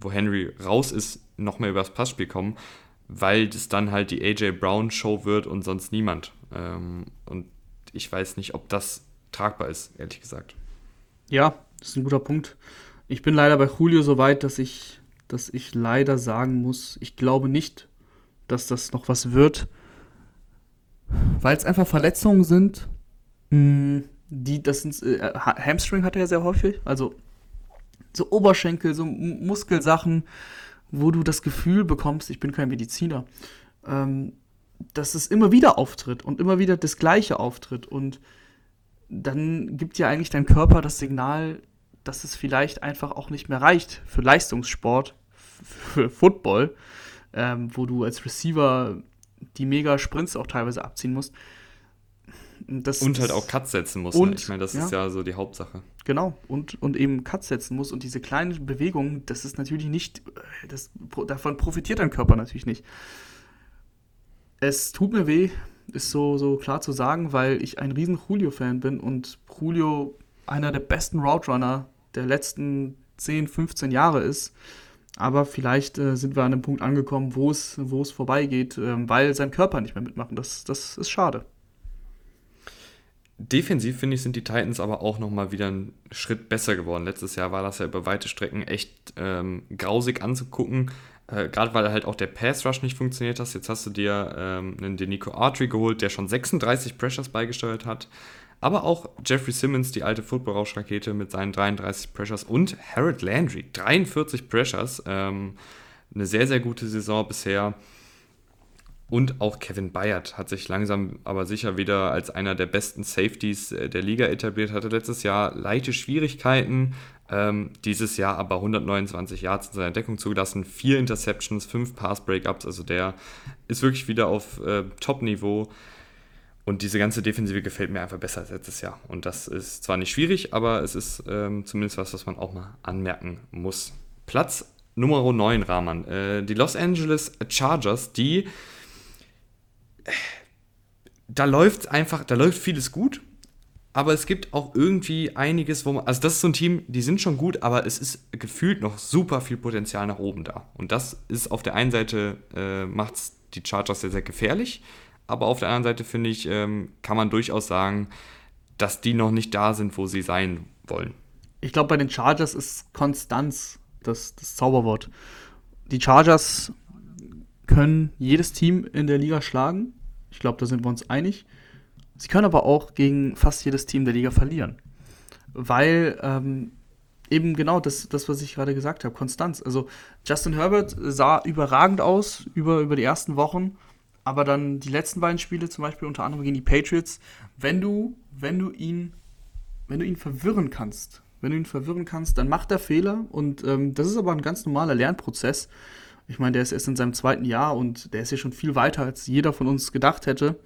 wo Henry raus ist, noch mehr übers Passspiel kommen, weil das dann halt die AJ Brown Show wird und sonst niemand. Ähm, und ich weiß nicht, ob das tragbar ist, ehrlich gesagt. Ja, das ist ein guter Punkt. Ich bin leider bei Julio so weit, dass ich, dass ich leider sagen muss, ich glaube nicht, dass das noch was wird, weil es einfach Verletzungen sind, mm, die, das sind, äh, Hamstring hat er ja sehr häufig, also so Oberschenkel, so Muskelsachen, wo du das Gefühl bekommst, ich bin kein Mediziner, ähm, dass es immer wieder auftritt und immer wieder das Gleiche auftritt und dann gibt ja eigentlich dein Körper das Signal, dass es vielleicht einfach auch nicht mehr reicht für Leistungssport, für Football, ähm, wo du als Receiver die mega Sprints auch teilweise abziehen musst. Das, und halt auch Cuts setzen muss. Ne? Und, ne? Ich meine, das ja, ist ja so die Hauptsache. Genau, und, und eben Cuts setzen muss. Und diese kleinen Bewegungen, das ist natürlich nicht, das, davon profitiert dein Körper natürlich nicht. Es tut mir weh, ist so, so klar zu sagen, weil ich ein riesen Julio-Fan bin und Julio einer der besten Route Runner der letzten 10, 15 Jahre ist. Aber vielleicht äh, sind wir an einem Punkt angekommen, wo es, wo es vorbeigeht, äh, weil sein Körper nicht mehr mitmacht. Das, das ist schade. Defensiv, finde ich, sind die Titans aber auch nochmal wieder einen Schritt besser geworden. Letztes Jahr war das ja über weite Strecken echt ähm, grausig anzugucken. Äh, Gerade weil halt auch der Pass Rush nicht funktioniert hat. Jetzt hast du dir ähm, einen Denico Artry geholt, der schon 36 Pressures beigesteuert hat. Aber auch Jeffrey Simmons, die alte Football-Rauschrakete mit seinen 33 Pressures und Harold Landry, 43 Pressures. Ähm, eine sehr, sehr gute Saison bisher. Und auch Kevin Bayard hat sich langsam aber sicher wieder als einer der besten Safeties äh, der Liga etabliert, hatte letztes Jahr leichte Schwierigkeiten, ähm, dieses Jahr aber 129 Yards in seiner Deckung zugelassen, vier Interceptions, fünf Pass-Breakups, also der ist wirklich wieder auf äh, Top-Niveau. Und diese ganze Defensive gefällt mir einfach besser als letztes Jahr. Und das ist zwar nicht schwierig, aber es ist ähm, zumindest was, was man auch mal anmerken muss. Platz Nummer 9, Rahman. Äh, die Los Angeles Chargers, die da läuft einfach, da läuft vieles gut, aber es gibt auch irgendwie einiges, wo man, also das ist so ein Team, die sind schon gut, aber es ist gefühlt noch super viel Potenzial nach oben da. Und das ist auf der einen Seite, äh, macht die Chargers sehr, sehr gefährlich, aber auf der anderen Seite finde ich, ähm, kann man durchaus sagen, dass die noch nicht da sind, wo sie sein wollen. Ich glaube, bei den Chargers ist Konstanz das, das Zauberwort. Die Chargers können jedes Team in der Liga schlagen. Ich glaube, da sind wir uns einig. Sie können aber auch gegen fast jedes Team der Liga verlieren. Weil ähm, eben genau das, das, was ich gerade gesagt habe, Konstanz. Also Justin Herbert sah überragend aus über, über die ersten Wochen, aber dann die letzten beiden Spiele, zum Beispiel unter anderem gegen die Patriots, wenn du, wenn du ihn, wenn du ihn verwirren kannst, wenn du ihn verwirren kannst, dann macht er Fehler und ähm, das ist aber ein ganz normaler Lernprozess. Ich meine, der ist erst in seinem zweiten Jahr und der ist ja schon viel weiter, als jeder von uns gedacht hätte.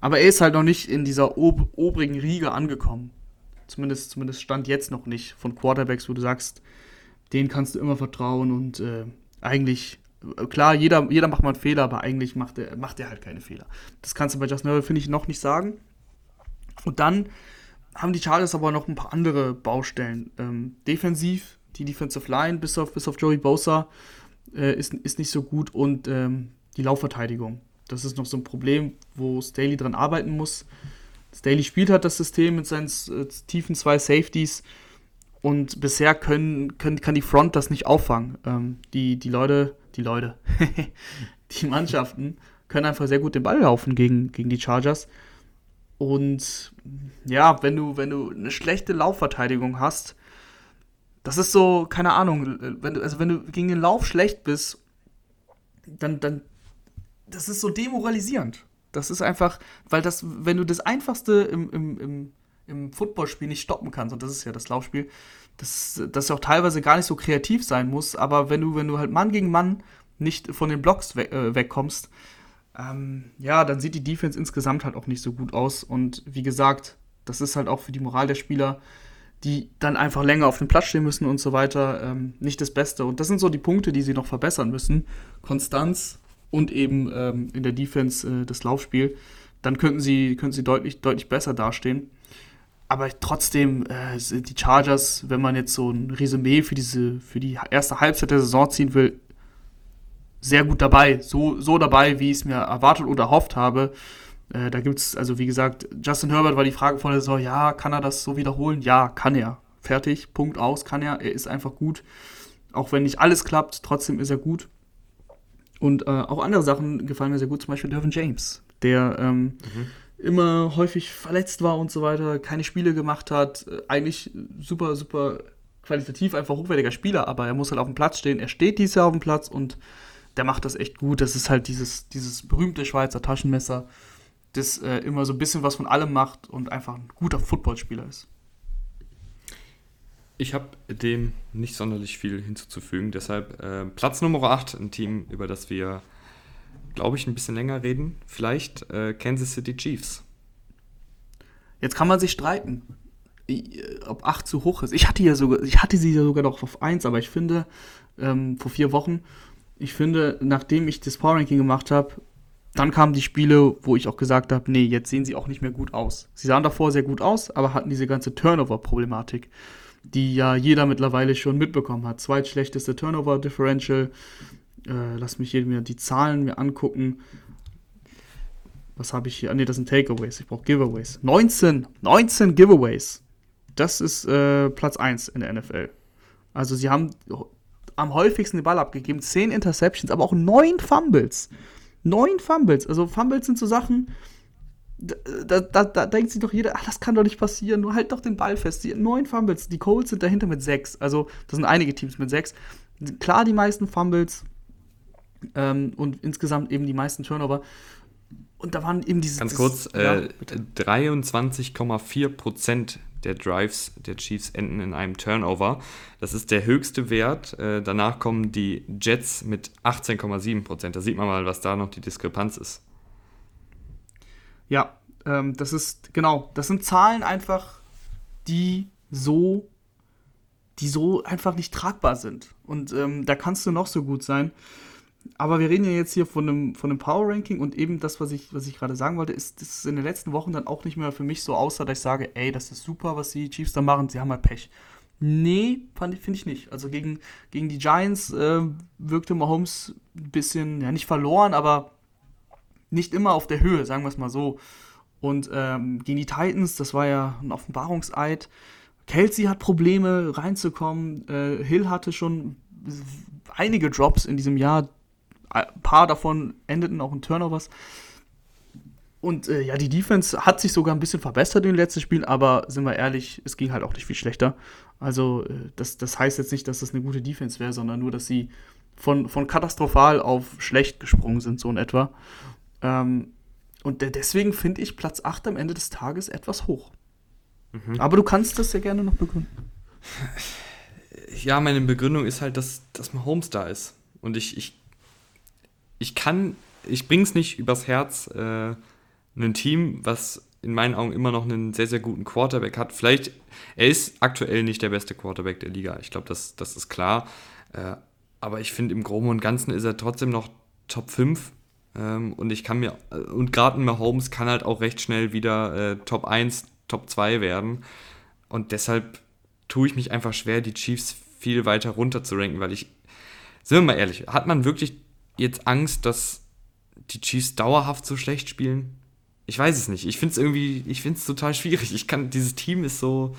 Aber er ist halt noch nicht in dieser ob obrigen Riege angekommen. Zumindest, zumindest stand jetzt noch nicht von Quarterbacks, wo du sagst, denen kannst du immer vertrauen und äh, eigentlich, klar, jeder, jeder macht mal einen Fehler, aber eigentlich macht er, macht halt keine Fehler. Das kannst du bei Justin Herbert, finde ich, noch nicht sagen. Und dann haben die Chargers aber noch ein paar andere Baustellen. Ähm, defensiv, die Defensive Line, bis auf, bis auf Joey Bosa, äh, ist, ist nicht so gut und ähm, die Laufverteidigung. Das ist noch so ein Problem, wo Staley dran arbeiten muss. Staley spielt halt das System mit seinen äh, tiefen zwei Safeties und bisher können, können, kann die Front das nicht auffangen. Ähm, die, die Leute, die Leute, die Mannschaften können einfach sehr gut den Ball laufen gegen, gegen die Chargers. Und ja, wenn du, wenn du eine schlechte Laufverteidigung hast, das ist so, keine Ahnung, wenn du, also wenn du gegen den Lauf schlecht bist, dann, dann, das ist so demoralisierend. Das ist einfach, weil das, wenn du das Einfachste im, im, im, im Footballspiel nicht stoppen kannst, und das ist ja das Laufspiel, das, das ja auch teilweise gar nicht so kreativ sein muss, aber wenn du, wenn du halt Mann gegen Mann nicht von den Blocks weg, äh, wegkommst, ähm, ja, dann sieht die Defense insgesamt halt auch nicht so gut aus. Und wie gesagt, das ist halt auch für die Moral der Spieler die dann einfach länger auf dem Platz stehen müssen und so weiter, ähm, nicht das Beste. Und das sind so die Punkte, die sie noch verbessern müssen. Konstanz und eben ähm, in der Defense äh, das Laufspiel. Dann könnten sie, könnten sie deutlich, deutlich besser dastehen. Aber trotzdem äh, sind die Chargers, wenn man jetzt so ein Resümee für, diese, für die erste Halbzeit der Saison ziehen will, sehr gut dabei. So, so dabei, wie ich es mir erwartet oder erhofft habe. Äh, da gibt es, also wie gesagt, Justin Herbert war die Frage von der Saison, ja, kann er das so wiederholen? Ja, kann er. Fertig, Punkt aus, kann er. Er ist einfach gut. Auch wenn nicht alles klappt, trotzdem ist er gut. Und äh, auch andere Sachen gefallen mir sehr gut, zum Beispiel Dervin James, der ähm, mhm. Immer häufig verletzt war und so weiter, keine Spiele gemacht hat, äh, eigentlich super, super qualitativ einfach hochwertiger Spieler, aber er muss halt auf dem Platz stehen. Er steht dieses Jahr auf dem Platz und der macht das echt gut. Das ist halt dieses, dieses berühmte Schweizer Taschenmesser das äh, immer so ein bisschen was von allem macht und einfach ein guter Footballspieler ist. Ich habe dem nicht sonderlich viel hinzuzufügen. Deshalb äh, Platz Nummer 8, ein Team, über das wir, glaube ich, ein bisschen länger reden. Vielleicht äh, Kansas City Chiefs. Jetzt kann man sich streiten, ob 8 zu hoch ist. Ich hatte, ja sogar, ich hatte sie ja sogar noch auf 1, aber ich finde, ähm, vor vier Wochen, ich finde, nachdem ich das Power Ranking gemacht habe, dann kamen die Spiele, wo ich auch gesagt habe, nee, jetzt sehen sie auch nicht mehr gut aus. Sie sahen davor sehr gut aus, aber hatten diese ganze Turnover-Problematik, die ja jeder mittlerweile schon mitbekommen hat. Zweitschlechteste Turnover-Differential. Äh, lass mich hier mir die Zahlen mir angucken. Was habe ich hier? Ah, nee, das sind Takeaways. Ich brauche Giveaways. 19, 19 Giveaways. Das ist äh, Platz 1 in der NFL. Also sie haben am häufigsten den Ball abgegeben, 10 Interceptions, aber auch 9 Fumbles. 9 Fumbles. Also Fumbles sind so Sachen, da, da, da, denkt sich doch jeder, ach, das kann doch nicht passieren, nur halt doch den Ball fest. Die, neun Fumbles, die Colts sind dahinter mit sechs. Also, das sind einige Teams mit sechs. Klar, die meisten Fumbles ähm, und insgesamt eben die meisten Turnover. Und da waren eben diese. Ganz kurz, ja, äh, 23,4 Prozent der Drives der Chiefs enden in einem Turnover. Das ist der höchste Wert. Äh, danach kommen die Jets mit 18,7 Prozent. Da sieht man mal, was da noch die Diskrepanz ist. Ja, ähm, das ist, genau, das sind Zahlen einfach, die so, die so einfach nicht tragbar sind. Und ähm, da kannst du noch so gut sein. Aber wir reden ja jetzt hier von einem, von einem Power Ranking und eben das, was ich, was ich gerade sagen wollte, ist, dass es in den letzten Wochen dann auch nicht mehr für mich so aussah, dass ich sage, ey, das ist super, was die Chiefs da machen, sie haben halt Pech. Nee, finde ich nicht. Also gegen, gegen die Giants äh, wirkte Mahomes ein bisschen, ja, nicht verloren, aber nicht immer auf der Höhe, sagen wir es mal so. Und ähm, gegen die Titans, das war ja ein Offenbarungseid. Kelsey hat Probleme reinzukommen. Äh, Hill hatte schon einige Drops in diesem Jahr. Ein paar davon endeten auch in Turnovers. Und äh, ja, die Defense hat sich sogar ein bisschen verbessert in den letzten Spielen, aber sind wir ehrlich, es ging halt auch nicht viel schlechter. Also, äh, das, das heißt jetzt nicht, dass das eine gute Defense wäre, sondern nur, dass sie von, von katastrophal auf schlecht gesprungen sind, so in etwa. Ähm, und deswegen finde ich Platz 8 am Ende des Tages etwas hoch. Mhm. Aber du kannst das ja gerne noch begründen. Ja, meine Begründung ist halt, dass, dass Mahomes da ist. Und ich, ich, ich kann, ich bring's nicht übers Herz, äh, ein Team, was in meinen Augen immer noch einen sehr, sehr guten Quarterback hat. Vielleicht, er ist aktuell nicht der beste Quarterback der Liga. Ich glaube, das, das ist klar. Äh, aber ich finde, im Groben und Ganzen ist er trotzdem noch Top 5 ähm, und ich kann mir, und gerade Mahomes kann halt auch recht schnell wieder äh, Top 1, Top 2 werden. Und deshalb tue ich mich einfach schwer, die Chiefs viel weiter runter zu ranken, weil ich, sind wir mal ehrlich, hat man wirklich jetzt Angst, dass die Chiefs dauerhaft so schlecht spielen? Ich weiß es nicht. Ich finde es irgendwie, ich finde es total schwierig. Ich kann, dieses Team ist so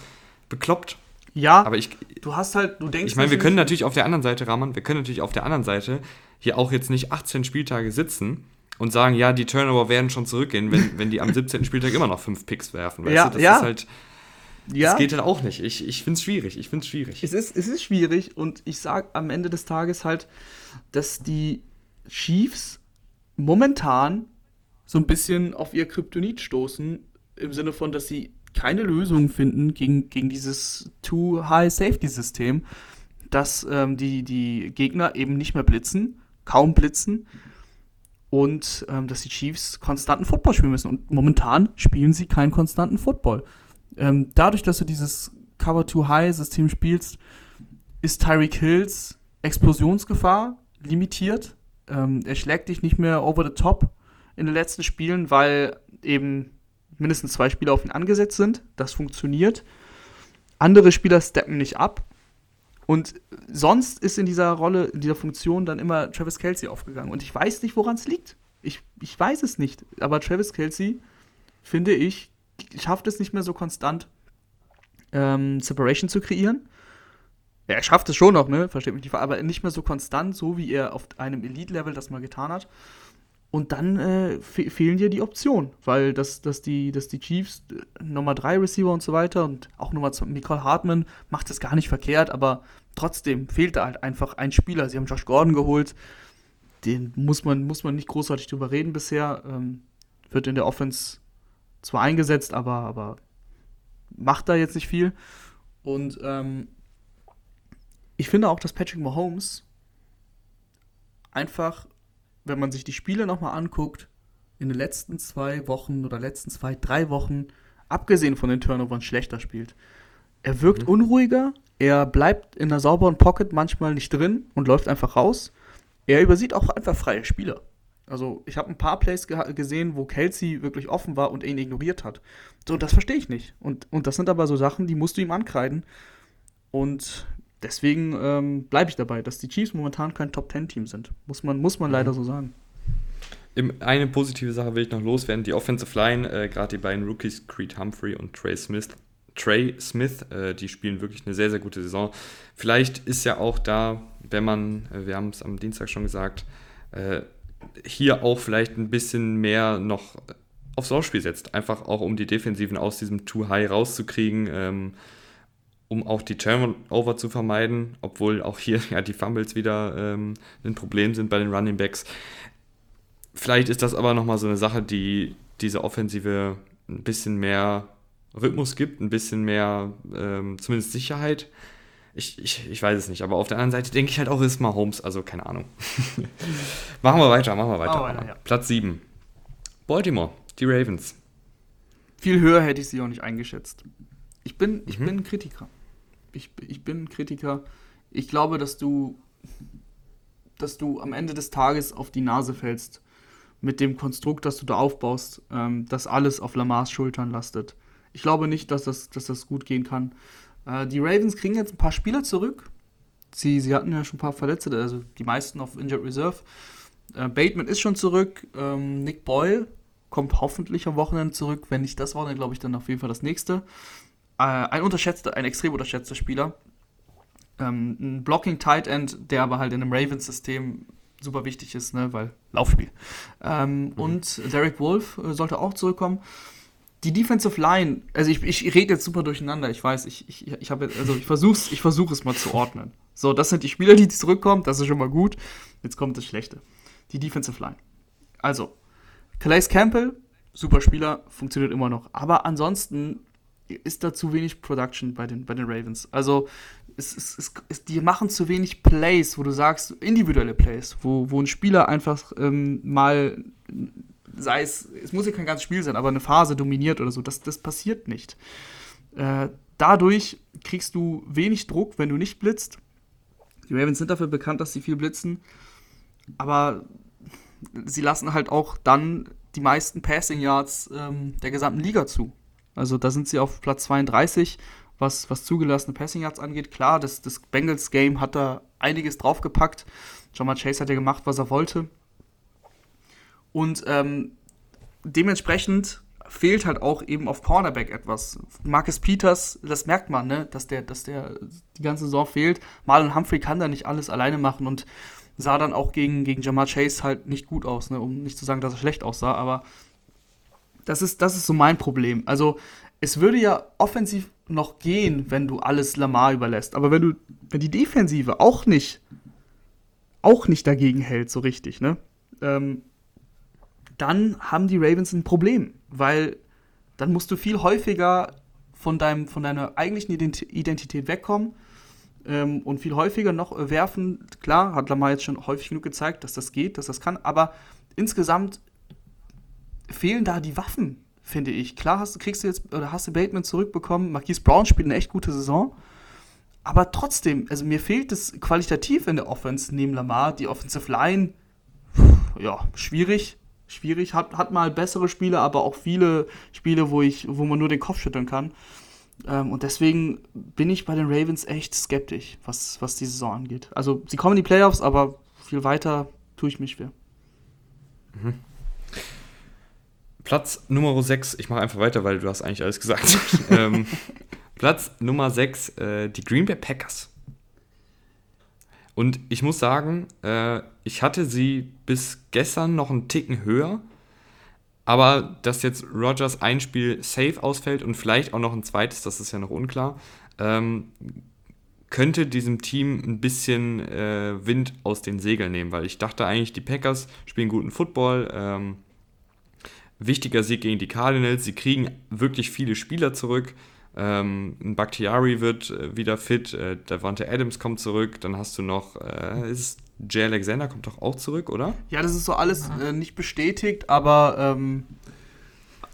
bekloppt. Ja, aber ich, du hast halt, du denkst. Ich meine, wir können natürlich auf der anderen Seite, Rahman, wir können natürlich auf der anderen Seite hier auch jetzt nicht 18 Spieltage sitzen und sagen, ja, die Turnover werden schon zurückgehen, wenn, wenn die am 17. Spieltag immer noch fünf Picks werfen. Weißt ja, du? Das ja. ist halt. Ja. Das geht halt auch nicht. Ich, ich finde es schwierig. Ich finde es schwierig. Es ist, es ist schwierig und ich sage am Ende des Tages halt, dass die Chiefs momentan so ein bisschen auf ihr Kryptonit stoßen, im Sinne von, dass sie keine Lösung finden gegen, gegen dieses Too-High-Safety-System, dass ähm, die, die Gegner eben nicht mehr blitzen, kaum blitzen und ähm, dass die Chiefs konstanten Football spielen müssen. Und momentan spielen sie keinen konstanten Football. Ähm, dadurch, dass du dieses Cover-Too-High-System spielst, ist Tyreek Hills Explosionsgefahr limitiert. Ähm, er schlägt dich nicht mehr over the top in den letzten Spielen, weil eben mindestens zwei Spieler auf ihn angesetzt sind. Das funktioniert. Andere Spieler steppen nicht ab. Und sonst ist in dieser Rolle, in dieser Funktion dann immer Travis Kelsey aufgegangen. Und ich weiß nicht, woran es liegt. Ich, ich weiß es nicht. Aber Travis Kelsey, finde ich, schafft es nicht mehr so konstant, ähm, Separation zu kreieren. Ja, er schafft es schon noch, ne? Versteht mich nicht, aber nicht mehr so konstant, so wie er auf einem Elite-Level das mal getan hat. Und dann äh, fe fehlen dir die Optionen, weil dass, dass, die, dass die Chiefs äh, Nummer 3 Receiver und so weiter und auch Nummer 2, Nicole Hartman macht das gar nicht verkehrt, aber trotzdem fehlt da halt einfach ein Spieler. Sie haben Josh Gordon geholt, den muss man, muss man nicht großartig drüber reden bisher. Ähm, wird in der Offense zwar eingesetzt, aber, aber macht da jetzt nicht viel. Und ähm, ich finde auch, dass Patrick Mahomes einfach, wenn man sich die Spiele nochmal anguckt, in den letzten zwei Wochen oder letzten zwei, drei Wochen, abgesehen von den Turnovern, schlechter spielt. Er wirkt mhm. unruhiger, er bleibt in der sauberen Pocket manchmal nicht drin und läuft einfach raus. Er übersieht auch einfach freie Spieler. Also ich habe ein paar Plays ge gesehen, wo Kelsey wirklich offen war und ihn ignoriert hat. So, das verstehe ich nicht. Und, und das sind aber so Sachen, die musst du ihm ankreiden. Und deswegen ähm, bleibe ich dabei, dass die Chiefs momentan kein Top-10-Team sind. Muss man, muss man mhm. leider so sagen. Eine positive Sache will ich noch loswerden. Die Offensive Line, äh, gerade die beiden Rookies, Creed Humphrey und Trey Smith, Trey Smith, äh, die spielen wirklich eine sehr, sehr gute Saison. Vielleicht ist ja auch da, wenn man, äh, wir haben es am Dienstag schon gesagt, äh, hier auch vielleicht ein bisschen mehr noch aufs Laufspiel setzt. Einfach auch, um die Defensiven aus diesem Too High rauszukriegen, ähm, um auch die Turnover zu vermeiden, obwohl auch hier ja die Fumbles wieder ähm, ein Problem sind bei den Running Backs. Vielleicht ist das aber nochmal so eine Sache, die diese Offensive ein bisschen mehr Rhythmus gibt, ein bisschen mehr ähm, zumindest Sicherheit. Ich, ich, ich weiß es nicht, aber auf der anderen Seite denke ich halt auch, ist mal Holmes, also keine Ahnung. machen wir weiter, machen wir weiter. Oh, weiter ja. Platz 7. Baltimore, die Ravens. Viel höher hätte ich sie auch nicht eingeschätzt. Ich bin, ich mhm. bin ein Kritiker. Ich, ich bin Kritiker. Ich glaube, dass du, dass du am Ende des Tages auf die Nase fällst mit dem Konstrukt, das du da aufbaust, ähm, dass alles auf Lamars Schultern lastet. Ich glaube nicht, dass das, dass das gut gehen kann. Äh, die Ravens kriegen jetzt ein paar Spieler zurück. Sie, sie hatten ja schon ein paar Verletzte, also die meisten auf Injured Reserve. Äh, Bateman ist schon zurück. Ähm, Nick Boyle kommt hoffentlich am Wochenende zurück. Wenn nicht das Wochenende, glaube ich, dann auf jeden Fall das nächste. Äh, ein unterschätzter, ein extrem unterschätzter Spieler. Ähm, ein Blocking Tight End, der aber halt in einem Ravens-System super wichtig ist, ne, weil Laufspiel. Ähm, mhm. Und Derek Wolf äh, sollte auch zurückkommen. Die Defensive Line, also ich, ich rede jetzt super durcheinander, ich weiß, ich, ich, ich habe also ich versuch's, ich versuche es mal zu ordnen. So, das sind die Spieler, die zurückkommen, das ist schon mal gut. Jetzt kommt das Schlechte. Die Defensive Line. Also, Calais Campbell, super Spieler, funktioniert immer noch. Aber ansonsten ist da zu wenig Production bei den, bei den Ravens. Also, es, es, es, die machen zu wenig Plays, wo du sagst, individuelle Plays, wo, wo ein Spieler einfach ähm, mal, sei es, es muss ja kein ganzes Spiel sein, aber eine Phase dominiert oder so, das, das passiert nicht. Äh, dadurch kriegst du wenig Druck, wenn du nicht blitzt. Die Ravens sind dafür bekannt, dass sie viel blitzen, aber sie lassen halt auch dann die meisten Passing Yards ähm, der gesamten Liga zu. Also da sind sie auf Platz 32 was, was zugelassene Passing Yards angeht. Klar, das, das Bengals Game hat da einiges draufgepackt. Jamar Chase hat ja gemacht, was er wollte. Und ähm, dementsprechend fehlt halt auch eben auf Cornerback etwas. Marcus Peters, das merkt man, ne, dass der, dass der die ganze Saison fehlt. Marlon Humphrey kann da nicht alles alleine machen und sah dann auch gegen, gegen Jamar Chase halt nicht gut aus, ne, um nicht zu sagen, dass er schlecht aussah, aber das ist, das ist so mein Problem. Also, es würde ja offensiv noch gehen, wenn du alles Lamar überlässt. Aber wenn du, wenn die Defensive auch nicht, auch nicht dagegen hält, so richtig, ne? Ähm, dann haben die Ravens ein Problem, weil dann musst du viel häufiger von, deinem, von deiner eigentlichen Identität wegkommen ähm, und viel häufiger noch werfen. Klar, hat Lamar jetzt schon häufig genug gezeigt, dass das geht, dass das kann, aber insgesamt fehlen da die Waffen finde ich. Klar hast, kriegst du jetzt, oder hast du Bateman zurückbekommen, Marquise Brown spielt eine echt gute Saison, aber trotzdem, also mir fehlt es qualitativ in der Offense neben Lamar, die Offensive Line, ja, schwierig, schwierig, hat, hat mal bessere Spiele, aber auch viele Spiele, wo, ich, wo man nur den Kopf schütteln kann. Ähm, und deswegen bin ich bei den Ravens echt skeptisch, was, was die Saison angeht. Also sie kommen in die Playoffs, aber viel weiter tue ich mich schwer. Mhm. Platz Nummer 6, ich mache einfach weiter, weil du hast eigentlich alles gesagt. ähm, Platz Nummer 6, äh, die Green Bay Packers. Und ich muss sagen, äh, ich hatte sie bis gestern noch einen Ticken höher. Aber dass jetzt Rogers ein Spiel safe ausfällt und vielleicht auch noch ein zweites, das ist ja noch unklar, ähm, könnte diesem Team ein bisschen äh, Wind aus den Segeln nehmen, weil ich dachte eigentlich, die Packers spielen guten Football. Ähm, wichtiger Sieg gegen die Cardinals. Sie kriegen wirklich viele Spieler zurück. Ähm, Bakhtiari wird äh, wieder fit, äh, Davante Adams kommt zurück, dann hast du noch, äh, ist Jay Alexander kommt doch auch zurück, oder? Ja, das ist so alles äh, nicht bestätigt, aber ähm,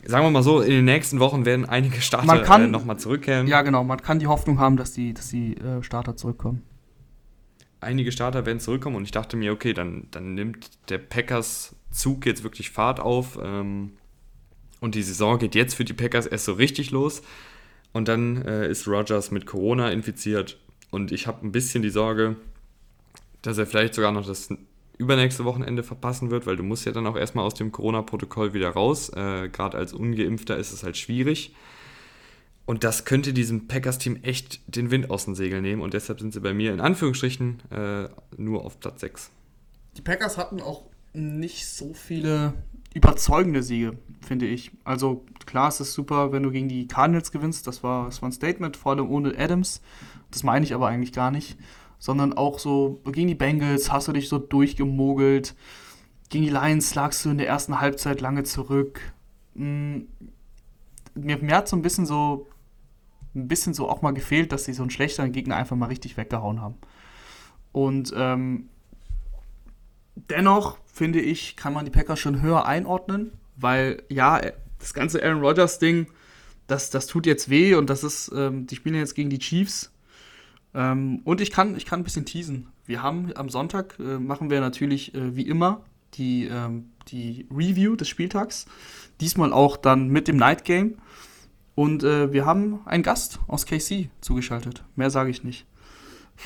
sagen wir mal so, in den nächsten Wochen werden einige Starter äh, nochmal zurückkehren. Ja, genau, man kann die Hoffnung haben, dass die, dass die äh, Starter zurückkommen. Einige Starter werden zurückkommen und ich dachte mir, okay, dann, dann nimmt der Packers Zug jetzt wirklich Fahrt auf ähm, und die Saison geht jetzt für die Packers erst so richtig los. Und dann äh, ist Rogers mit Corona infiziert und ich habe ein bisschen die Sorge, dass er vielleicht sogar noch das übernächste Wochenende verpassen wird, weil du musst ja dann auch erstmal aus dem Corona-Protokoll wieder raus. Äh, Gerade als Ungeimpfter ist es halt schwierig. Und das könnte diesem Packers-Team echt den Wind aus den Segeln nehmen. Und deshalb sind sie bei mir in Anführungsstrichen äh, nur auf Platz 6. Die Packers hatten auch nicht so viele überzeugende Siege, finde ich. Also klar, es ist super, wenn du gegen die Cardinals gewinnst. Das war, das war ein Statement, vor allem ohne Adams. Das meine ich aber eigentlich gar nicht sondern auch so gegen die Bengals hast du dich so durchgemogelt. Gegen die Lions lagst du in der ersten Halbzeit lange zurück. Hm, mir, mir hat so ein bisschen so ein bisschen so auch mal gefehlt, dass sie so einen schlechteren Gegner einfach mal richtig weggehauen haben. Und ähm, dennoch finde ich, kann man die Packers schon höher einordnen, weil ja, das ganze Aaron Rodgers-Ding, das, das tut jetzt weh und das ist, ähm, die spielen jetzt gegen die Chiefs ähm, und ich kann, ich kann ein bisschen teasen. Wir haben am Sonntag, äh, machen wir natürlich äh, wie immer die, ähm, die Review des Spieltags. Diesmal auch dann mit dem Night Game. Und äh, wir haben einen Gast aus KC zugeschaltet. Mehr sage ich nicht.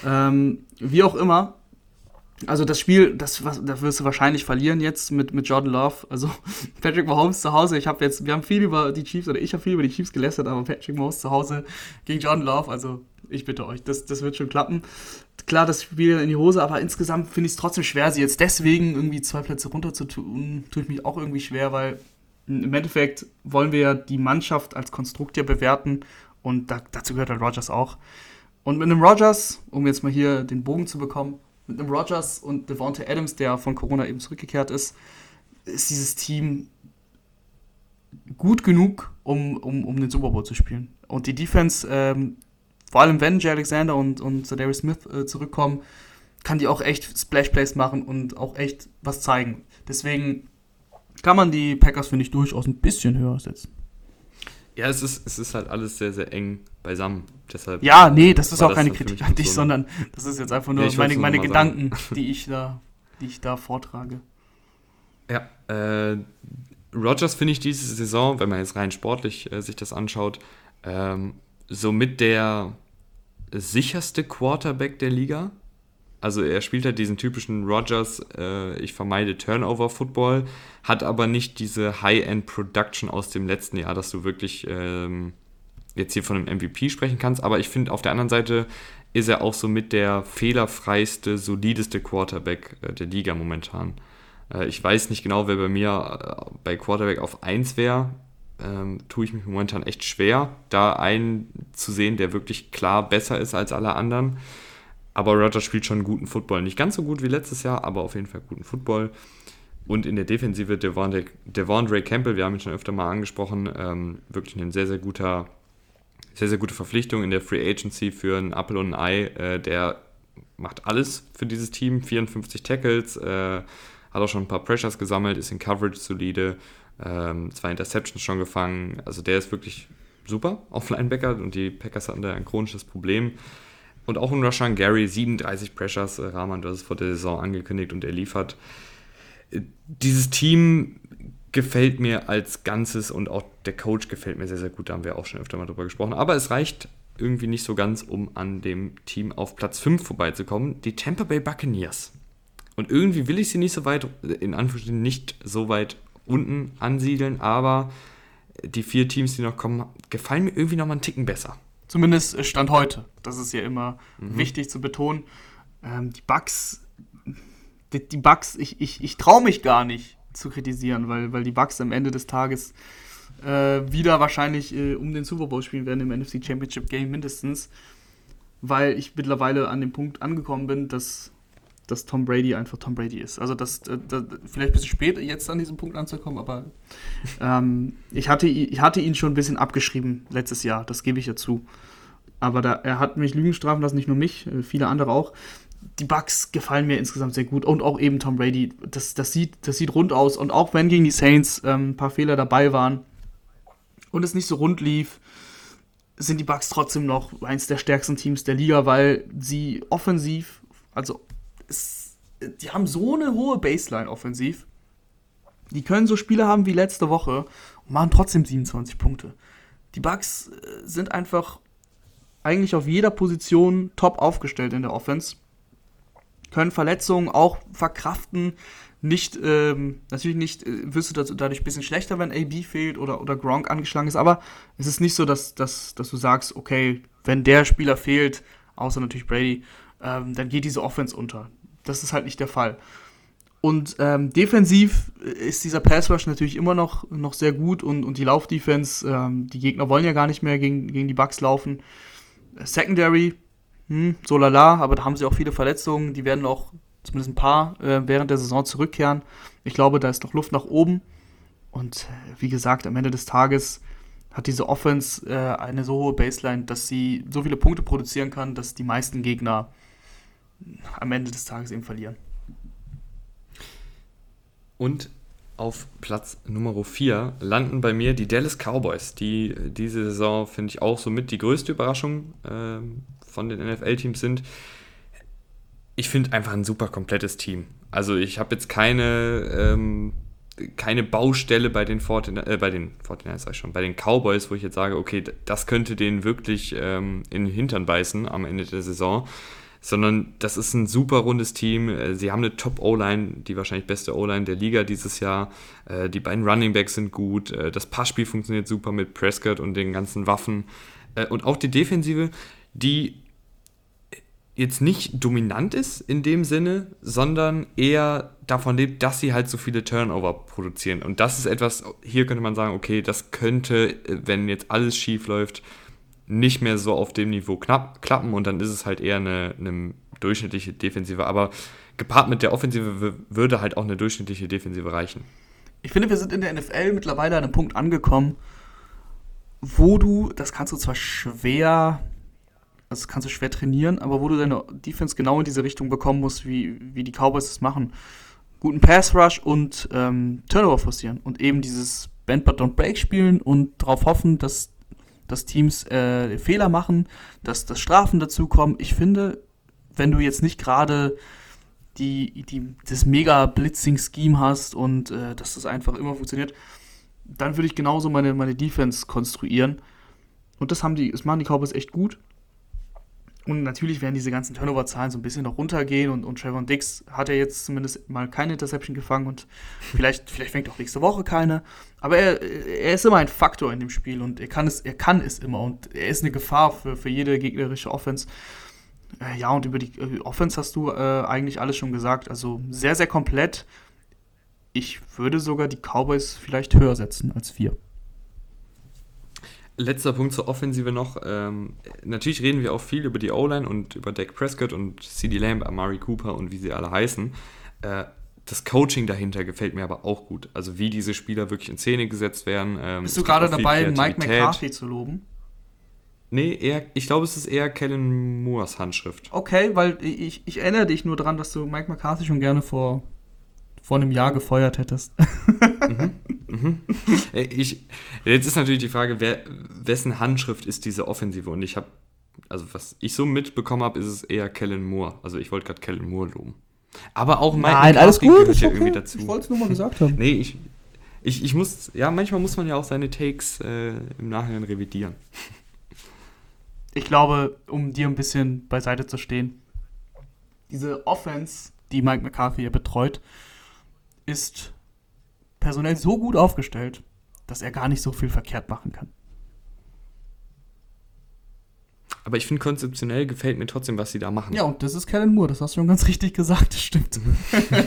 Ähm, wie auch immer. Also das Spiel, das, was, da wirst du wahrscheinlich verlieren jetzt mit, mit Jordan Love. Also Patrick Mahomes zu Hause. Ich habe jetzt, wir haben viel über die Chiefs oder ich habe viel über die Chiefs gelästert, aber Patrick Mahomes zu Hause gegen Jordan Love. Also ich bitte euch, das, das wird schon klappen. Klar, das Spiel in die Hose, aber insgesamt finde ich es trotzdem schwer, sie jetzt deswegen irgendwie zwei Plätze runter zu tun, tue ich mich auch irgendwie schwer, weil im Endeffekt wollen wir ja die Mannschaft als Konstrukt ja bewerten und da, dazu gehört halt Rogers auch. Und mit einem Rogers, um jetzt mal hier den Bogen zu bekommen, mit einem Rogers und Devonta Adams, der von Corona eben zurückgekehrt ist, ist dieses Team gut genug, um, um, um den Super Bowl zu spielen. Und die Defense ähm, vor allem wenn Jay Alexander und, und Darius Smith äh, zurückkommen, kann die auch echt Splash Plays machen und auch echt was zeigen. Deswegen kann man die Packers, finde ich, durchaus ein bisschen höher setzen. Ja, es ist, es ist halt alles sehr, sehr eng beisammen. Deshalb ja, nee, das ist auch keine Kritik an dich, so sondern das ist jetzt einfach nur nee, meine, meine Gedanken, die ich, da, die ich da vortrage. Ja, äh, Rogers finde ich diese Saison, wenn man jetzt rein sportlich äh, sich das anschaut, ähm, somit der sicherste Quarterback der Liga. Also er spielt halt diesen typischen Rogers, äh, ich vermeide Turnover-Football, hat aber nicht diese High-End-Production aus dem letzten Jahr, dass du wirklich ähm, jetzt hier von einem MVP sprechen kannst. Aber ich finde, auf der anderen Seite ist er auch somit der fehlerfreiste, solideste Quarterback äh, der Liga momentan. Äh, ich weiß nicht genau, wer bei mir äh, bei Quarterback auf 1 wäre ähm, tue ich mich momentan echt schwer, da einen zu sehen, der wirklich klar besser ist als alle anderen. Aber Roger spielt schon guten Football. Nicht ganz so gut wie letztes Jahr, aber auf jeden Fall guten Football. Und in der Defensive Devondre, Devondre Campbell, wir haben ihn schon öfter mal angesprochen, ähm, wirklich eine sehr, sehr guter, sehr, sehr gute Verpflichtung in der Free Agency für einen Apple und ein Ei. Äh, der macht alles für dieses Team, 54 Tackles, äh, hat auch schon ein paar Pressures gesammelt, ist in Coverage solide ähm, zwei Interceptions schon gefangen. Also der ist wirklich super auf Linebacker und die Packers hatten da ein chronisches Problem. Und auch in Rashan Gary, 37 Pressures. Äh, Rahman, du hast es vor der Saison angekündigt und er liefert. Äh, dieses Team gefällt mir als Ganzes und auch der Coach gefällt mir sehr, sehr gut. Da haben wir auch schon öfter mal drüber gesprochen. Aber es reicht irgendwie nicht so ganz, um an dem Team auf Platz 5 vorbeizukommen. Die Tampa Bay Buccaneers. Und irgendwie will ich sie nicht so weit, in Anführungsstrichen nicht so weit unten ansiedeln, aber die vier Teams, die noch kommen, gefallen mir irgendwie noch mal einen Ticken besser. Zumindest äh, Stand heute. Das ist ja immer mhm. wichtig zu betonen. Ähm, die Bugs, die, die Bugs, ich, ich, ich traue mich gar nicht zu kritisieren, weil, weil die Bugs am Ende des Tages äh, wieder wahrscheinlich äh, um den Super Bowl spielen werden im NFC Championship Game mindestens, weil ich mittlerweile an dem Punkt angekommen bin, dass dass Tom Brady einfach Tom Brady ist. Also das, das, das vielleicht ein bisschen spät jetzt an diesen Punkt anzukommen, aber ähm, ich, hatte, ich hatte ihn schon ein bisschen abgeschrieben letztes Jahr, das gebe ich ja zu. Aber da, er hat mich Lügen strafen lassen, nicht nur mich, äh, viele andere auch. Die Bugs gefallen mir insgesamt sehr gut und auch eben Tom Brady. Das, das, sieht, das sieht rund aus. Und auch wenn gegen die Saints ähm, ein paar Fehler dabei waren und es nicht so rund lief, sind die Bucks trotzdem noch eins der stärksten Teams der Liga, weil sie offensiv, also die haben so eine hohe Baseline offensiv. Die können so Spiele haben wie letzte Woche und machen trotzdem 27 Punkte. Die Bucks äh, sind einfach eigentlich auf jeder Position top aufgestellt in der Offense. Können Verletzungen auch verkraften. Nicht, ähm, natürlich nicht, äh, wirst du dadurch ein bisschen schlechter, wenn AB fehlt oder, oder Gronk angeschlagen ist, aber es ist nicht so, dass, dass, dass du sagst, okay, wenn der Spieler fehlt, außer natürlich Brady, ähm, dann geht diese Offense unter. Das ist halt nicht der Fall. Und ähm, defensiv ist dieser Pass Rush natürlich immer noch, noch sehr gut und, und die Laufdefense, ähm, die Gegner wollen ja gar nicht mehr gegen, gegen die Bucks laufen. Secondary, hm, so lala, aber da haben sie auch viele Verletzungen. Die werden auch zumindest ein paar äh, während der Saison zurückkehren. Ich glaube, da ist noch Luft nach oben. Und äh, wie gesagt, am Ende des Tages hat diese Offense äh, eine so hohe Baseline, dass sie so viele Punkte produzieren kann, dass die meisten Gegner am Ende des Tages eben verlieren. Und auf Platz Nummer 4 landen bei mir die Dallas Cowboys, die diese Saison, finde ich, auch somit die größte Überraschung äh, von den NFL-Teams sind. Ich finde einfach ein super komplettes Team. Also ich habe jetzt keine, ähm, keine Baustelle bei den, Fortin äh, bei den Fortiners, sag ich schon, bei den Cowboys, wo ich jetzt sage, okay, das könnte denen wirklich ähm, in den Hintern beißen am Ende der Saison sondern das ist ein super rundes Team. Äh, sie haben eine Top-O-Line, die wahrscheinlich beste O-Line der Liga dieses Jahr. Äh, die beiden Running Backs sind gut. Äh, das Passspiel funktioniert super mit Prescott und den ganzen Waffen. Und auch die Defensive, die jetzt nicht dominant ist in dem Sinne, sondern eher davon lebt, dass sie halt so viele Turnover produzieren. Und das ist etwas, hier könnte man sagen, okay, das könnte, wenn jetzt alles schief läuft, nicht mehr so auf dem Niveau knapp, klappen und dann ist es halt eher eine, eine durchschnittliche Defensive. Aber gepaart mit der Offensive würde halt auch eine durchschnittliche Defensive reichen. Ich finde, wir sind in der NFL mittlerweile an einem Punkt angekommen, wo du, das kannst du zwar schwer, das kannst du schwer trainieren, aber wo du deine Defense genau in diese Richtung bekommen musst, wie, wie die Cowboys es machen. Guten Pass Rush und ähm, Turnover forcieren und eben dieses Bend but don't break spielen und darauf hoffen, dass dass Teams äh, Fehler machen, dass, dass Strafen dazukommen. Ich finde, wenn du jetzt nicht gerade die, die, das mega Blitzing-Scheme hast und äh, dass das einfach immer funktioniert, dann würde ich genauso meine, meine Defense konstruieren. Und das haben die, das machen die Cowboys echt gut. Und natürlich werden diese ganzen Turnover-Zahlen so ein bisschen noch runtergehen und, und Trevor Dix hat ja jetzt zumindest mal keine Interception gefangen und vielleicht, vielleicht fängt auch nächste Woche keine. Aber er, er ist immer ein Faktor in dem Spiel und er kann es, er kann es immer und er ist eine Gefahr für, für jede gegnerische Offense. Äh, ja, und über die äh, Offense hast du äh, eigentlich alles schon gesagt. Also sehr, sehr komplett. Ich würde sogar die Cowboys vielleicht höher setzen als vier. Letzter Punkt zur Offensive noch. Ähm, natürlich reden wir auch viel über die O-Line und über Dak Prescott und CD Lamb, Amari Cooper und wie sie alle heißen. Äh, das Coaching dahinter gefällt mir aber auch gut. Also wie diese Spieler wirklich in Szene gesetzt werden. Ähm, Bist du gerade dabei, Mike McCarthy zu loben? Nee, eher, ich glaube, es ist eher Kellen Moores Handschrift. Okay, weil ich, ich erinnere dich nur daran, dass du Mike McCarthy schon gerne vor, vor einem Jahr gefeuert hättest. mhm. Mhm. Äh, ich, jetzt ist natürlich die Frage, wer, wessen Handschrift ist diese Offensive? Und ich habe, also was ich so mitbekommen habe, ist es eher Kellen Moore. Also ich wollte gerade Kellen Moore loben. Aber auch Mike Nein, alles gut, gehört ja irgendwie dazu. Ich wollte es nur mal gesagt haben. Nee, ich, ich, ich muss, ja, manchmal muss man ja auch seine Takes äh, im Nachhinein revidieren. Ich glaube, um dir ein bisschen beiseite zu stehen, diese Offense, die Mike McCarthy hier betreut, ist personell so gut aufgestellt, dass er gar nicht so viel verkehrt machen kann. Aber ich finde, konzeptionell gefällt mir trotzdem, was sie da machen. Ja, und das ist Kellen Moore, das hast du schon ganz richtig gesagt, das stimmt.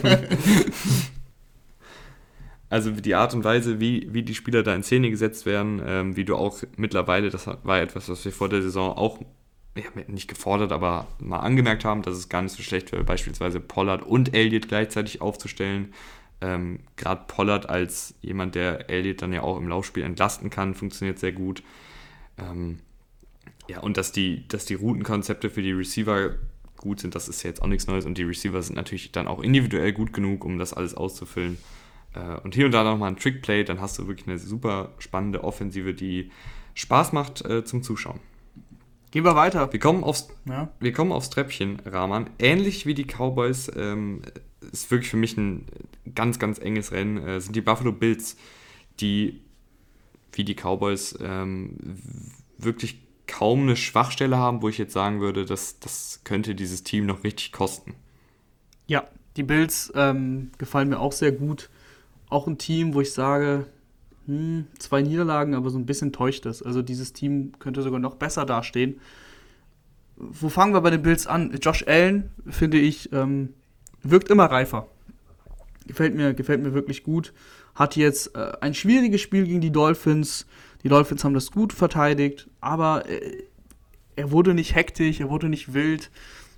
also die Art und Weise, wie, wie die Spieler da in Szene gesetzt werden, ähm, wie du auch mittlerweile, das war etwas, was wir vor der Saison auch ja, nicht gefordert, aber mal angemerkt haben, dass es gar nicht so schlecht wäre, beispielsweise Pollard und Elliott gleichzeitig aufzustellen. Ähm, Gerade Pollard als jemand, der Elliott dann ja auch im Laufspiel entlasten kann, funktioniert sehr gut. Ähm, ja, und dass die, dass die Routenkonzepte für die Receiver gut sind, das ist ja jetzt auch nichts Neues. Und die Receiver sind natürlich dann auch individuell gut genug, um das alles auszufüllen. Äh, und hier und da nochmal ein Trickplay, dann hast du wirklich eine super spannende Offensive, die Spaß macht äh, zum Zuschauen. Gehen wir weiter. Wir kommen aufs, ja. wir kommen aufs Treppchen, Rahman. Ähnlich wie die Cowboys, ähm, ist wirklich für mich ein ganz, ganz enges Rennen, äh, sind die Buffalo Bills, die wie die Cowboys ähm, wirklich kaum eine Schwachstelle haben, wo ich jetzt sagen würde, dass das könnte dieses Team noch richtig kosten. Ja, die Bills ähm, gefallen mir auch sehr gut. Auch ein Team, wo ich sage, hm, zwei Niederlagen, aber so ein bisschen täuscht es. Also dieses Team könnte sogar noch besser dastehen. Wo fangen wir bei den Bills an? Josh Allen, finde ich, ähm, wirkt immer reifer. Gefällt mir, gefällt mir wirklich gut. Hat jetzt äh, ein schwieriges Spiel gegen die Dolphins. Die Dolphins haben das gut verteidigt, aber äh, er wurde nicht hektisch, er wurde nicht wild,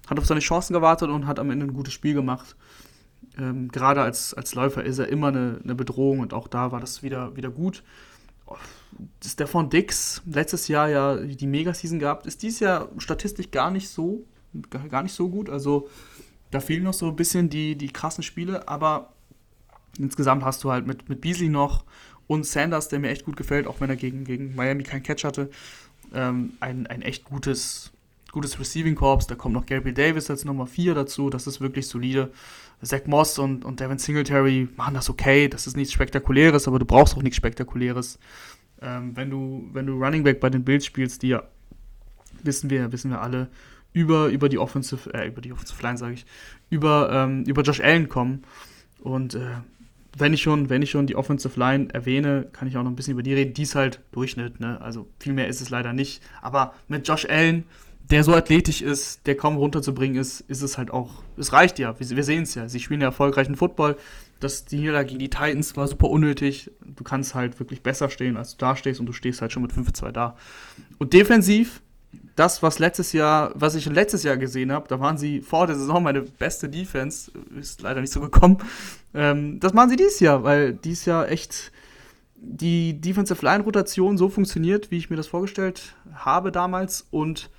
hat auf seine Chancen gewartet und hat am Ende ein gutes Spiel gemacht. Ähm, gerade als, als Läufer ist er immer eine, eine Bedrohung und auch da war das wieder, wieder gut. Stefan Dix, letztes Jahr ja die Megaseason gehabt, ist dieses Jahr statistisch gar nicht so, gar nicht so gut. Also da fehlen noch so ein bisschen die, die krassen Spiele, aber insgesamt hast du halt mit, mit Beasley noch und Sanders, der mir echt gut gefällt, auch wenn er gegen, gegen Miami keinen Catch hatte, ähm, ein, ein echt gutes, gutes Receiving Corps. Da kommt noch Gabriel Davis als Nummer 4 dazu, das ist wirklich solide. Zach Moss und, und Devin Singletary machen das okay, das ist nichts Spektakuläres, aber du brauchst auch nichts Spektakuläres. Ähm, wenn, du, wenn du Running Back bei den Bills spielst, die ja, wissen wir, wissen wir alle, über, über die Offensive, äh, über die Offensive Line, sage ich, über, ähm, über Josh Allen kommen. Und äh, wenn ich schon, wenn ich schon die Offensive Line erwähne, kann ich auch noch ein bisschen über die reden. Die ist halt Durchschnitt, ne? Also viel mehr ist es leider nicht. Aber mit Josh Allen, der so athletisch ist, der kaum runterzubringen ist, ist es halt auch, es reicht ja. Wir, wir sehen es ja. Sie spielen ja erfolgreichen Football. Das, die Niederlage gegen die Titans war super unnötig. Du kannst halt wirklich besser stehen, als du da stehst und du stehst halt schon mit 5-2 da. Und defensiv das, was letztes Jahr, was ich letztes Jahr gesehen habe, da waren sie vor der Saison meine beste Defense, ist leider nicht so gekommen. Ähm, das machen sie dieses Jahr, weil dieses Jahr echt die Defensive Line Rotation so funktioniert, wie ich mir das vorgestellt habe damals und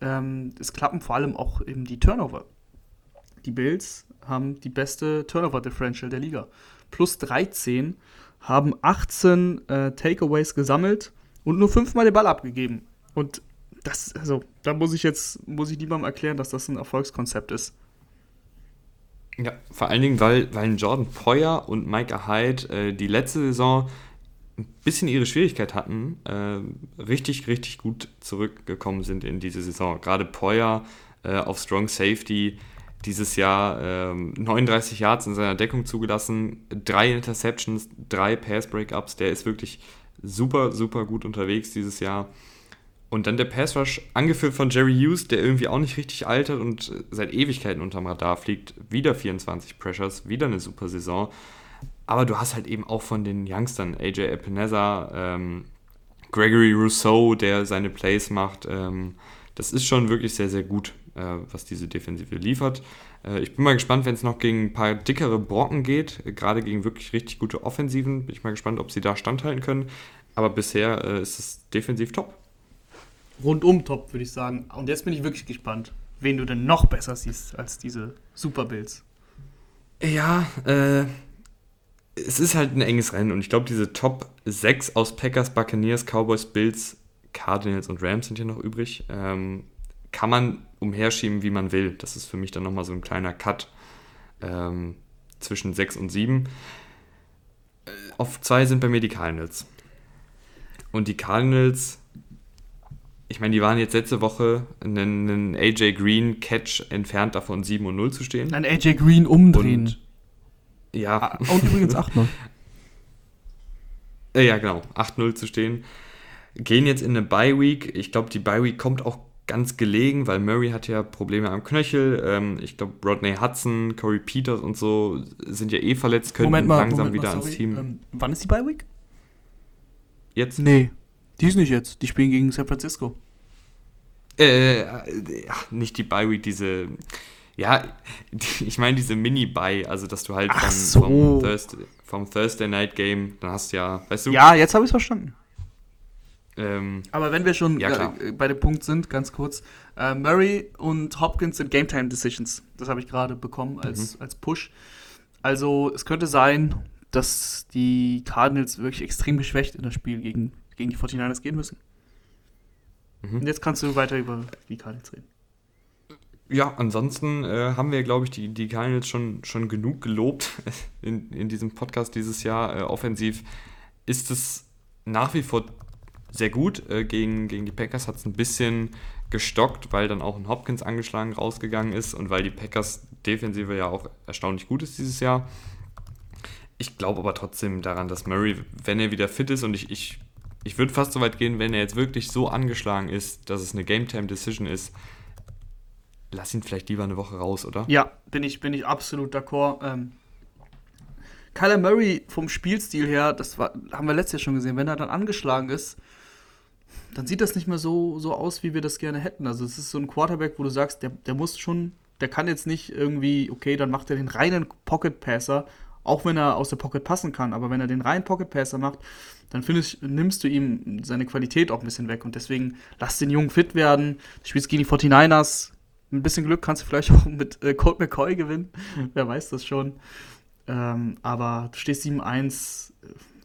ähm, es klappen vor allem auch eben die Turnover. Die Bills haben die beste Turnover Differential der Liga. Plus 13 haben 18 äh, Takeaways gesammelt und nur fünfmal den Ball abgegeben. Und das, also, da muss ich jetzt, muss ich niemandem erklären, dass das ein Erfolgskonzept ist. Ja, vor allen Dingen, weil, weil Jordan Poyer und Micah Hyde äh, die letzte Saison ein bisschen ihre Schwierigkeit hatten, äh, richtig, richtig gut zurückgekommen sind in diese Saison. Gerade Poyer äh, auf Strong Safety dieses Jahr 39 ähm, Yards in seiner Deckung zugelassen, drei Interceptions, drei Pass-Breakups. Der ist wirklich super, super gut unterwegs dieses Jahr. Und dann der Pass Rush, angeführt von Jerry Hughes, der irgendwie auch nicht richtig altert und seit Ewigkeiten unterm Radar fliegt. Wieder 24 Pressures, wieder eine super Saison. Aber du hast halt eben auch von den Youngstern, AJ Epineza, ähm, Gregory Rousseau, der seine Plays macht. Ähm, das ist schon wirklich sehr, sehr gut, äh, was diese Defensive liefert. Äh, ich bin mal gespannt, wenn es noch gegen ein paar dickere Brocken geht, gerade gegen wirklich richtig gute Offensiven. Bin ich mal gespannt, ob sie da standhalten können. Aber bisher äh, ist es defensiv top rundum top, würde ich sagen. Und jetzt bin ich wirklich gespannt, wen du denn noch besser siehst als diese Super Bills. Ja, äh, es ist halt ein enges Rennen und ich glaube, diese Top 6 aus Packers, Buccaneers, Cowboys, Bills, Cardinals und Rams sind hier noch übrig. Ähm, kann man umherschieben, wie man will. Das ist für mich dann nochmal so ein kleiner Cut ähm, zwischen 6 und 7. Äh, auf 2 sind bei mir die Cardinals. Und die Cardinals ich meine, die waren jetzt letzte Woche einen, einen AJ Green Catch entfernt davon 7 und 0 zu stehen. Ein AJ Green umdrehen. Und, ja. Ah, und übrigens 8-0. ja, genau. 8-0 zu stehen. Gehen jetzt in eine Bye Week. Ich glaube, die Bye Week kommt auch ganz gelegen, weil Murray hat ja Probleme am Knöchel. Ähm, ich glaube, Rodney Hudson, Corey Peters und so sind ja eh verletzt, können Moment mal, langsam Moment wieder mal, ans Team. Ähm, wann ist die Bye Week? Jetzt? Nee. Die ist nicht jetzt. Die spielen gegen San Francisco. Äh, nicht die Bye Week, diese. Ja, ich meine diese Mini-Buy, also dass du halt vom, so. vom, Thursday, vom, Thursday, Night Game, dann hast du ja, weißt du? Ja, jetzt habe ich es verstanden. Ähm, Aber wenn wir schon ja, äh, bei dem Punkt sind, ganz kurz, äh, Murray und Hopkins sind Game Time Decisions. Das habe ich gerade bekommen als, mhm. als Push. Also es könnte sein, dass die Cardinals wirklich extrem geschwächt in das Spiel gegen, gegen die 49ers gehen müssen. Mhm. Und jetzt kannst du weiter über die Cardinals reden. Ja, ansonsten äh, haben wir, glaube ich, die, die Cardinals schon, schon genug gelobt in, in diesem Podcast dieses Jahr. Äh, offensiv ist es nach wie vor sehr gut. Äh, gegen, gegen die Packers hat es ein bisschen gestockt, weil dann auch ein Hopkins angeschlagen rausgegangen ist und weil die Packers Defensive ja auch erstaunlich gut ist dieses Jahr. Ich glaube aber trotzdem daran, dass Murray, wenn er wieder fit ist und ich, ich, ich würde fast so weit gehen, wenn er jetzt wirklich so angeschlagen ist, dass es eine Game-Time-Decision ist, lass ihn vielleicht lieber eine Woche raus, oder? Ja, bin ich, bin ich absolut d'accord. Ähm, Kyler Murray vom Spielstil her, das war, haben wir letztes Jahr schon gesehen, wenn er dann angeschlagen ist, dann sieht das nicht mehr so, so aus, wie wir das gerne hätten. Also es ist so ein Quarterback, wo du sagst, der, der muss schon, der kann jetzt nicht irgendwie, okay, dann macht er den reinen Pocket Passer, auch wenn er aus der Pocket passen kann, aber wenn er den reinen Pocket Passer macht, dann findest, nimmst du ihm seine Qualität auch ein bisschen weg und deswegen lass den Jungen fit werden. Du spielst gegen die 49ers, ein bisschen Glück kannst du vielleicht auch mit äh, Colt McCoy gewinnen, wer weiß das schon. Ähm, aber du stehst 7-1,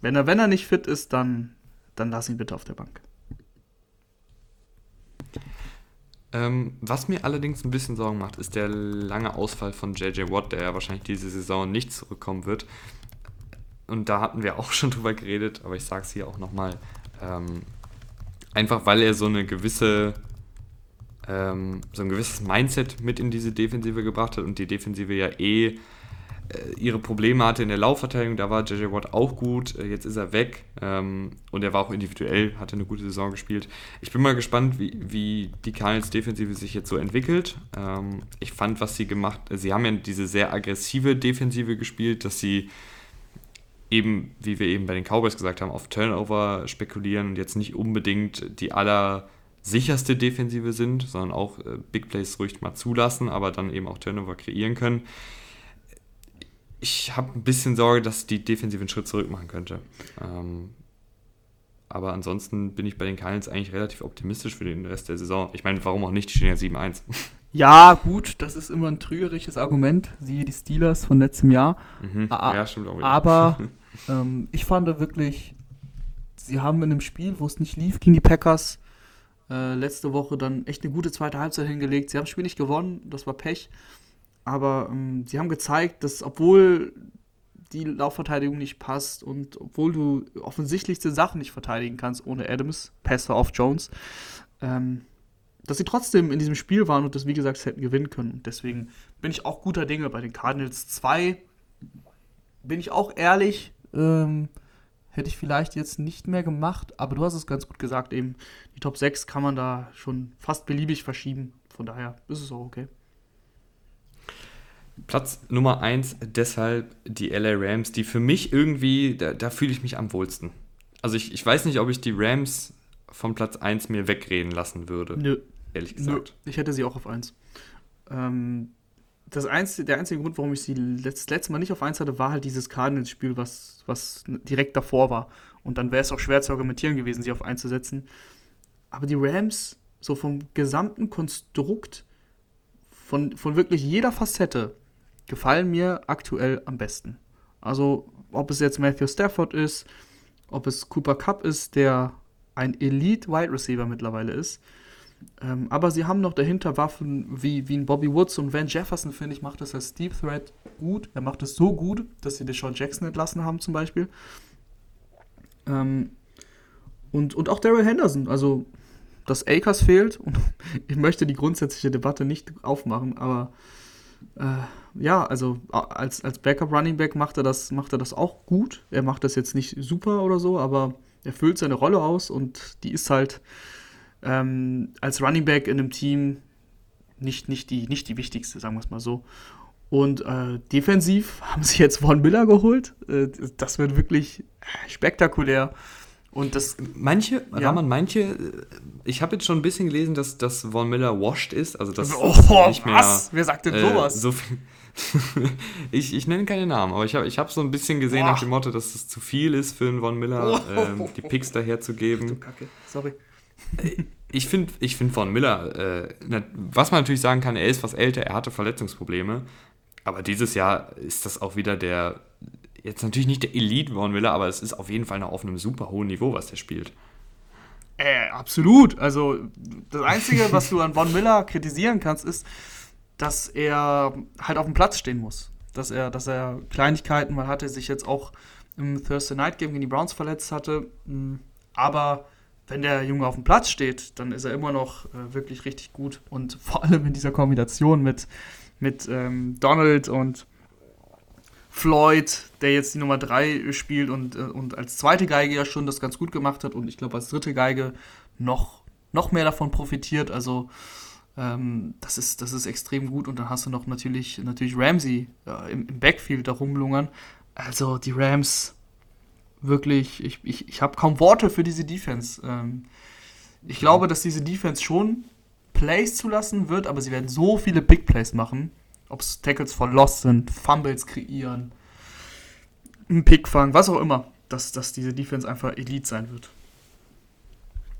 wenn er, wenn er nicht fit ist, dann, dann lass ihn bitte auf der Bank. Ähm, was mir allerdings ein bisschen Sorgen macht, ist der lange Ausfall von JJ Watt, der ja wahrscheinlich diese Saison nicht zurückkommen wird. Und da hatten wir auch schon drüber geredet, aber ich sage es hier auch nochmal. Ähm, einfach weil er so eine gewisse, ähm, so ein gewisses Mindset mit in diese Defensive gebracht hat und die Defensive ja eh ihre Probleme hatte in der Laufverteidigung. Da war JJ Watt auch gut. Äh, jetzt ist er weg. Ähm, und er war auch individuell, hatte eine gute Saison gespielt. Ich bin mal gespannt, wie, wie die Cardinals Defensive sich jetzt so entwickelt. Ähm, ich fand, was sie gemacht sie haben ja diese sehr aggressive Defensive gespielt, dass sie eben, wie wir eben bei den Cowboys gesagt haben, auf Turnover spekulieren und jetzt nicht unbedingt die aller sicherste Defensive sind, sondern auch äh, Big Plays ruhig mal zulassen, aber dann eben auch Turnover kreieren können ich habe ein bisschen Sorge, dass die Defensive einen Schritt zurück machen könnte. Ähm, aber ansonsten bin ich bei den Cardinals eigentlich relativ optimistisch für den Rest der Saison. Ich meine, warum auch nicht? Die stehen ja 7-1. Ja, gut, das ist immer ein trügerisches Argument. Siehe die Steelers von letztem Jahr. Mhm. Ja, stimmt auch. Wieder. Aber ähm, ich fand wirklich, sie haben in einem Spiel, wo es nicht lief gegen die Packers, äh, letzte Woche dann echt eine gute zweite Halbzeit hingelegt. Sie haben das Spiel nicht gewonnen, das war Pech. Aber ähm, sie haben gezeigt, dass obwohl die Laufverteidigung nicht passt und obwohl du offensichtlichste Sachen nicht verteidigen kannst ohne Adams, Passer auf Jones, ähm, dass sie trotzdem in diesem Spiel waren und das, wie gesagt, hätten gewinnen können. Deswegen bin ich auch guter Dinge bei den Cardinals 2. Bin ich auch ehrlich, ähm, hätte ich vielleicht jetzt nicht mehr gemacht, aber du hast es ganz gut gesagt, eben die Top 6 kann man da schon fast beliebig verschieben. Von daher ist es auch okay. Platz Nummer 1 deshalb die LA Rams, die für mich irgendwie, da, da fühle ich mich am wohlsten. Also ich, ich weiß nicht, ob ich die Rams von Platz 1 mir wegreden lassen würde. Nö. Ehrlich gesagt. Nö. Ich hätte sie auch auf 1. Ähm, das einzige, der einzige Grund, warum ich sie das letzte Mal nicht auf 1 hatte, war halt dieses Cardinals-Spiel, was, was direkt davor war. Und dann wäre es auch schwer zu argumentieren gewesen, sie auf 1 zu setzen. Aber die Rams, so vom gesamten Konstrukt, von, von wirklich jeder Facette, gefallen mir aktuell am besten. Also, ob es jetzt Matthew Stafford ist, ob es Cooper Cup ist, der ein Elite-Wide Receiver mittlerweile ist. Ähm, aber sie haben noch dahinter Waffen wie, wie ein Bobby Woods und Van Jefferson, finde ich, macht das als Deep Threat gut. Er macht es so gut, dass sie Deshaun Jackson entlassen haben, zum Beispiel. Ähm, und, und auch Daryl Henderson. Also, dass Akers fehlt, und ich möchte die grundsätzliche Debatte nicht aufmachen, aber äh, ja, also als, als Backup Running Back macht er, das, macht er das auch gut. Er macht das jetzt nicht super oder so, aber er füllt seine Rolle aus und die ist halt ähm, als Running Back in einem Team nicht, nicht, die, nicht die wichtigste, sagen wir es mal so. Und äh, defensiv haben sie jetzt Von Miller geholt. Äh, das wird wirklich spektakulär. Und das manche, ja. Raman, manche, äh, ich habe jetzt schon ein bisschen gelesen, dass, dass Von Miller washed ist, also dass oh, nicht mehr, was? Wer sagt denn sowas? Äh, so viel, ich, ich nenne keine Namen, aber ich habe ich hab so ein bisschen gesehen Boah. nach dem Motto, dass es zu viel ist für einen Von Miller, oh. ähm, die Picks daherzugeben. Kacke, sorry. Äh, ich finde ich find Von Miller, äh, was man natürlich sagen kann, er ist was älter, er hatte Verletzungsprobleme, aber dieses Jahr ist das auch wieder der, jetzt natürlich nicht der Elite Von Miller, aber es ist auf jeden Fall noch auf einem super hohen Niveau, was der spielt. Äh, absolut. Also das Einzige, was du an Von Miller kritisieren kannst, ist, dass er halt auf dem Platz stehen muss. Dass er, dass er Kleinigkeiten mal hatte, sich jetzt auch im Thursday Night Game gegen die Browns verletzt hatte. Hm, aber wenn der Junge auf dem Platz steht, dann ist er immer noch äh, wirklich richtig gut. Und vor allem in dieser Kombination mit, mit ähm, Donald und Floyd, der jetzt die Nummer 3 spielt und, äh, und als zweite Geige ja schon das ganz gut gemacht hat und ich glaube als dritte Geige noch, noch mehr davon profitiert. Also ähm, das, ist, das ist extrem gut. Und dann hast du noch natürlich, natürlich Ramsey äh, im, im, Backfield da rumlungern. Also die Rams, wirklich, ich, ich, ich habe kaum Worte für diese Defense. Ähm, ich glaube, dass diese Defense schon Plays zulassen wird, aber sie werden so viele Big Plays machen. Ob es Tackles for Lost sind, Fumbles kreieren, einen Pick fangen, was auch immer, dass, dass diese Defense einfach Elite sein wird.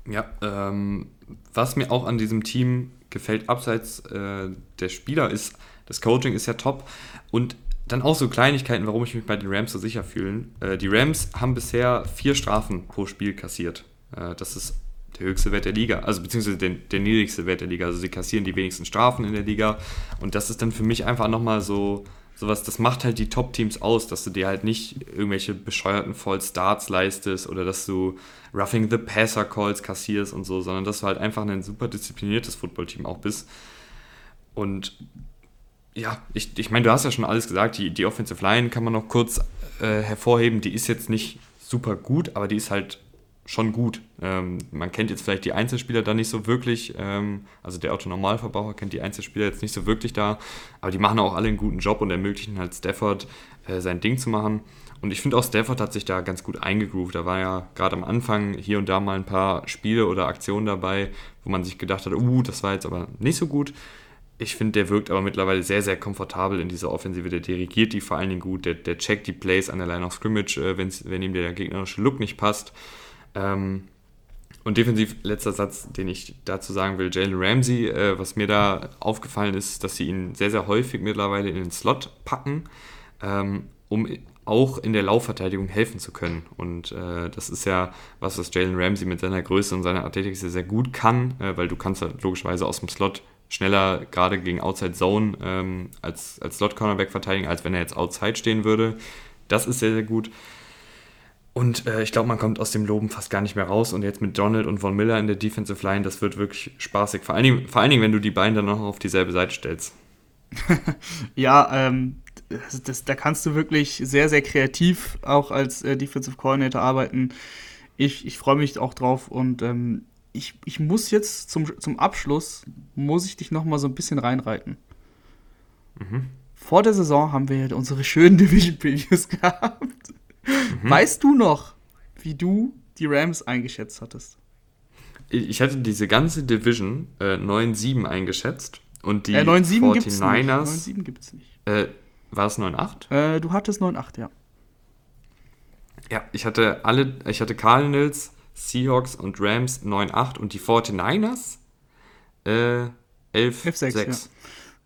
Ja, ähm, was mir auch an diesem Team gefällt, abseits äh, der Spieler, ist, das Coaching ist ja top und dann auch so Kleinigkeiten, warum ich mich bei den Rams so sicher fühle. Äh, die Rams haben bisher vier Strafen pro Spiel kassiert. Äh, das ist der höchste Wert der Liga, also beziehungsweise der, der niedrigste Wert der Liga. Also sie kassieren die wenigsten Strafen in der Liga und das ist dann für mich einfach nochmal so sowas, das macht halt die Top-Teams aus, dass du dir halt nicht irgendwelche bescheuerten Voll-Starts leistest oder dass du Roughing the Passer-Calls kassierst und so, sondern dass du halt einfach ein super diszipliniertes Football-Team auch bist. Und ja, ich, ich meine, du hast ja schon alles gesagt, die, die Offensive Line kann man noch kurz äh, hervorheben, die ist jetzt nicht super gut, aber die ist halt schon gut. Ähm, man kennt jetzt vielleicht die Einzelspieler da nicht so wirklich, ähm, also der Autonormalverbraucher kennt die Einzelspieler jetzt nicht so wirklich da, aber die machen auch alle einen guten Job und ermöglichen halt Stafford äh, sein Ding zu machen. Und ich finde auch Stafford hat sich da ganz gut eingegroovt. Da war ja gerade am Anfang hier und da mal ein paar Spiele oder Aktionen dabei, wo man sich gedacht hat, uh, das war jetzt aber nicht so gut. Ich finde, der wirkt aber mittlerweile sehr, sehr komfortabel in dieser Offensive. Der dirigiert die vor allen Dingen gut. Der, der checkt die Plays an der Line of Scrimmage, äh, wenn ihm der gegnerische Look nicht passt. Ähm, und defensiv, letzter Satz, den ich dazu sagen will, Jalen Ramsey, äh, was mir da aufgefallen ist, dass sie ihn sehr, sehr häufig mittlerweile in den Slot packen, ähm, um auch in der Laufverteidigung helfen zu können. Und äh, das ist ja was, was Jalen Ramsey mit seiner Größe und seiner Athletik sehr, sehr gut kann, äh, weil du kannst halt logischerweise aus dem Slot schneller gerade gegen Outside Zone ähm, als, als Slot-Cornerback verteidigen, als wenn er jetzt Outside stehen würde. Das ist sehr, sehr gut. Und äh, ich glaube, man kommt aus dem Loben fast gar nicht mehr raus. Und jetzt mit Donald und Von Miller in der Defensive Line, das wird wirklich spaßig. Vor allen Dingen, vor allen Dingen wenn du die beiden dann noch auf dieselbe Seite stellst. ja, ähm, das, das, da kannst du wirklich sehr, sehr kreativ auch als äh, Defensive Coordinator arbeiten. Ich, ich freue mich auch drauf und ähm, ich, ich muss jetzt zum, zum Abschluss, muss ich dich noch mal so ein bisschen reinreiten. Mhm. Vor der Saison haben wir unsere schönen Division Previews gehabt. Mhm. Weißt du noch, wie du die Rams eingeschätzt hattest? Ich hatte diese ganze Division äh, 9-7 eingeschätzt und die äh, 49ers. 9-7 gibt es nicht. Äh, war es 9-8? Äh, du hattest 9-8, ja. Ja, ich hatte alle, ich hatte Cardinals, Seahawks und Rams 9-8 und die 49ers äh, 11-6. Ja.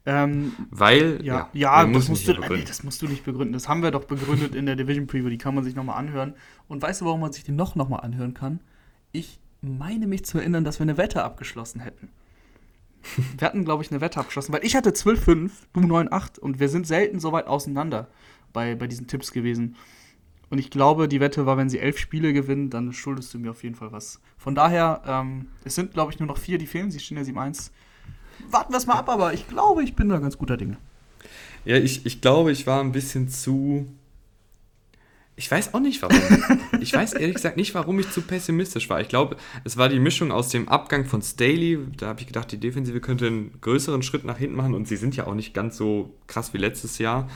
Ähm, Weil, ja, ja, ja das, musst du, nee, das musst du nicht begründen. Das haben wir doch begründet in der Division Preview, die kann man sich nochmal anhören. Und weißt du, warum man sich die noch nochmal anhören kann? Ich meine mich zu erinnern, dass wir eine Wette abgeschlossen hätten. wir hatten, glaube ich, eine Wette abgeschlossen, weil ich hatte 12,5, du 9,8 und wir sind selten so weit auseinander bei, bei diesen Tipps gewesen. Und ich glaube, die Wette war, wenn sie elf Spiele gewinnen, dann schuldest du mir auf jeden Fall was. Von daher, ähm, es sind, glaube ich, nur noch vier, die fehlen. Sie stehen ja 7-1 warten wir es mal ab, aber ich glaube, ich bin da ganz guter Dinge. Ja, ich, ich glaube, ich war ein bisschen zu. Ich weiß auch nicht warum. ich weiß ehrlich gesagt nicht, warum ich zu pessimistisch war. Ich glaube, es war die Mischung aus dem Abgang von Staley. Da habe ich gedacht, die Defensive könnte einen größeren Schritt nach hinten machen und sie sind ja auch nicht ganz so krass wie letztes Jahr.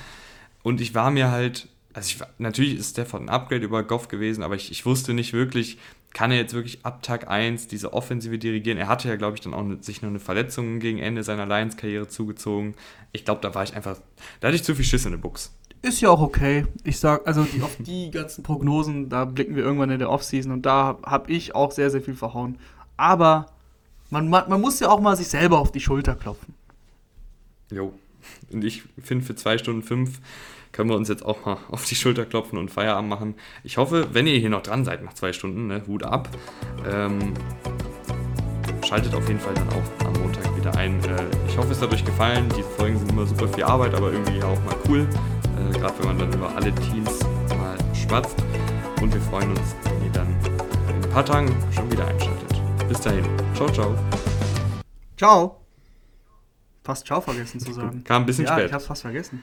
Und ich war mir halt also ich, natürlich ist Stafford ein Upgrade über Goff gewesen, aber ich, ich wusste nicht wirklich, kann er jetzt wirklich ab Tag 1 diese Offensive dirigieren? Er hatte ja, glaube ich, dann auch eine, sich noch eine Verletzung gegen Ende seiner Lions-Karriere zugezogen. Ich glaube, da war ich einfach, da hatte ich zu viel Schiss in den Buchs. Ist ja auch okay. Ich sag, also die, auf die ganzen Prognosen, da blicken wir irgendwann in der Offseason und da habe ich auch sehr, sehr viel verhauen. Aber man, man, man muss ja auch mal sich selber auf die Schulter klopfen. Jo. Und ich finde, für zwei Stunden fünf können wir uns jetzt auch mal auf die Schulter klopfen und Feierabend machen. Ich hoffe, wenn ihr hier noch dran seid nach zwei Stunden, ne, Hut ab. Ähm, schaltet auf jeden Fall dann auch am Montag wieder ein. Äh, ich hoffe, es hat euch gefallen. Die Folgen sind immer super viel Arbeit, aber irgendwie auch mal cool. Äh, Gerade wenn man dann über alle Teams mal schwatzt. Und wir freuen uns, wenn ihr dann in ein paar Tagen schon wieder einschaltet. Bis dahin. Ciao, ciao. Ciao. Fast ciao vergessen zu sagen. Kam ein bisschen ja, spät. ich hab's fast vergessen.